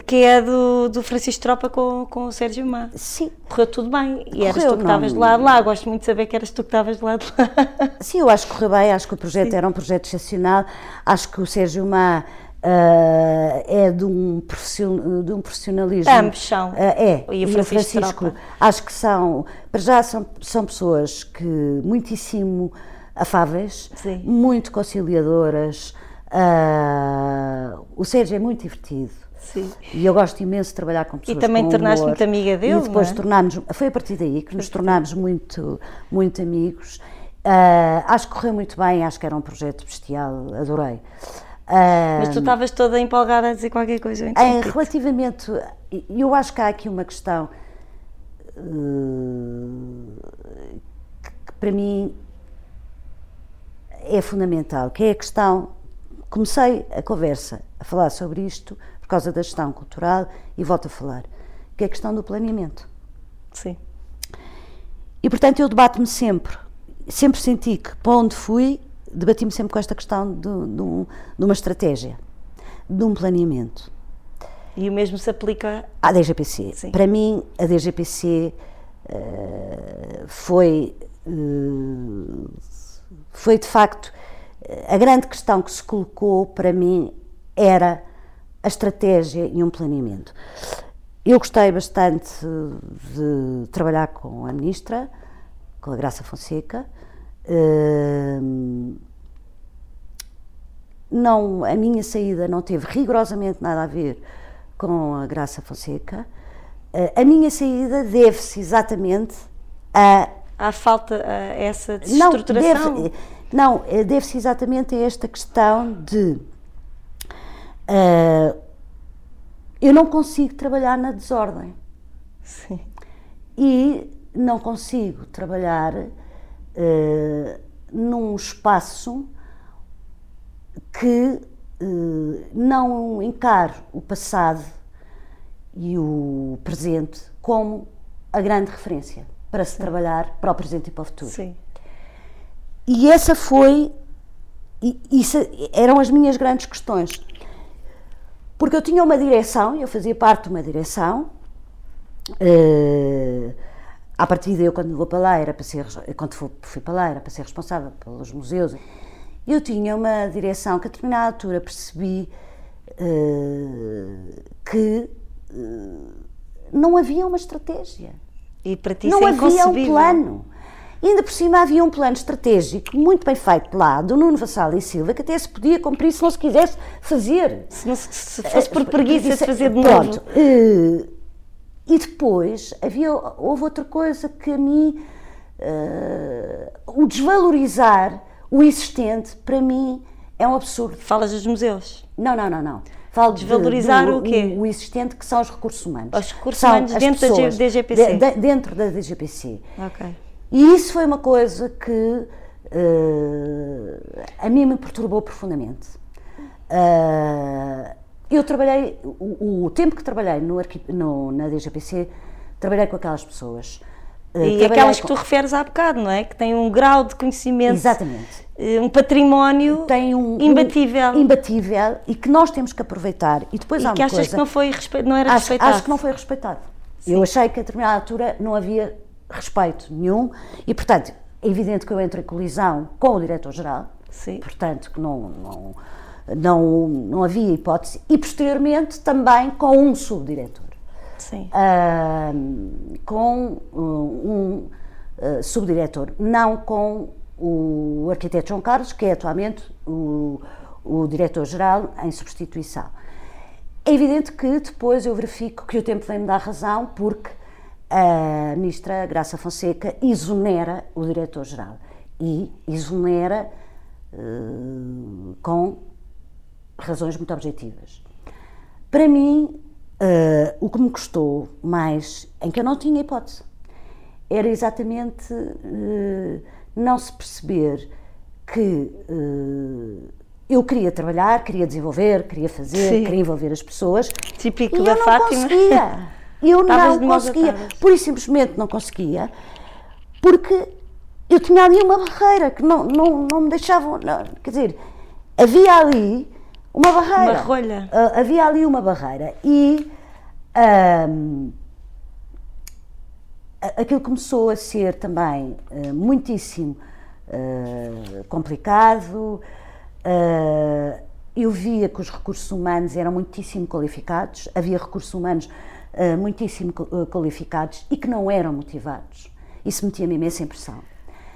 que é do, do Francisco Tropa com, com o Sérgio Má. Sim. Correu tudo bem. E eras tu que estavas do lado de lá. Gosto muito de saber que eras tu que estavas do lado de lá. Sim, eu acho que correu bem. Acho que o projeto Sim. era um projeto excepcional. Acho que o Sérgio Má Uh, é de um, de um profissionalismo. Ambos são. Uh, é. E o Francisco, Francisco acho que são, para já são, são pessoas que muitíssimo afáveis, Sim. muito conciliadoras. Uh, o Sérgio é muito divertido. Sim. E eu gosto imenso de trabalhar com pessoas E também com tornaste humor. muito amiga dele, E depois é? tornámos, foi a partir daí que nos tornámos muito, muito amigos. Acho que correu muito bem, acho que era um projeto bestial, adorei. Mas tu estavas toda empolgada a dizer qualquer coisa. Em, relativamente, eu acho que há aqui uma questão uh, que para mim é fundamental, que é a questão, comecei a conversa a falar sobre isto por causa da gestão cultural e volto a falar, que é a questão do planeamento. Sim. E portanto eu debato-me sempre, sempre senti que para onde fui debati-me sempre com esta questão de, de, de, uma estratégia, de um planeamento. E o mesmo se aplica à DGPC. Sim. Para mim, a DGPC uh, foi, uh, foi de facto a grande questão que se colocou para mim era a estratégia e um planeamento. Eu gostei bastante de trabalhar com a ministra, com a Graça Fonseca. Uh, não, a minha saída não teve rigorosamente nada a ver com a Graça Fonseca. Uh, a minha saída deve-se exatamente a. À falta, a essa desestruturação? Não, deve, não, eh, deve-se exatamente a esta questão de. Uh, eu não consigo trabalhar na desordem. Sim. E não consigo trabalhar uh, num espaço que uh, não encare o passado e o presente como a grande referência para se Sim. trabalhar para o presente e para o futuro. Sim. E essa foi, e, isso eram as minhas grandes questões. Porque eu tinha uma direção, eu fazia parte de uma direção, uh, à partida eu quando vou para lá era para ser, quando fui para lá era para ser responsável pelos museus, eu tinha uma direção que a determinada altura percebi uh, que uh, não havia uma estratégia. E para ti não é havia um plano. Ainda por cima havia um plano estratégico muito bem feito lá, do Nuno Vassal e Silva, que até se podia cumprir se não se quisesse fazer. Se, não, se fosse por preguiça de fazer de Pronto. novo. Uh, e depois havia, houve outra coisa que a mim, uh, o desvalorizar o existente, para mim, é um absurdo. Falas dos museus? Não, não, não, não. Falo Desvalorizar de, do, o quê? O, o, existente, que são os recursos humanos. Os recursos são humanos dentro pessoas, da DGPC? De, de, dentro da DGPC. Ok. E isso foi uma coisa que uh, a mim me perturbou profundamente. Uh, eu trabalhei, o, o, tempo que trabalhei no, no, na DGPC, trabalhei com aquelas pessoas. e aquelas que tu referes há bocado, não é? Que têm um grau de conhecimento. Exatamente. Um património tem um, imbatível. Um, imbatível e que nós temos que aproveitar. E depois e há que achas coisa, que não, foi, não era acho, respeitado? Acho que não foi respeitado. Sim. Eu achei que a determinada altura não havia respeito nenhum e, portanto, é evidente que eu entro em colisão com o diretor-geral, portanto, que não, não, não, não havia hipótese, e posteriormente também com um subdiretor. Sim. Uh, com um, um uh, subdiretor, não com o arquiteto João Carlos, que é atualmente o, o diretor-geral em substituição. É evidente que depois eu verifico que o tempo vem-me dar razão, porque a ministra Graça Fonseca exonera o diretor-geral e exonera uh, com razões muito objetivas. Para mim, uh, o que me custou mais, em que eu não tinha hipótese, era exatamente uh, não se perceber que eu queria trabalhar, queria desenvolver, queria fazer, Sim. queria envolver as pessoas. Típico da eu não Fátima. conseguia. Eu Estavas não conseguia, pura e simplesmente não conseguia, porque eu tinha ali uma barreira que não, não, não me deixavam. Não, quer dizer, havia ali uma barreira. Uma rolha. Uh, havia ali uma barreira. E um, aquilo começou a ser também uh, muitíssimo uh, complicado. eu via que os recursos humanos eram muitíssimo qualificados, havia recursos humanos muitíssimo qualificados e que não eram motivados. Isso metia-me imensa impressão.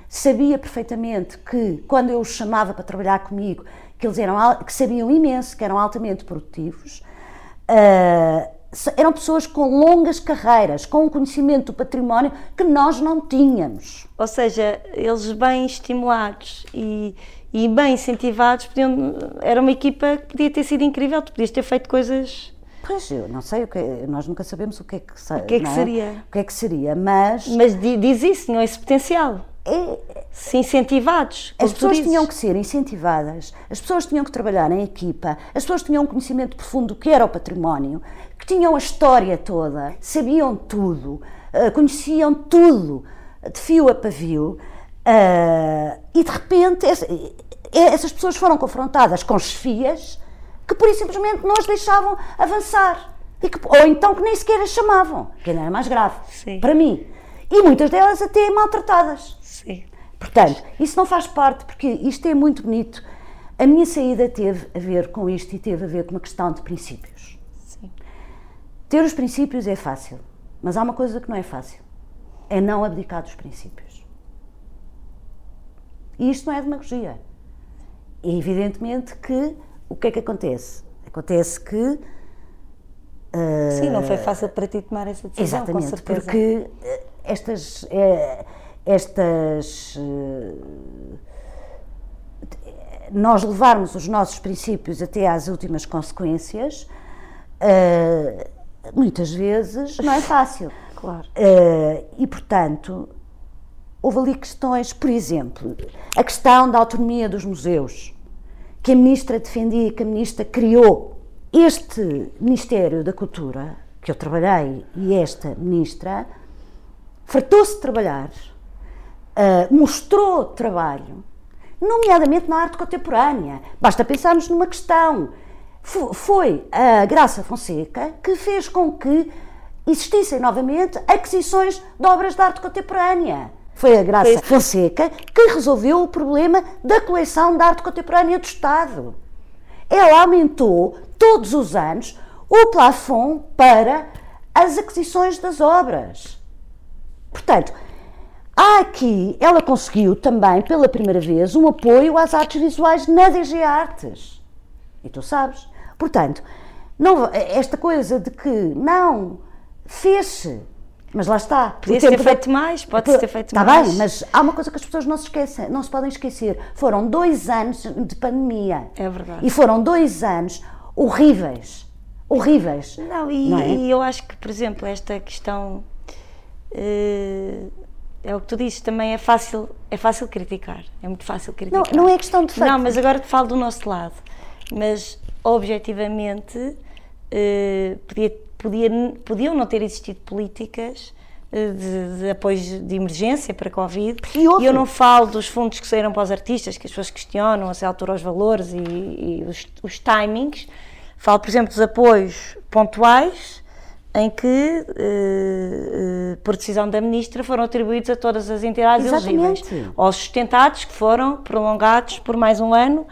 Sabia perfeitamente que, quando eu os chamava para trabalhar comigo, que eles eram, que sabiam imenso, que eram altamente produtivos, uh, eram pessoas com longas carreiras, com um conhecimento do património que nós não tínhamos. Ou seja, eles bem estimulados e, e bem incentivados, podiam, era uma equipa que podia ter sido incrível, tu podias ter feito coisas Pois, eu não sei, o que, nós nunca sabemos o que é que, o que, é que é? seria. O que é que seria, mas... Mas diz isso, tinham esse potencial. Se incentivados. As pessoas tinham que ser incentivadas, as pessoas tinham que trabalhar em equipa, as pessoas tinham um conhecimento profundo do que era o património, que tinham a história toda, sabiam tudo, conheciam tudo, de fio a pavio, e de repente essas pessoas foram confrontadas com chefias que por isso simplesmente não as deixavam avançar. Que, ou então que nem sequer as chamavam, que ainda era mais grave, Sim. para mim. E muitas delas até maltratadas. Portanto, isso não faz parte, porque isto é muito bonito. A minha saída teve a ver com isto e teve a ver com uma questão de princípios. Sim. Ter os princípios é fácil, mas há uma coisa que não é fácil: é não abdicar dos princípios. E isto não é demagogia. É evidentemente que o que é que acontece? Acontece que. Uh, Sim, não foi fácil para ti tomar essa decisão, exatamente, porque estas. Eh, estas uh, nós levarmos os nossos princípios até às últimas consequências, uh, muitas vezes não é fácil. Claro. e, portanto, houve ali questões, por exemplo, a questão da autonomia dos museus que a ministra defendia, que a ministra criou. Este Ministério da Cultura, que eu trabalhei, e esta ministra, fartou-se de trabalhar, uh, mostrou trabalho, nomeadamente na arte contemporânea. Basta pensarmos numa questão. F foi a Graça Fonseca que fez com que existissem novamente aquisições de obras de arte contemporânea. Foi a Graça Fonseca que resolveu o problema da coleção de arte contemporânea do Estado. Ela aumentou todos os anos o plafond para as aquisições das obras. Portanto, aqui, ela conseguiu também, pela primeira vez, um apoio às artes visuais na DG Artes. E tu sabes. Portanto, não, esta coisa de que não, fez-se, mas lá está. Podia ter feito mais, pode ter feito está mais. Está bem, mas há uma coisa que as pessoas não se esquecem, não se podem esquecer. Foram dois anos de pandemia. É verdade. E foram dois anos horríveis. Horríveis. Não, e, não é? e eu acho que, por exemplo, esta questão uh, é o que tu dizes, também é fácil, é fácil criticar. É muito fácil criticar. Não, não é questão de facto. Não, mas agora te falo do nosso lado. Mas objetivamente uh, podia, podia, podiam não ter existido políticas eh, de, de apoios de emergência para Covid. E. E eu não falo dos fundos que saíram para os artistas, que as pessoas questionam se altura aos valores e, e os, os timings. Falo, por exemplo, dos apoios pontuais, em que, eh, eh, por decisão da Ministra, foram atribuídos a todas as entidades Exatamente. elegíveis. Aos sustentados, que foram prolongados por mais um ano,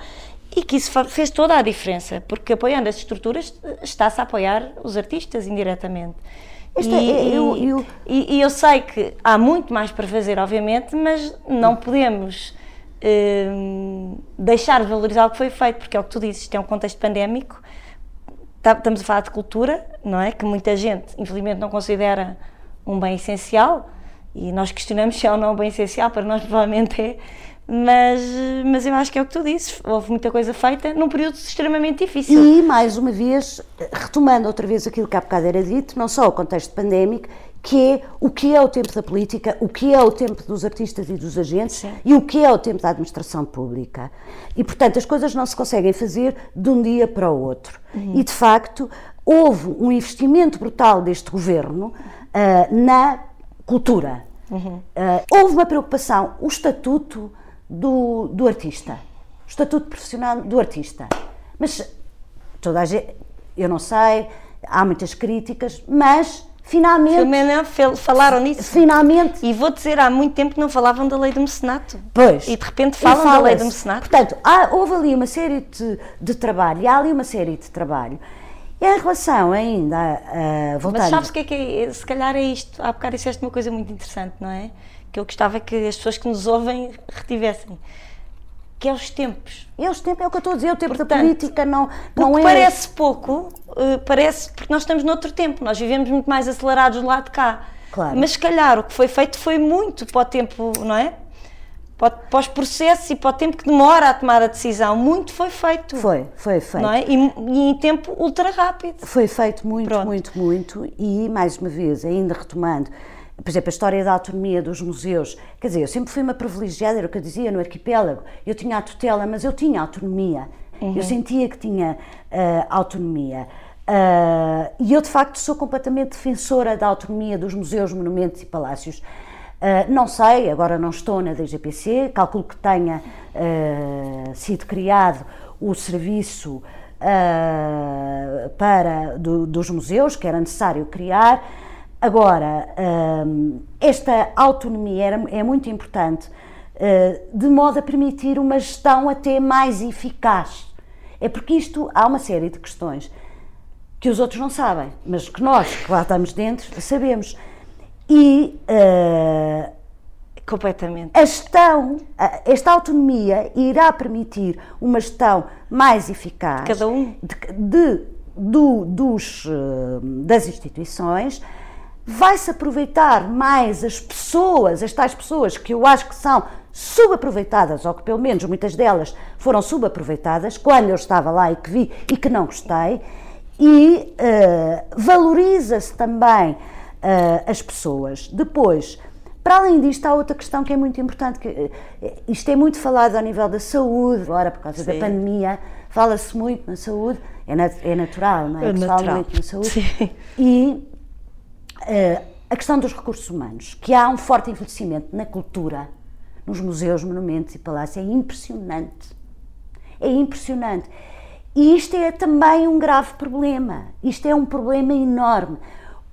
e que isso fez toda a diferença, porque apoiando as estruturas, eh, está-se a apoiar os artistas indiretamente. Este e, é- eu- e- eu- e- e eu sei que há muito mais para fazer, obviamente, mas não podemos hum, deixar de valorizar o que foi feito, porque é o que tu dizes, isto é um contexto pandémico, estamos a falar de cultura, não é? Que muita gente, infelizmente, não considera um bem essencial, e nós questionamos se é ou não um bem essencial, para nós provavelmente é, mas, mas eu acho que é o que tu dizes, houve muita coisa feita num período extremamente difícil. E, mais uma vez, retomando outra vez aquilo que há bocado era dito, não só o contexto pandémico, que é o que é o tempo da política, o que é o tempo dos artistas e dos agentes Sim. e o que é o tempo da administração pública. E, portanto, as coisas não se conseguem fazer de um dia para o outro. E, de facto, houve um investimento brutal deste governo ah, na cultura. Ah, houve uma preocupação, o estatuto do, do artista, o estatuto profissional do artista. Mas toda a gente, eu não sei, há muitas críticas, mas finalmente, Filomena, falaram nisso. finalmente, E vou dizer, há muito tempo que não falavam da lei do mecenato. pois. E de repente falam da lei do mecenato. Portanto, há- houve ali uma série de, de trabalho, e há ali uma série de trabalho. E em relação ainda, a, a, voltando... Mas sabes o que é que é? Se calhar é isto. Há bocado disseste uma coisa muito interessante, não é? Que eu gostava que as pessoas que nos ouvem retivessem. Que é os tempos. É os tempos, é o que eu estou a dizer, o tempo da Portanto, política não, não é... parece pouco, eh, parece porque nós estamos noutro tempo, nós vivemos muito mais acelerados do lado de cá. Claro. Mas se calhar o que foi feito foi muito para o tempo, não é? Para, para os processos e para o tempo que demora a tomar a decisão. Muito foi feito. Foi, foi feito. Não é? E, e em tempo ultra rápido. Foi feito muito, Pronto. muito, muito, e mais uma vez, ainda retomando, por exemplo, a história da autonomia dos museus, quer dizer, eu sempre fui uma privilegiada, era o que eu dizia, no arquipélago, eu tinha a tutela, mas eu tinha autonomia, eu sentia que tinha ah, autonomia. Ah, e eu, de facto, sou completamente defensora da autonomia dos museus, monumentos e palácios. Ah, não sei, agora não estou na DGPC, calculo que tenha sido criado o serviço para do- dos museus que era necessário criar. Agora, hum, esta autonomia é muito importante, eh, de modo a permitir uma gestão até mais eficaz. É porque isto há uma série de questões que os outros não sabem, mas que nós, que lá estamos dentro, sabemos. E eh, Completamente. a gestão, esta autonomia irá permitir uma gestão mais eficaz Cada um. de, de- do- dos, eh, das instituições, vai-se aproveitar mais as pessoas, as tais pessoas que eu acho que são subaproveitadas, ou que pelo menos muitas delas foram subaproveitadas, quando eu estava lá e que vi e que não gostei, e eh, valoriza-se também eh, as pessoas. Depois, para além disto, há outra questão que é muito importante, que eh, isto é muito falado ao nível da saúde, agora por causa da Sim. pandemia, fala-se muito na saúde, é, nat- é natural, não é? É natural. muito na saúde. Sim. E a questão dos recursos humanos, que há um forte envelhecimento na cultura, nos museus, monumentos e palácios, é impressionante. É impressionante. E isto é também um grave problema. Isto é um problema enorme,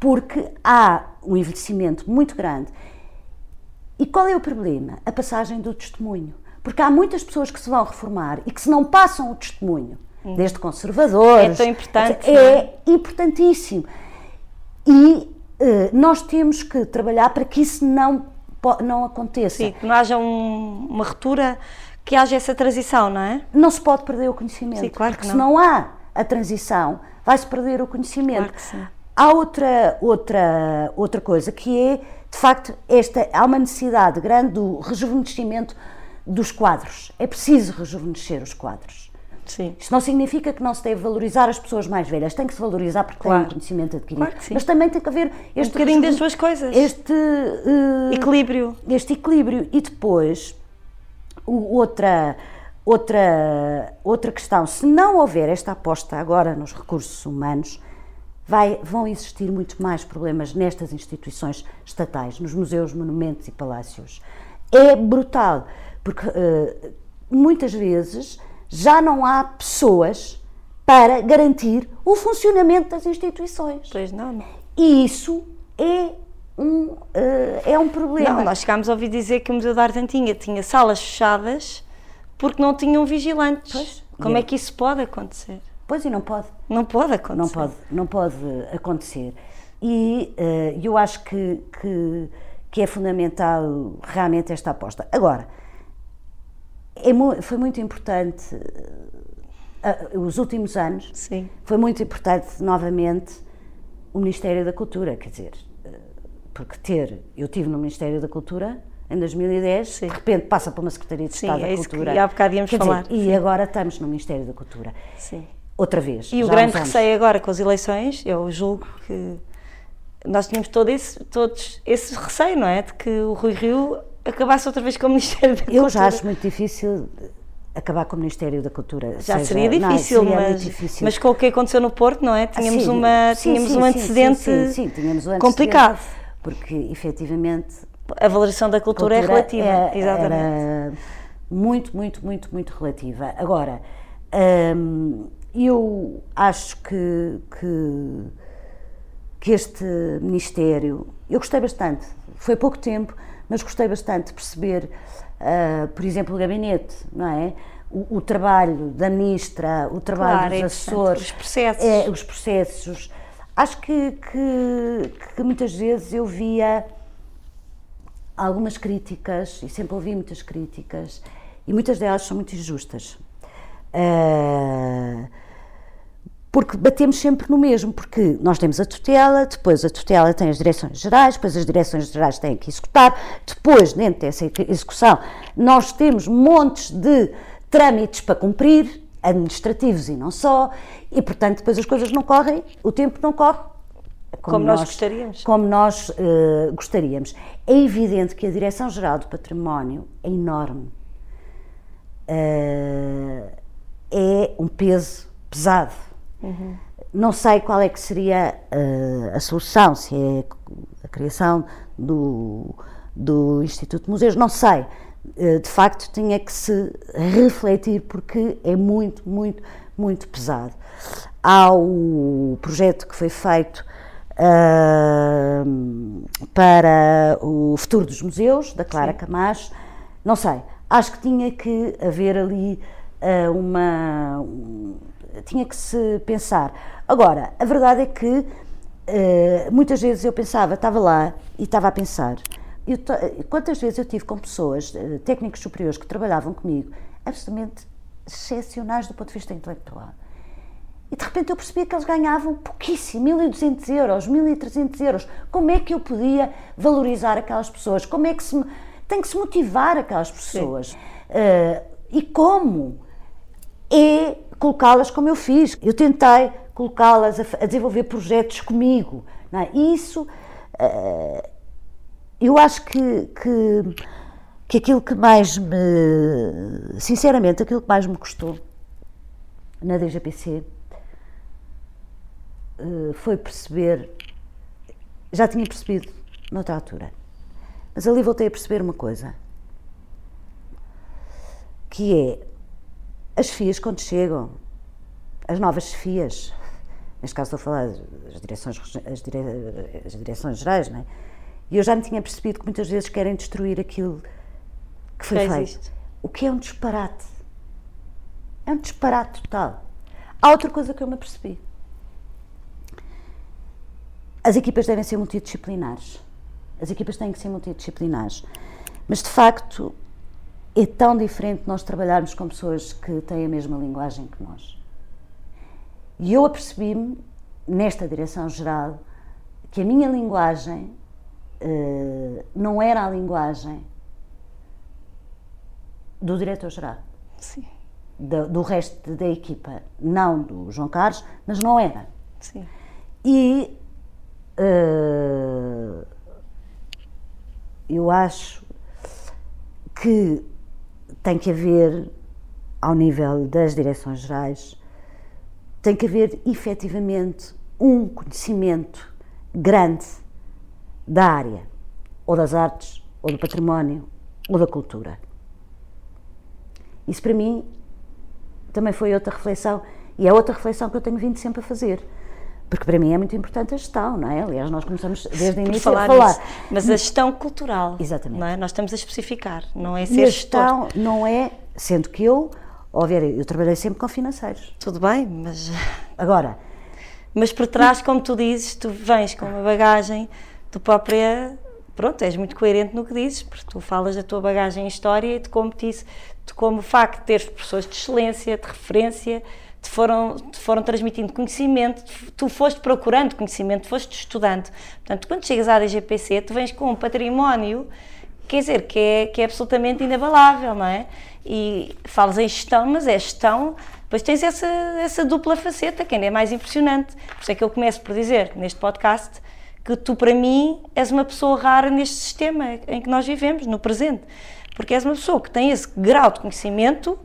porque há um envelhecimento muito grande. E qual é o problema? A passagem do testemunho. Porque há muitas pessoas que se vão reformar e que se não passam o testemunho, desde conservadores. É tão importante, É importantíssimo. E eh, nós temos que trabalhar para que isso não, não aconteça. Sim, que não haja um- uma ruptura, que haja essa transição, não é? Não se pode perder o conhecimento. Sim, claro que não. se não há a transição, vai-se perder o conhecimento. Claro que sim. Há outra, outra, outra coisa que é, de facto, esta, há uma necessidade grande do rejuvenescimento dos quadros. É preciso rejuvenescer os quadros. Sim. Isto não significa que não se deve valorizar as pessoas mais velhas, tem que se valorizar porque têm Claro. um conhecimento adquirido. Claro. Mas também tem que haver este um bocadinho das duas coisas. Este, eh, Equilíbrio. este equilíbrio. E depois, o- outra, outra, outra questão, se não houver esta aposta agora nos recursos humanos, vai, vão existir muito mais problemas nestas instituições estatais, nos museus, monumentos e palácios. É brutal, porque uh, muitas vezes já não há pessoas para garantir o funcionamento das instituições. Pois não, não. E isso é um, uh, é um problema. Não, nós chegámos a ouvir dizer que o Museu da Argentina tinha salas fechadas porque não tinham vigilantes. Pois. Como é que isso pode acontecer? Pois e não pode. Não pode acontecer. Não pode, não pode acontecer. E uh, eu acho que, que, que, é fundamental realmente esta aposta. Agora, é, foi muito importante, uh, os últimos anos, Sim. foi muito importante novamente o Ministério da Cultura, quer dizer, uh, porque ter, eu tive no Ministério da Cultura em 2010, Sim. de repente passa para uma Secretaria de Estado Sim, da é Cultura. Que, e há bocado íamos falar. Dizer, e agora estamos no Ministério da Cultura. Sim outra vez. E o grande receio agora com as eleições, eu julgo que nós tínhamos todo esse, todos esse receio, não é? De que o Rui Rio acabasse outra vez com o Ministério da Cultura. Eu já acho muito difícil acabar com o Ministério da Cultura. Já seja, seria difícil, não, seria mas, difícil. mas com o que aconteceu no Porto, não é? Tínhamos, uma, sim, tínhamos sim, um antecedente sim, tínhamos um complicado. Porque, efetivamente... A valorização da cultura, é cultura é relativa, é, exatamente. Muito, muito, muito, muito relativa. Agora, hum, eu acho que, que, que, este Ministério, eu gostei bastante, foi pouco tempo, mas gostei bastante de perceber, uh, por exemplo, o gabinete, não é? O, o trabalho da ministra, o trabalho claro, dos é assessores, os processos. É, os processos. Acho que, que, que muitas vezes eu via algumas críticas, e sempre ouvi muitas críticas, e muitas delas são muito injustas. Uh, porque batemos sempre no mesmo, porque nós temos a tutela, depois a tutela tem as direções gerais, depois as direções gerais têm que executar, depois, dentro dessa execução, nós temos montes de trâmites para cumprir, administrativos e não só, e portanto depois as coisas não correm, o tempo não corre. Como, como nós, nós, gostaríamos. Como nós uh, gostaríamos. É evidente que a Direção-Geral do Património é enorme. Uh, é um peso pesado Uhum. Não sei qual é que seria uh, a solução, se é a criação do, do Instituto de Museus, não sei. Uh, de facto, tinha que se refletir porque é muito, muito, muito pesado. Há o projeto que foi feito uh, para o futuro dos museus, da Clara Sim. Camacho, não sei. Acho que tinha que haver ali uma. Um, tinha que se pensar. Agora, a verdade é que uh, muitas vezes eu pensava, estava lá e estava a pensar. Eu, quantas vezes eu tive com pessoas, uh, técnicos superiores que trabalhavam comigo, absolutamente excepcionais do ponto de vista intelectual. E de repente eu percebia que eles ganhavam pouquíssimo, 1.200 euros, 1.300 euros. Como é que eu podia valorizar aquelas pessoas? Como é que se. Tem que se motivar aquelas pessoas. Uh, e como? É colocá-las como eu fiz. Eu tentei colocá-las a, a, desenvolver projetos comigo. É? Isso, uh, eu acho que, que, que aquilo que mais me. Sinceramente, aquilo que mais me custou na DGPC uh, foi perceber. Já tinha percebido noutra altura, mas ali voltei a perceber uma coisa. Que é as FIAs, quando chegam, as novas FIAs, neste caso estou a falar das direções, as, dire, as direções gerais, não é? E eu já me tinha percebido que muitas vezes querem destruir aquilo que foi feito. O que é um disparate. É um disparate total. Há outra coisa que eu me apercebi. As equipas devem ser multidisciplinares. As equipas têm que ser multidisciplinares. Mas, de facto, é tão diferente nós trabalharmos com pessoas que têm a mesma linguagem que nós. E eu apercebi-me, nesta direção geral, que a minha linguagem uh, não era a linguagem do diretor-geral. Sim. Do, do, resto da equipa. Não do João Carlos, mas não era. Sim. E uh, eu acho que tem que haver, ao nível das direções gerais, tem que haver efetivamente um conhecimento grande da área, ou das artes, ou do património, ou da cultura. Isso para mim também foi outra reflexão, e é outra reflexão que eu tenho vindo sempre a fazer. Porque para mim é muito importante a gestão, não é? Aliás, nós começamos desde o início falar a falar. Nisso. Mas a gestão cultural. Exatamente. Não é? Nós estamos a especificar, não é E ser a gestor. gestão não é, sendo que eu, ó Vera, eu trabalhei sempre com financeiros. Tudo bem, mas, Agora, mas por trás, como tu dizes, tu vens com uma bagagem, tu própria, pronto, és muito coerente no que dizes, porque tu falas da tua bagagem em história e de como, te, de como o facto de teres pessoas de excelência, de referência, te foram, te foram transmitindo conhecimento, tu foste procurando conhecimento, foste estudando. Portanto, quando chegas à DGPC, tu vens com um património, quer dizer, que é, que é absolutamente inabalável, não é? E falas em gestão, mas é gestão, depois tens essa, essa dupla faceta, que ainda é mais impressionante. Por isso é que eu começo por dizer, neste podcast, que tu, para mim, és uma pessoa rara neste sistema em que nós vivemos, no presente. Porque és uma pessoa que tem esse grau de conhecimento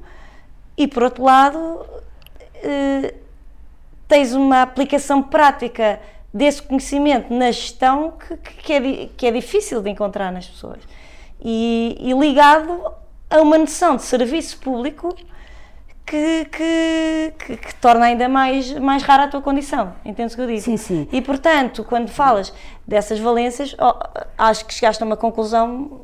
e, por outro lado, eh, tens uma aplicação prática desse conhecimento na gestão que, que, é, que é difícil de encontrar nas pessoas. E, e ligado a uma noção de serviço público que, que, que, que torna ainda mais, mais rara a tua condição. Entendes o que eu digo? Sim, sim. E portanto, quando falas dessas valências, ó, acho que chegaste a uma conclusão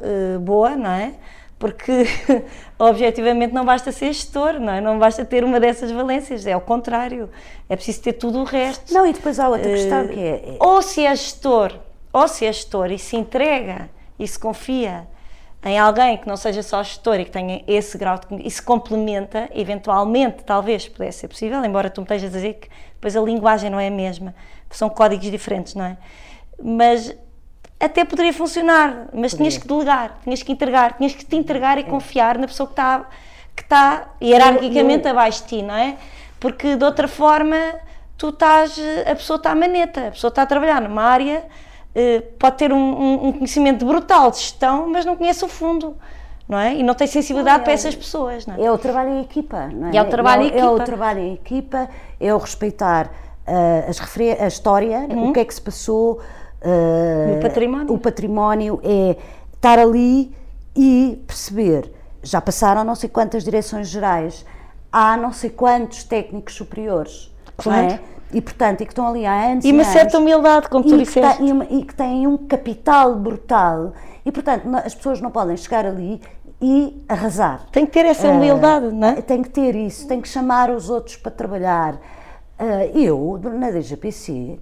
eh, boa, não é? Porque objetivamente não basta ser gestor, não é? Não basta ter uma dessas valências, é ao contrário, é preciso ter tudo o resto. não, e depois há outra questão que é, é- Ou se é gestor, ou se é gestor e se entrega e se confia em alguém que não seja só gestor e que tenha esse grau de e se complementa, eventualmente, talvez pudesse ser possível, embora tu me estejas a dizer que depois a linguagem não é a mesma, são códigos diferentes, não é? Mas até poderia funcionar, mas tinhas que delegar, tinhas que entregar, tinhas que te entregar e confiar na pessoa que está que está hierarquicamente eu- abaixo de ti, não é? Porque de outra forma tu estás, a pessoa está à maneta, a pessoa está a trabalhar numa área, eh, pode ter um, um- conhecimento brutal de gestão, mas não conhece o fundo, não é? E não tem sensibilidade Não, é para essas pessoas, não é? É o trabalho em equipa, não é? E é o trabalho em É o equipa. trabalho em equipa, é o respeitar ah, as a história, o que é que se passou, ah. O património. o património, é estar ali e perceber. Já passaram não sei quantas direções gerais, há não sei quantos técnicos superiores, Claro. é? E portanto, e que estão ali há anos E uma anos, certa humildade, como tu disseste. e e que têm um capital brutal e portanto as pessoas não podem chegar ali e arrasar. Tem que ter essa humildade, não é? Tem que ter isso, tem que chamar os outros para trabalhar. Ah, eu, na DGPC,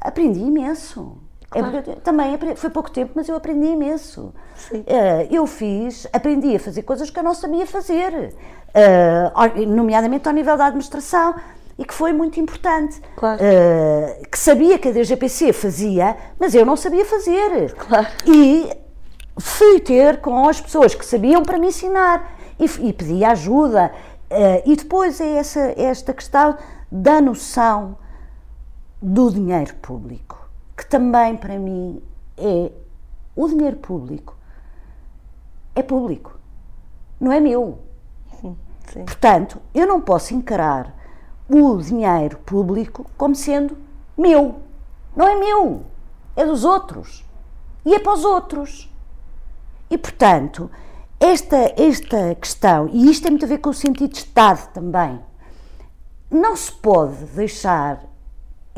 aprendi imenso. É eu também foi pouco tempo, mas eu aprendi imenso. Sim. Ah, eu fiz, aprendi a fazer coisas que eu não sabia fazer, ao- nomeadamente ao nível da administração, e que foi muito importante. Claro. Ah, que sabia que a DGPC fazia, mas eu não sabia fazer. Claro. E fui ter com as pessoas que sabiam para me ensinar e, e pedi ajuda. Eh, e depois é essa, é esta questão da noção do dinheiro público, que também para mim é o dinheiro público é público, não é meu. Sim. Portanto, eu não posso encarar o dinheiro público como sendo meu. Não é meu, é dos outros. E é para os outros. E, portanto, esta, esta questão, e isto tem muito a ver com o sentido de Estado também, não se pode deixar,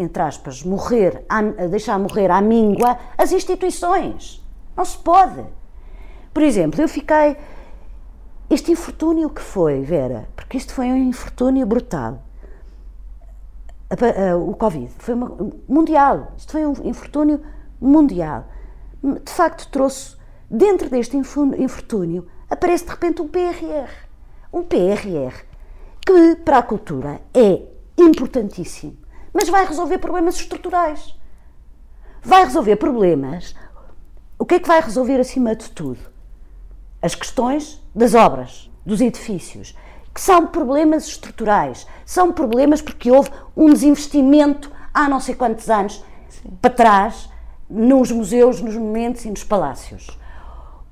entre aspas, morrer, à- deixar morrer à míngua as instituições. Não se pode. Por exemplo, eu fiquei. Este infortúnio que foi, Vera, porque isto foi um infortúnio brutal. A a- O Covid foi mundial. Isto foi um infortúnio mundial. De facto, trouxe, dentro deste infortúnio, aparece de repente um PRR. Um PRR que, para a cultura, é importantíssimo, mas vai resolver problemas estruturais. Vai resolver problemas. O que é que vai resolver acima de tudo? as questões das obras, dos edifícios, que são problemas estruturais, são problemas porque houve um desinvestimento há não sei quantos anos para trás nos museus, nos monumentos e nos palácios.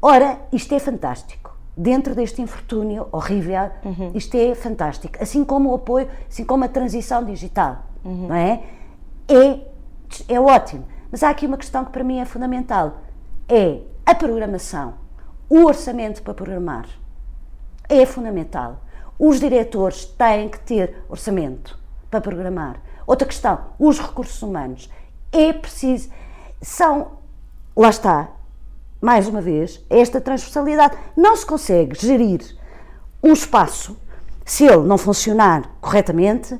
Ora, isto é fantástico. Dentro deste infortúnio horrível, isto é fantástico. Assim como o apoio, assim como a transição digital. Uhum. não é? é? É ótimo. Mas há aqui uma questão que para mim é fundamental: é a programação, o orçamento para programar. É fundamental. Os diretores têm que ter orçamento para programar. Outra questão, os recursos humanos. É preciso. São. Lá está, mais uma vez, esta transversalidade. Não se consegue gerir um espaço se ele não funcionar corretamente.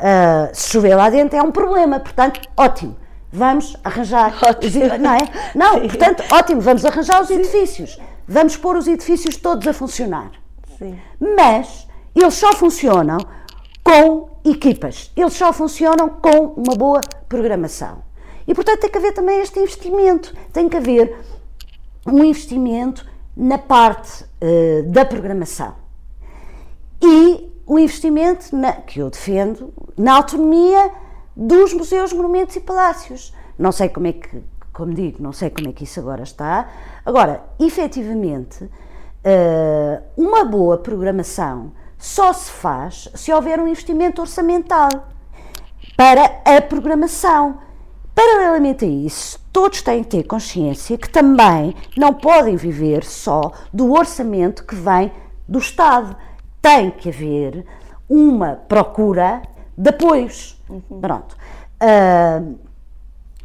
Uh, se chover lá dentro é um problema, portanto, ótimo, vamos arranjar. Ótimo. Os, não é? Não, portanto, ótimo, vamos arranjar os Sim. edifícios, vamos pôr os edifícios todos a funcionar. Sim. Mas eles só funcionam com equipas, eles só funcionam com uma boa programação. E portanto tem que haver também este investimento, tem que haver um investimento na parte uh, da programação e o investimento na, que eu defendo na autonomia dos museus, monumentos e palácios. Não sei como é que, como digo, não sei como é que isso agora está. Agora, efetivamente, uh, uma boa programação só se faz se houver um investimento orçamental para a programação. Paralelamente a isso, todos têm que ter consciência que também não podem viver só do orçamento que vem do Estado. Tem que haver uma procura de apoios. Uhum. Pronto. Uh,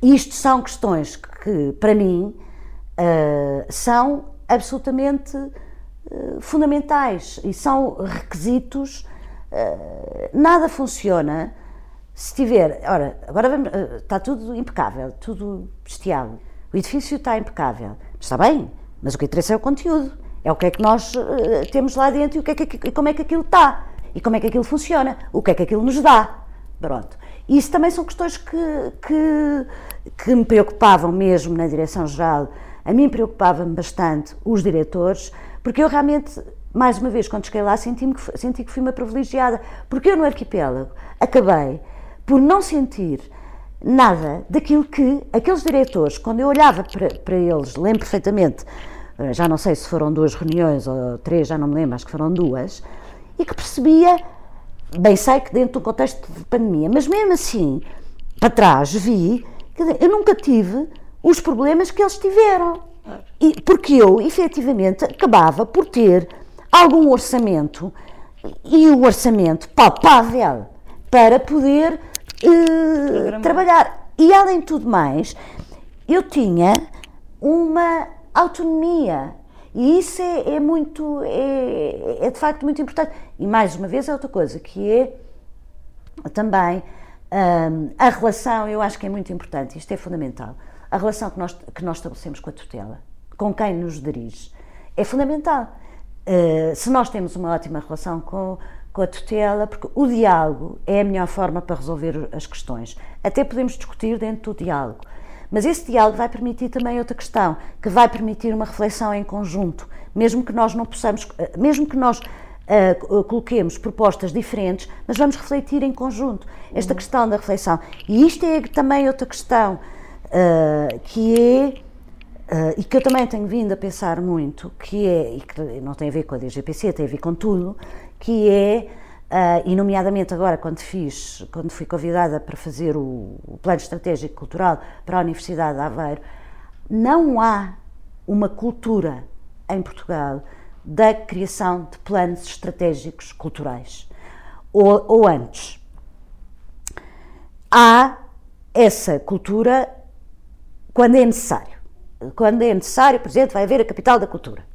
isto são questões que, para mim, uh, são absolutamente uh, fundamentais e são requisitos. nada funciona se tiver, ora, agora vamos, está tudo impecável, tudo bestial. O edifício está impecável. Está bem, mas o que interessa é o conteúdo. É o que é que nós uh, temos lá dentro e, o que é que, como é que aquilo está. E como é que aquilo funciona. O que é que aquilo nos dá. Pronto. Isso também são questões que, que, que me preocupavam mesmo na direção-geral. A mim preocupava-me bastante os diretores, porque eu realmente, mais uma vez, quando cheguei lá, senti, que, senti que fui uma privilegiada. Porque eu no arquipélago acabei por não sentir nada daquilo que aqueles diretores, quando eu olhava para, para eles, lembro perfeitamente, eh, já não sei se foram duas reuniões ou três, já não me lembro, acho que foram duas, e que percebia, bem sei que dentro do contexto de pandemia, mas mesmo assim, para trás, vi que eu nunca tive os problemas que eles tiveram. E, porque eu, efetivamente, acabava por ter algum orçamento e o orçamento palpável para poder uh, trabalhar. E além de tudo mais, eu tinha uma autonomia. E isso é, é muito, é, é, de facto muito importante. E mais uma vez é outra coisa, que é também um, a relação, eu acho que é muito importante, isto é fundamental. A relação que nós, que nós estabelecemos com a tutela, com quem nos dirige, é fundamental. Uh, se nós temos uma ótima relação com, com a tutela, porque o diálogo é a melhor forma para resolver as questões. Até podemos discutir dentro do diálogo. Mas esse diálogo vai permitir também outra questão, que vai permitir uma reflexão em conjunto, mesmo que nós não possamos, eh, mesmo que nós uh, coloquemos propostas diferentes, mas vamos refletir em conjunto esta uhum. questão da reflexão. E isto é também outra questão uh, que é Uh, e que eu também tenho vindo a pensar muito, que é, e que não tem a ver com a DGPC, tem a ver com tudo, que é, uh, e nomeadamente agora quando fiz, quando fui convidada para fazer o, o Plano Estratégico Cultural para a Universidade de Aveiro, não há uma cultura em Portugal da criação de planos estratégicos culturais. Ou, ou antes, há essa cultura quando é necessário quando é necessário, por exemplo, vai haver a capital da cultura.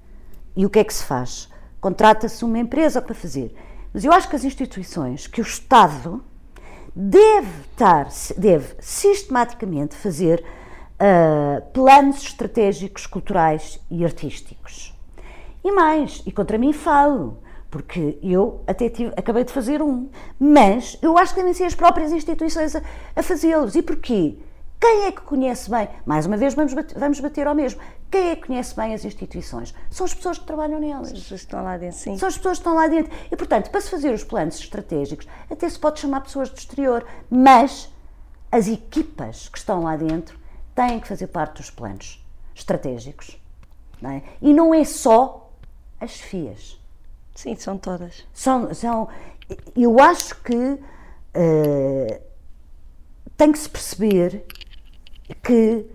E o que é que se faz? Contrata-se uma empresa para fazer. Mas eu acho que as instituições, que o Estado deve estar, deve sistematicamente fazer uh, planos estratégicos culturais e artísticos. E mais, e contra mim falo, porque eu até tive, acabei de fazer um, mas eu acho que devem ser as próprias instituições a, a fazê-los. E porquê? Quem é que conhece bem? Mais uma vez, vamos bater, vamos bater ao mesmo. Quem é que conhece bem as instituições? São as pessoas que trabalham nelas. São as pessoas que estão lá dentro, sim. São as pessoas que estão lá dentro. E, portanto, para se fazer os planos estratégicos, até se pode chamar pessoas do exterior, mas as equipas que estão lá dentro têm que fazer parte dos planos estratégicos. Não é? E não é só as FIAs. Sim, são todas. São, são, eu acho que. Uh, tem que se perceber que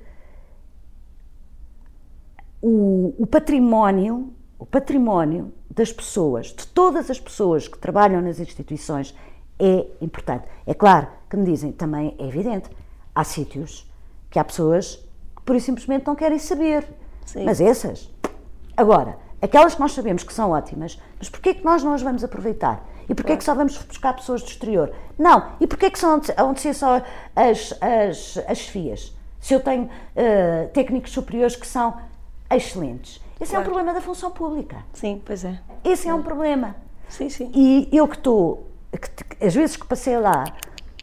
o, o património, o património das pessoas, de todas as pessoas que trabalham nas instituições, é importante. É claro que me dizem, também é evidente, há sítios que há pessoas que por simplesmente não querem saber. Sim. Mas essas. Agora, aquelas que nós sabemos que são ótimas, mas porquê que nós não as vamos aproveitar? E porquê claro. que só vamos buscar pessoas do exterior? Não. E porquê que são onde ser só as, as, as FIAs? Se eu tenho uh, técnicos superiores que são excelentes. Esse claro. é um problema da função pública. Sim, pois é. Esse é, é um problema. Sim, sim. E eu que estou, às vezes que passei lá,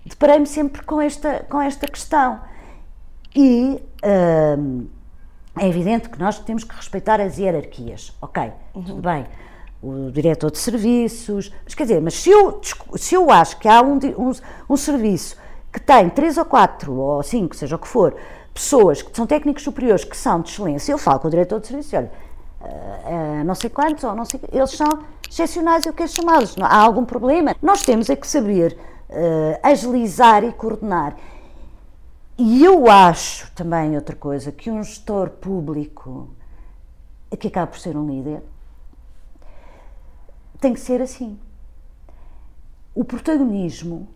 deparei-me sempre com esta, com esta questão. E hum, é evidente que nós temos que respeitar as hierarquias. Ok, uhum. tudo bem. O diretor de serviços. Mas quer dizer, mas se eu, se eu acho que há um, um, um serviço que tem três ou quatro ou cinco, seja o que for, pessoas que são técnicos superiores que são de excelência, eu falo com o diretor de serviço, olha, uh, uh, não sei quantos, ou não sei, eles são excepcionais, eu quero chamá-los, há algum problema? Nós temos é que saber uh, agilizar e coordenar. E eu acho também outra coisa, que um gestor público, que acaba por ser um líder, tem que ser assim. O protagonismo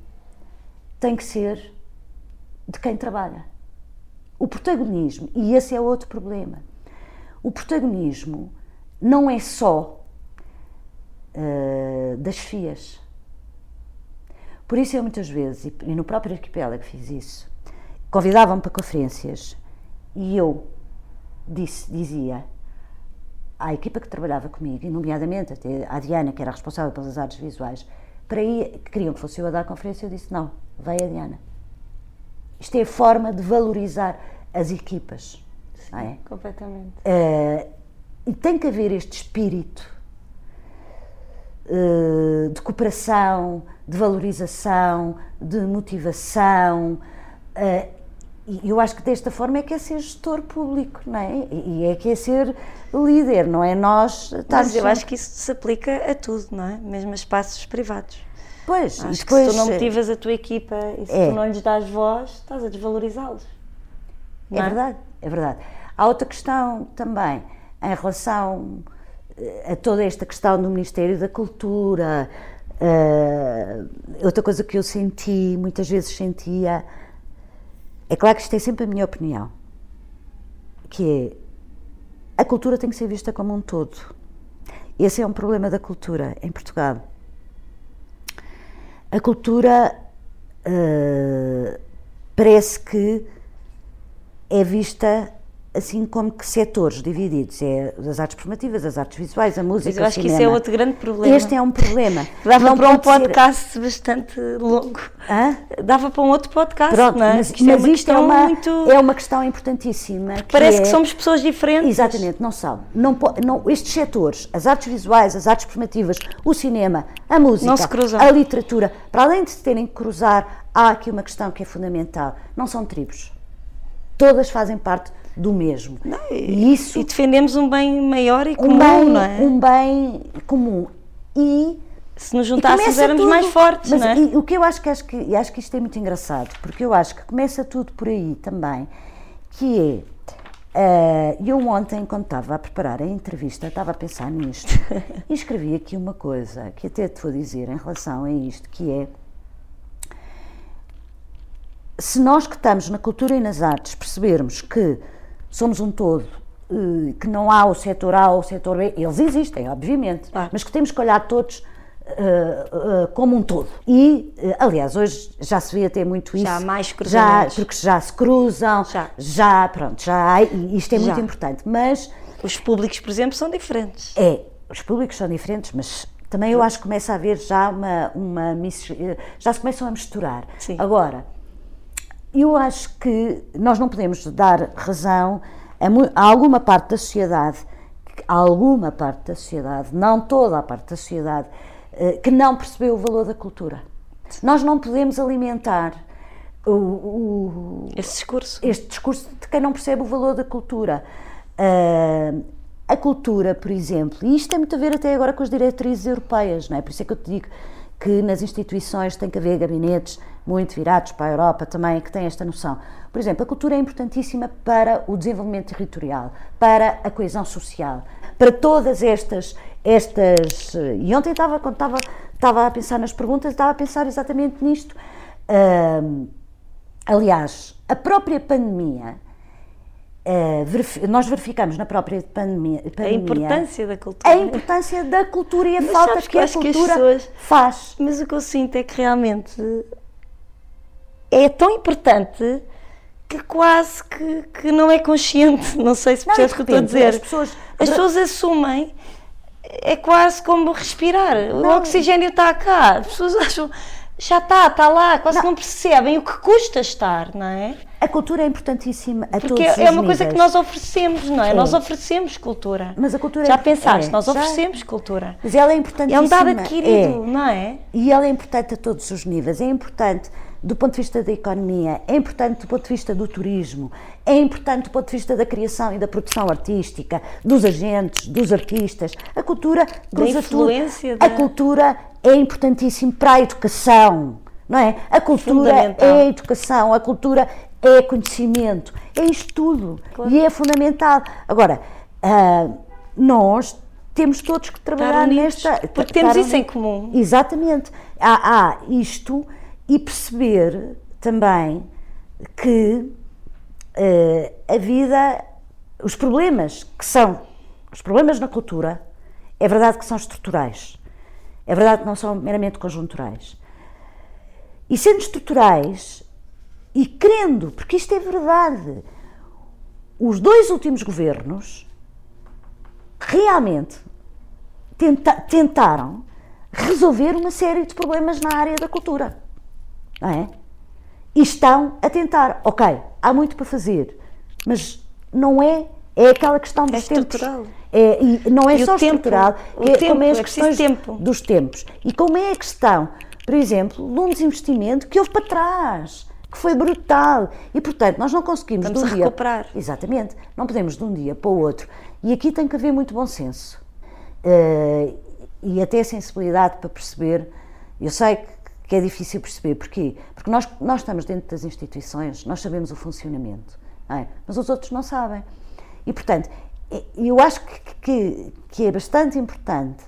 tem que ser de quem trabalha. O protagonismo, e esse é outro problema, o protagonismo não é só uh, das FIAs. Por isso eu muitas vezes, e no próprio arquipélago fiz isso, convidavam-me para conferências e eu disse, dizia à equipa que trabalhava comigo, e nomeadamente até à Diana, que era responsável pelas artes visuais, para ir, que queriam que fosse eu a dar a conferência, eu disse, não, vai a Diana. Isto é a forma de valorizar as equipas. Sim, é? Completamente. Uh, e tem que haver este espírito uh, de cooperação, de valorização, de motivação. Uh, e eu acho que desta forma é que é ser gestor público, não é? E é que é ser líder, não é nós Mas eu acho que isso se aplica a tudo, não é? Mesmo a espaços privados. Pois, acho depois, que se tu não motivas a tua equipa e se é. tu não lhes dás voz, estás a desvalorizá-los. É, é verdade, é verdade. Há outra questão também em relação eh, a toda esta questão do Ministério da Cultura. Uh, outra coisa que eu senti, muitas vezes sentia, é claro que isto é sempre a minha opinião, que é a cultura tem que ser vista como um todo. Esse é um problema da cultura em Portugal a cultura uh, parece que é vista assim como que setores divididos, é as artes formativas, as artes visuais, a música, Mas eu acho que isso é outro grande problema. Este é um problema. Dava não para um podcast ser... bastante longo. Hã? Dava para um outro podcast, Pronto, não é? Mas, isto, mas é, uma isto é, uma, muito... é uma questão importantíssima. Que Parece é... que somos pessoas diferentes. Exatamente, não são. Não, não, estes setores, as artes visuais, as artes formativas, o cinema, a música, a literatura, para além de se terem que cruzar, há aqui uma questão que é fundamental. Não são tribos. Todas fazem parte do mesmo. Não, e, isso, e defendemos um bem maior e comum, um bem, não é? Um bem comum. E se nos juntássemos éramos tudo, mais fortes, mas, não é? E, o que eu acho que acho que acho que isto é muito engraçado, porque eu acho que começa tudo por aí também, que é uh, eu ontem, quando estava a preparar a entrevista, estava a pensar nisto e escrevi aqui uma coisa que até te vou dizer em relação a isto, que é se nós que estamos na cultura e nas artes percebermos que somos um todo, eh, que não há o setor A ou o setor B, eles existem, obviamente, ah. mas que temos que olhar todos Uh, uh, como um todo. E, uh, aliás, hoje já se vê até muito isso. Já há mais cruzamentos. Já, porque já se cruzam, já, já pronto, já há, e isto é já. muito importante. Mas. Os públicos, por exemplo, são diferentes. É, os públicos são diferentes, mas também eu acho que começa a haver já uma. uma já se começam a misturar. Sim. Agora, eu acho que nós não podemos dar razão a, a alguma parte da sociedade, alguma parte da sociedade, não toda a parte da sociedade, eh, que não percebeu o valor da cultura. Nós não podemos alimentar o, o, discurso. este discurso de quem não percebe o valor da cultura. Uh, a cultura, por exemplo, e isto tem muito a ver até agora com as diretrizes europeias, não é? Por isso é que eu te digo que nas instituições tem que haver gabinetes muito virados para a Europa também, que têm esta noção. Por exemplo, a cultura é importantíssima para o desenvolvimento territorial, para a coesão social, para todas estas. estas e ontem estava, quando estava, estava a pensar nas perguntas, estava a pensar exatamente nisto. Uh, aliás, a própria pandemia Uh, nós verificamos na própria pandemia, pandemia, a importância da cultura. A importância da cultura e a mas falta que, que a cultura que pessoas, faz. Mas o que eu sinto é que realmente é tão importante que quase que, que não é consciente. Não sei se percebes o que estou a dizer. As pessoas, as pessoas assumem, é quase como respirar. Não. O oxigênio está cá. As pessoas acham, já está, está lá, quase não. não percebem o que custa estar, não é? A cultura é importantíssima a Porque todos é, é uma níveis. coisa que nós oferecemos, não é? é? Nós oferecemos cultura. Mas a cultura Já é, pensaste, é, nós oferecemos já, cultura. Mas ela é importantíssima. É um dado adquirido, é. não é? E ela é importante a todos os níveis. É importante do ponto de vista da economia, é importante do ponto de vista do turismo, é importante do ponto de vista da criação e da produção artística, dos agentes, dos artistas. A cultura da influência. Da... A cultura é importantíssimo para a educação, não é? A cultura é a educação, a cultura é conhecimento, é isto tudo claro. e é fundamental. Agora, uh, nós temos todos que trabalhar nesta. Porque temos isso em comum. Exatamente. Há, há isto e perceber também que uh, a vida, os problemas que são, os problemas na cultura, é verdade que são estruturais, é verdade que não são meramente conjunturais. E sendo estruturais, e querendo, porque isto é verdade, os dois últimos governos realmente tenta, tentaram resolver uma série de problemas na área da cultura não é? E estão a tentar, ok, há muito para fazer, mas não é, é aquela questão dos é tempos. Estrutural. É, e não é e só estrutural, que é, tempo, como é as é questões tempo. dos tempos. E como é a questão, por exemplo, de um desinvestimento que houve para trás, que foi brutal. E, portanto, nós não conseguimos Estamos de um a recuperar. Exatamente. Não podemos de um dia para o outro. E aqui tem que haver muito bom senso. Uh, e até sensibilidade para perceber. Eu sei que que é difícil perceber. Porquê? Porque nós, nós estamos dentro das instituições, nós sabemos o funcionamento, é? mas os outros não sabem. E, portanto, eu acho que, que, que, é bastante importante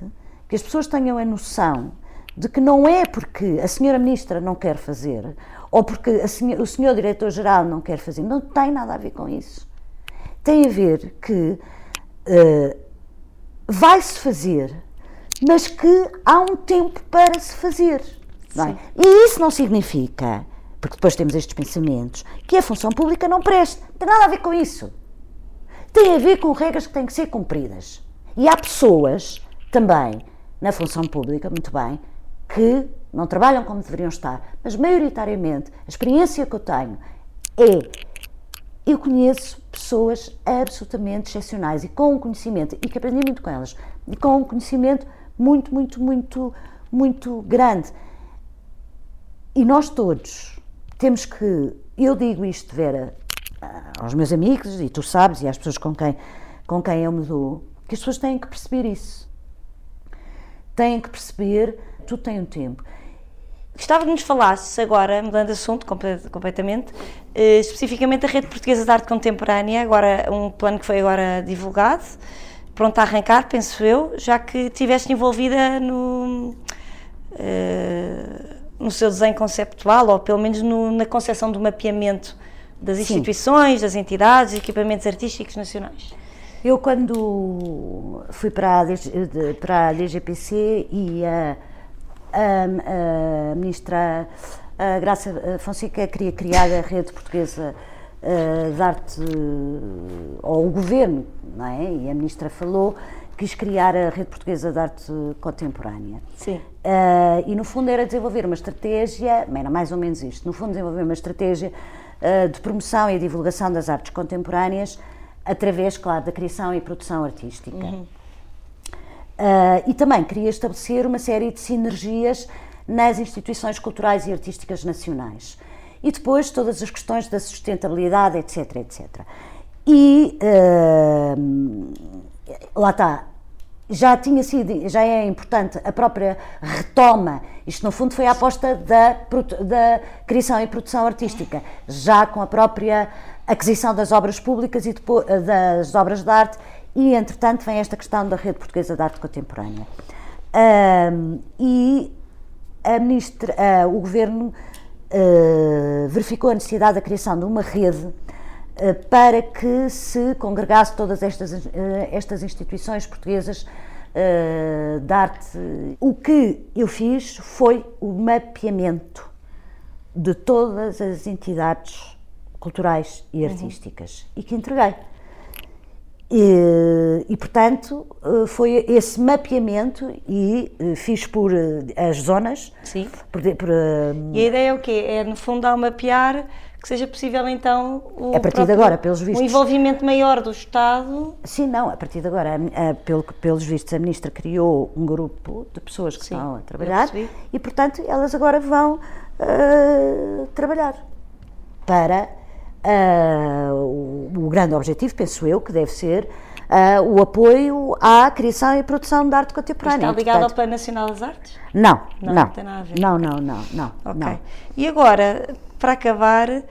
que as pessoas tenham a noção de que não é porque a senhora ministra não quer fazer ou porque senhora, o senhor diretor-geral não quer fazer, não tem nada a ver com isso. Tem a ver que uh, vai-se fazer, mas que há um tempo para se fazer. É? E isso não significa, porque depois temos estes pensamentos, que a função pública não presta. Não tem nada a ver com isso. Tem a ver com regras que têm que ser cumpridas. E há pessoas também na função pública, muito bem, que não trabalham como deveriam estar, mas maioritariamente a experiência que eu tenho é eu conheço pessoas absolutamente excepcionais e com um conhecimento, e que aprendi muito com elas, e com um conhecimento muito, muito, muito, muito grande. E nós todos temos que, eu digo isto, Vera, aos meus amigos, e tu sabes, e às pessoas com quem, com quem eu me dou, que as pessoas têm que perceber isso. Têm que perceber, tudo tem um tempo. Gostava de nos falasses agora, mudando de assunto completamente, eh, especificamente a Rede Portuguesa de Arte Contemporânea, agora um plano que foi agora divulgado, pronto a arrancar, penso eu, já que estiveste envolvida no. Uh, no seu desenho conceptual, ou pelo menos no, na concepção do mapeamento das instituições, Sim. das entidades, equipamentos artísticos nacionais? Eu, quando fui para a, para a DGPC e a, a, a ministra a Graça Fonseca queria criar a rede portuguesa uh, de arte, ou o governo, não é? E a ministra falou, quis criar a rede portuguesa de arte contemporânea. Sim. Uh, e no fundo era desenvolver uma estratégia, era mais ou menos isto, no fundo desenvolver uma estratégia uh, de promoção e divulgação das artes contemporâneas através, claro, da criação e produção artística. Uhum. Uh, e também queria estabelecer uma série de sinergias nas instituições culturais e artísticas nacionais. E depois todas as questões da sustentabilidade, etc, etc. E lá está, já tinha sido, já é importante a própria retoma. Isto, no fundo, foi a aposta da, da criação e produção artística, já com a própria aquisição das obras públicas e depois, das obras de arte, e, entretanto, vem esta questão da Rede Portuguesa de Arte Contemporânea. Um, e a ministra, uh, o governo uh, verificou a necessidade da criação de uma rede para que se congregasse todas estas, estas instituições portuguesas de arte. O que eu fiz foi o mapeamento de todas as entidades culturais e uhum. artísticas uhum. e que entreguei. E, e, portanto, eh, foi esse mapeamento e eh, fiz por eh, as zonas. Sim. Por, por, e a ideia é o quê? É, no fundo, ao mapear que seja possível, então, o a partir de agora, pelos vistos. um envolvimento maior do Estado. Sim, não, a partir de agora, a, a, pelo, pelos vistos, a Ministra criou um grupo de pessoas que Sim, estão a trabalhar e, portanto, elas agora vão uh, trabalhar para Uh, o, o, grande objetivo, penso eu, que deve ser uh, o apoio à criação e produção de arte contemporânea. Está ligado Portanto, ao Plano Nacional das Artes? Não, não. Não, tem nada a ver. não, não, não. não, ok. Não. E agora, para acabar, uh,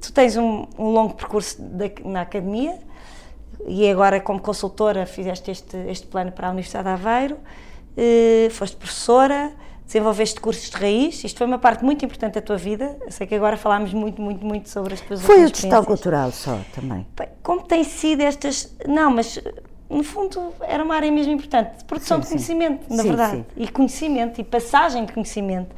tu tens um, um longo percurso na academia e agora, como consultora, fizeste este, este plano para a Universidade de Aveiro, foste professora desenvolveste cursos de raiz, isto foi uma parte muito importante da tua vida, eu sei que agora falámos muito, muito, muito sobre as tuas Foi o gestão cultural só, também. Como tem sido estas, não, mas no fundo era uma área mesmo importante, de produção sim, de conhecimento, sim. na sim, verdade, e conhecimento, e passagem de conhecimento.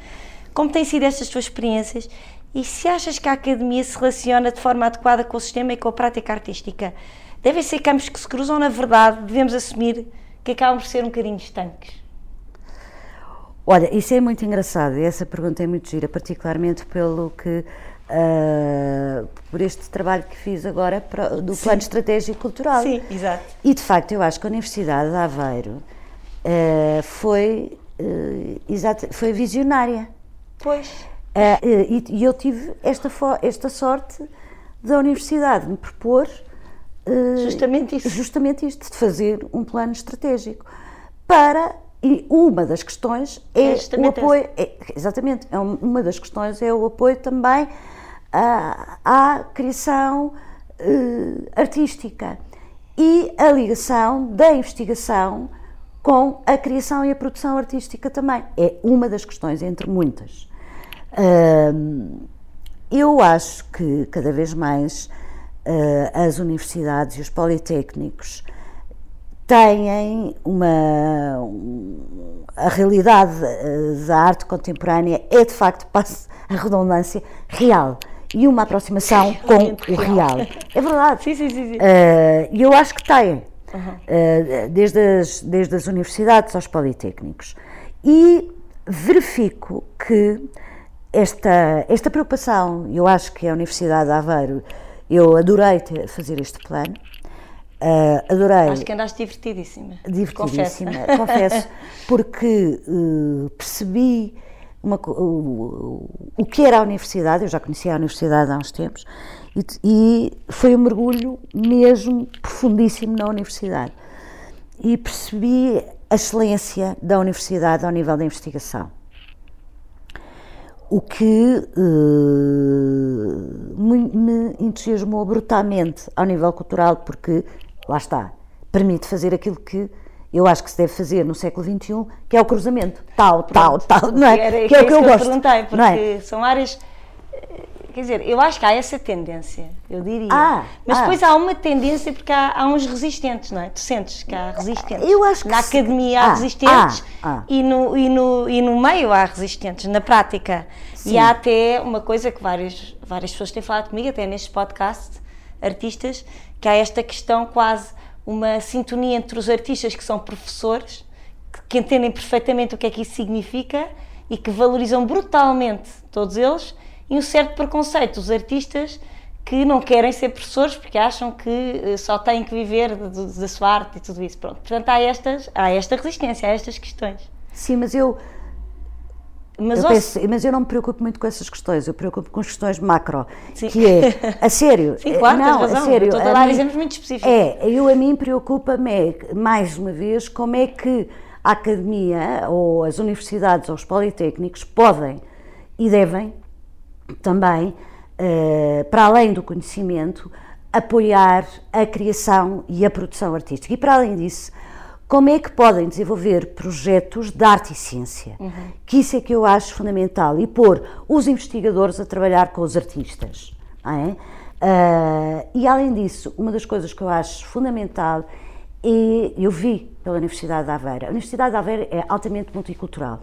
Como têm sido estas tuas experiências e se achas que a academia se relaciona de forma adequada com o sistema e com a prática artística? Devem ser campos que se cruzam, na verdade, devemos assumir que acabam por ser um bocadinho estanques. Olha, isso é muito engraçado, essa pergunta é muito gira, particularmente pelo que. Uh, por este trabalho que fiz agora para, do Sim. Plano Estratégico Cultural. Sim, exato. E de facto, eu acho que a Universidade de Aveiro uh, foi, uh, exato, foi visionária. Pois. E, e, eu tive esta, esta sorte da Universidade de me propor. justamente isso. Justamente isto, de fazer um plano estratégico para e uma das questões é, é o apoio, é, exatamente, é uma das questões é o apoio também à, à criação uh, artística e a ligação da investigação com a criação e a produção artística também. É uma das questões, entre muitas. Uh, eu acho que cada vez mais uh, as universidades e os politécnicos têm uma. A realidade eh, da arte contemporânea é de facto, passo a redundância, real. E uma aproximação com o real. É verdade. Sim, sim, sim. Eh, e uh, eu acho que têm. Uhum. Uh, desde, as, desde as universidades aos politécnicos. E verifico que esta, esta preocupação, eu acho que a Universidade de Aveiro, eu adorei ter, fazer este plano, Uh, adorei. Acho que andaste divertidíssima. Divertidíssima, confesso, confesso porque uh, percebi uma, uh, o que era a universidade, eu já conhecia a universidade há uns tempos, e, e, foi um mergulho mesmo profundíssimo na universidade. E percebi a excelência da universidade ao nível da investigação. O que me entusiasmou brutalmente ao nível cultural, porque lá está, permite fazer aquilo que eu acho que se deve fazer no século XXI, que é o cruzamento. Tal, tal, tal, não é? Era, que, é o que eu, eu gosto. perguntei, porque é? são áreas. Quer dizer, eu acho que há essa tendência, eu diria. Ah, Mas ah. depois há uma tendência porque há, há, uns resistentes, não é? Tu sentes que há resistentes. Eu acho que Na academia há ah, resistentes ah, ah. E, no, e, no, e no meio há resistentes, na prática. Sim. E há até uma coisa que várias, várias pessoas têm falado comigo, até neste podcast, artistas, que há esta questão quase uma sintonia entre os artistas que são professores, que, entendem perfeitamente o que é que isso significa e que valorizam brutalmente todos eles, e um certo preconceito dos artistas que não querem ser professores porque acham que eh, só têm que viver da sua arte e tudo isso. Pronto. Portanto, há, estas, há esta resistência, há estas questões. Sim, mas eu mas, eu penso, mas eu não me preocupo muito com essas questões, eu preocupo com as questões macro, Sim. que é, a sério, Sim, claro, não, razão, a sério, a mim, exemplos muito específicos. É, eu a mim preocupa-me é, mais uma vez, como é que a academia ou as universidades ou os politécnicos podem e devem também, uh, para além do conhecimento, apoiar a criação e a produção artística. E para além disso, como é que podem desenvolver projetos de arte e ciência? Uhum. Que isso é que eu acho fundamental e pôr os investigadores a trabalhar com os artistas. É? Uh, e além disso, uma das coisas que eu acho fundamental é, eu vi pela Universidade de Aveiro, a Universidade de Aveiro é altamente multicultural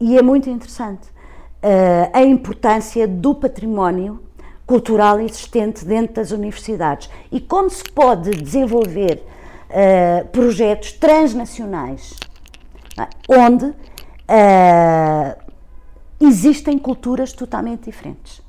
e é muito interessante uh, a importância do património cultural existente dentro das universidades e como se pode desenvolver uh, projetos transnacionais é? onde uh, existem culturas totalmente diferentes.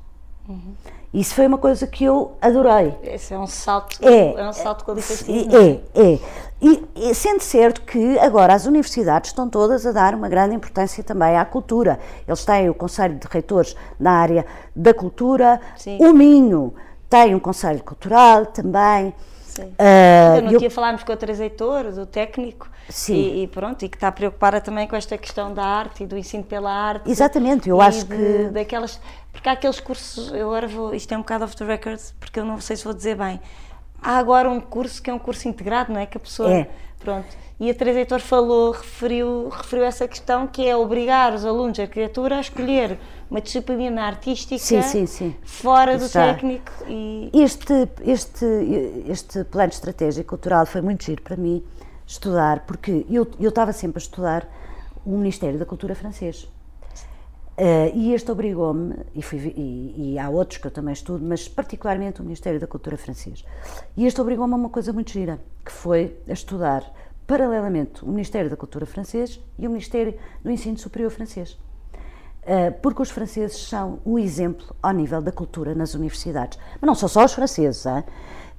Uhum. Isso foi uma coisa que eu adorei. Esse é um salto, é, é um salto qualitativo. É, é. é. E, e sendo certo que agora as universidades estão todas a dar uma grande importância também à cultura. Eles têm o Conselho de Reitores na área da cultura, Sim. o Minho tem um Conselho Cultural também. Sim. Uh, no eu... dia falámos com a Teresa Heitor, do técnico, e, e, pronto, e que está preocupada também com esta questão da arte e do ensino pela arte. Exatamente, eu acho de, que. Daquelas, porque há aqueles cursos, eu agora vou, isto é um bocado off the record, porque eu não sei se vou dizer bem. Há agora um curso que é um curso integrado, não é? Que a pessoa. É. Pronto. E a Teresa Heitor falou, referiu, referiu essa questão que é obrigar os alunos de arquitetura a escolher uma disciplina artística sim, sim, sim. fora do técnico. E... Este, este, este plano estratégico cultural foi muito giro para mim estudar, porque eu, eu estava sempre a estudar o Ministério da Cultura francês. Uh, e este obrigou-me, e, e, e, há outros que eu também estudo, mas particularmente o Ministério da Cultura francês. E este obrigou-me a uma coisa muito gira, que foi a estudar paralelamente o Ministério da Cultura francês e o Ministério do Ensino Superior francês. Uh, porque os franceses são um exemplo ao nível da cultura nas universidades. Mas não são só os franceses, hein?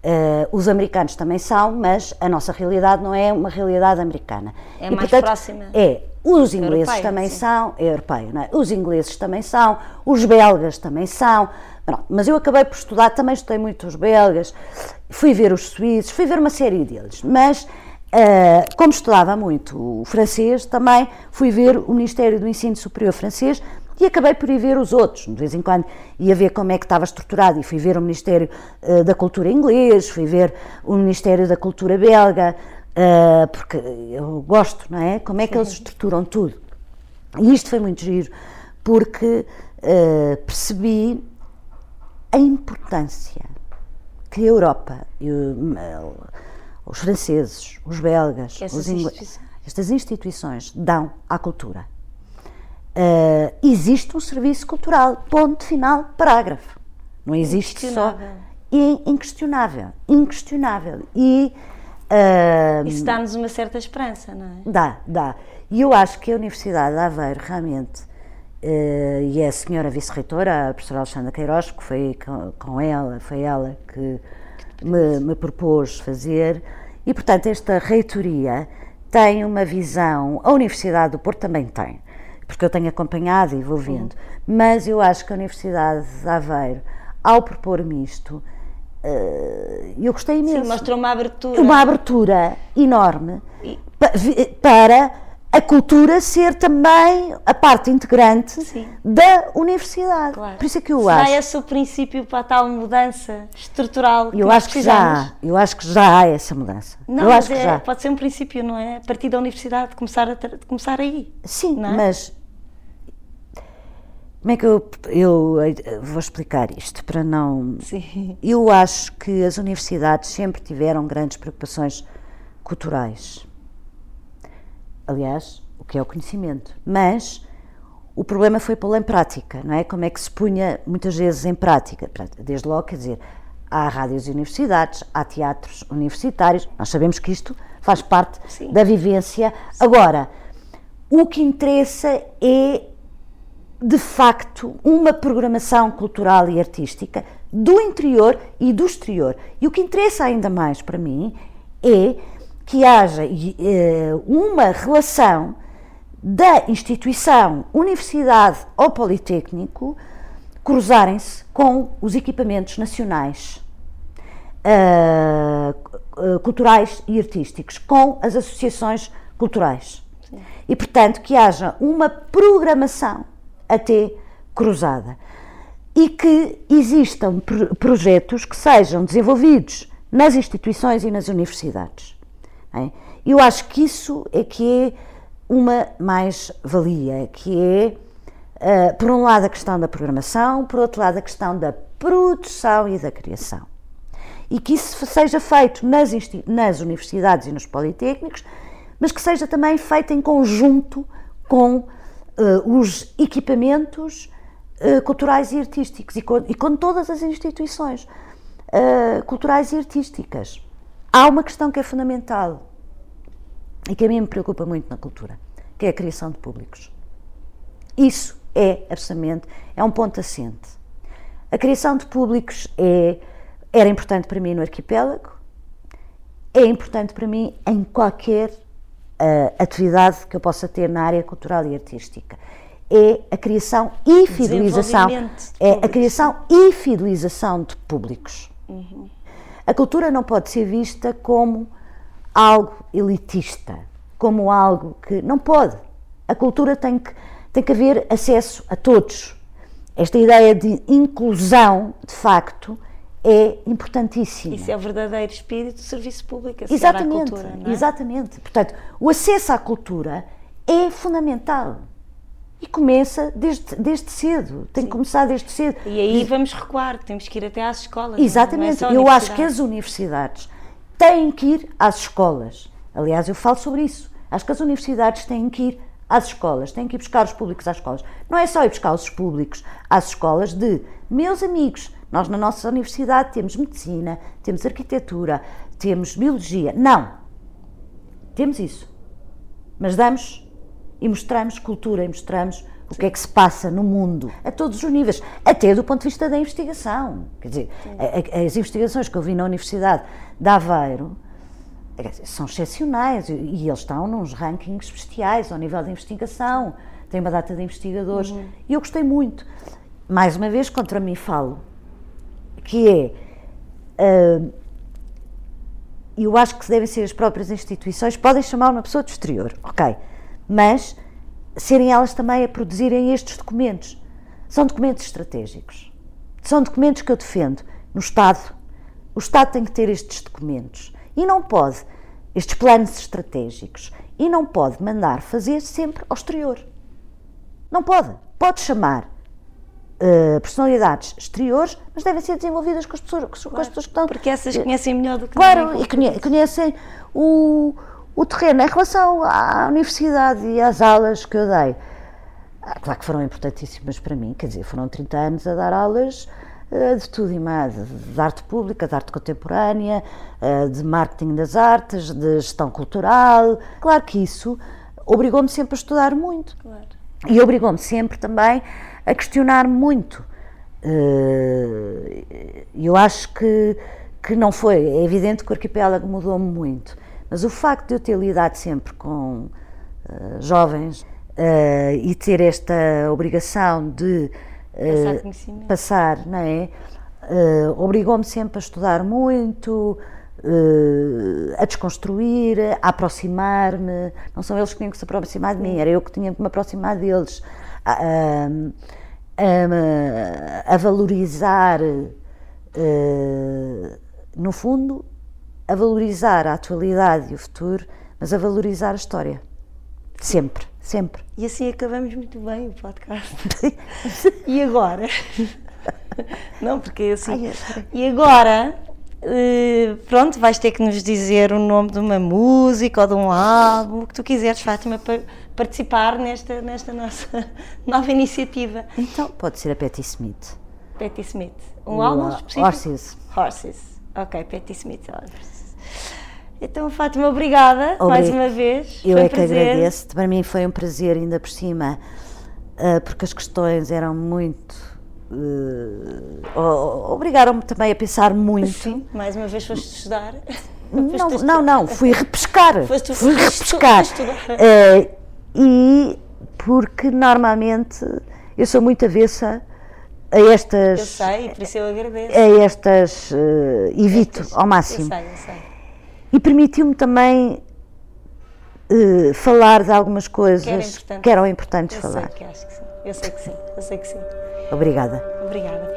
Uh, os americanos também são, mas a nossa realidade não é uma realidade americana. É e, mais portanto, próxima. É, os ingleses também sim. são, é europeu, não é? Os ingleses também são, os belgas também são. Pronto, mas eu acabei por estudar, também estudei muito os belgas, fui ver os suíços, fui ver uma série deles, mas uh, como estudava muito o francês, também fui ver o Ministério do Ensino Superior francês e acabei por ir ver os outros. De vez em quando ia ver como é que estava estruturado e fui ver o Ministério uh, da Cultura inglês, fui ver o Ministério da Cultura belga, uh, porque eu gosto, não é? Como é que eles estruturam tudo. E isto foi muito giro, porque uh, percebi a importância que a Europa, e, os franceses, os belgas, os ingleses, estas instituições dão à cultura. Uh, existe um serviço cultural, ponto final, parágrafo. Não existe só. Inquestionável. Inquestionável. E Uh, Isso dá-nos uma certa esperança, não é? Dá, dá. E eu acho que a Universidade de Aveiro realmente, uh, e a senhora vice-reitora, a professora Alexandra Queiroz, que foi com, com ela, foi ela que me, me, propôs fazer, e portanto esta reitoria tem uma visão, a Universidade do Porto também tem, porque eu tenho acompanhado e vou vendo, mas eu acho que a Universidade de Aveiro, ao propor-me isto, eu gostei imenso. Sim, mostrou uma abertura. Uma abertura enorme e... para a cultura ser também a parte integrante Sim. da universidade. Claro. Por isso é que eu Será acho. esse o princípio para a tal mudança estrutural que eu acho que já, eu acho que já há essa mudança. Não, eu acho é, que já. pode ser um princípio, não é? A partir da universidade começar a começar aí. Sim, é? mas como é que eu, eu vou explicar isto para não. Sim. Eu acho que as universidades sempre tiveram grandes preocupações culturais. Aliás, o que é o conhecimento. Mas o problema foi pô-lo em prática, não é? Como é que se punha muitas vezes em prática? Desde logo, quer dizer, há rádios e universidades, há teatros universitários, nós sabemos que isto faz parte Sim. da vivência. Sim. Agora, o que interessa é de facto uma programação cultural e artística do interior e do exterior. E o que interessa ainda mais para mim é que haja eh, uma relação da instituição, universidade ou politécnico cruzarem-se com os equipamentos nacionais, uh, culturais e artísticos, com as associações culturais. Sim. E, portanto, que haja uma programação até cruzada e que existam projetos que sejam desenvolvidos nas instituições e nas universidades. É? Eu acho que isso é que é uma mais-valia, que é, uh, por um lado, a questão da programação, por outro lado, a questão da produção e da criação. E que isso seja feito nas, nas universidades e nos politécnicos, mas que seja também feito em conjunto com uh, os equipamentos uh, culturais e artísticos e com, e com, todas as instituições uh, culturais e artísticas. Há uma questão que é fundamental e que a mim me preocupa muito na cultura, que é a criação de públicos. Isso é absolutamente, é um ponto assente. A criação de públicos é, era importante para mim no arquipélago, é importante para mim em qualquer uh, atividade que eu possa ter na área cultural e artística. É a criação e fidelização. É a criação e fidelização de públicos. Uhum. A cultura não pode ser vista como algo elitista, como algo que. Não pode. A cultura tem que, tem que haver acesso a todos. Esta ideia de inclusão, de facto, é importantíssima. Isso é o verdadeiro espírito do serviço público, exatamente, cultura, é? Exatamente. Portanto, o acesso à cultura é fundamental. E começa desde, desde cedo, tem Sim. que começar desde cedo. E aí vamos recuar, temos que ir até às escolas. Exatamente, não é eu acho que as universidades têm que ir às escolas. Aliás, eu falo sobre isso. Acho que as universidades têm que ir às escolas, têm que ir buscar os públicos às escolas. Não é só ir buscar os públicos às escolas de meus amigos. Nós na nossa universidade temos medicina, temos arquitetura, temos biologia. Não. Temos isso. Mas damos e mostramos cultura e mostramos o que é que se passa no mundo, a todos os níveis, até do ponto de vista da investigação. Quer dizer, a, a, as investigações que eu vi na Universidade de Aveiro são excepcionais e eles estão nos rankings especiais ao nível de investigação, tem uma data de investigadores uhum. e eu gostei muito. Mais uma vez, contra mim falo, que é. Uh, eu acho que devem ser as próprias instituições, podem chamar uma pessoa do exterior, ok, mas serem elas também a produzirem estes documentos. São documentos estratégicos. São documentos que eu defendo no Estado. O Estado tem que ter estes documentos. E não pode, estes planos estratégicos, e não pode mandar fazer sempre ao exterior. Não pode. Pode chamar uh, personalidades exteriores, mas devem ser desenvolvidas com as pessoas, com, claro, as pessoas que estão. Porque essas conhecem melhor do que Claro, e conhecem o, o terreno. Em relação à universidade e às aulas que eu dei, ah, claro que foram importantíssimas para mim, quer dizer, foram 30 anos a dar aulas uh, de tudo e mais, de arte pública, de arte contemporânea, uh, de marketing das artes, de gestão cultural. Claro que isso obrigou-me sempre a estudar muito. Claro. E obrigou-me sempre também a questionar muito. Eh, eu acho que, que não foi. É evidente que o arquipélago mudou-me muito, mas o facto de eu ter lidado sempre com uh, jovens uh, e ter esta obrigação de uh, passar, não é? obrigou-me sempre a estudar muito, a desconstruir, a aproximar-me. Não são eles que tinham que se aproximar de mim, era eu que tinha que me aproximar deles a, a, a valorizar, uh, no fundo, a valorizar a atualidade e o futuro, mas a valorizar a história. Sempre, sempre. E assim acabamos muito bem o podcast. e agora? Não, porque assim. Ai, e agora Uh, pronto, vais ter que nos dizer o nome de uma música ou de um álbum, o que tu quiseres, Fátima, para participar nesta, nesta nossa nova iniciativa. Então, pode ser a Patti Smith. Patti Smith. Um álbum específico? Horses. Horses. Ok, Patti Smith. Então, Fátima, obrigada Obrig... mais uma vez. Eu foi é um que agradeço. Para mim foi um prazer, ainda por cima, uh, porque as questões eram muito uh, obrigaram-me também a pensar muito. Sim, mais uma vez foste estudar? Não, não, não, fui repescar. Foste, fui repescar. Uh, e porque normalmente eu sou muito avessa a estas. Eu sei, por isso eu agradeço. A estas. Uh, evito estas, ao máximo. Eu sei, eu sei. E permitiu-me também uh, falar de algumas coisas que, era importante. que eram importantes eu falar. Sei que acho que sim. Eu sei que sim. Eu sei que sim. Obrigada. Obrigada,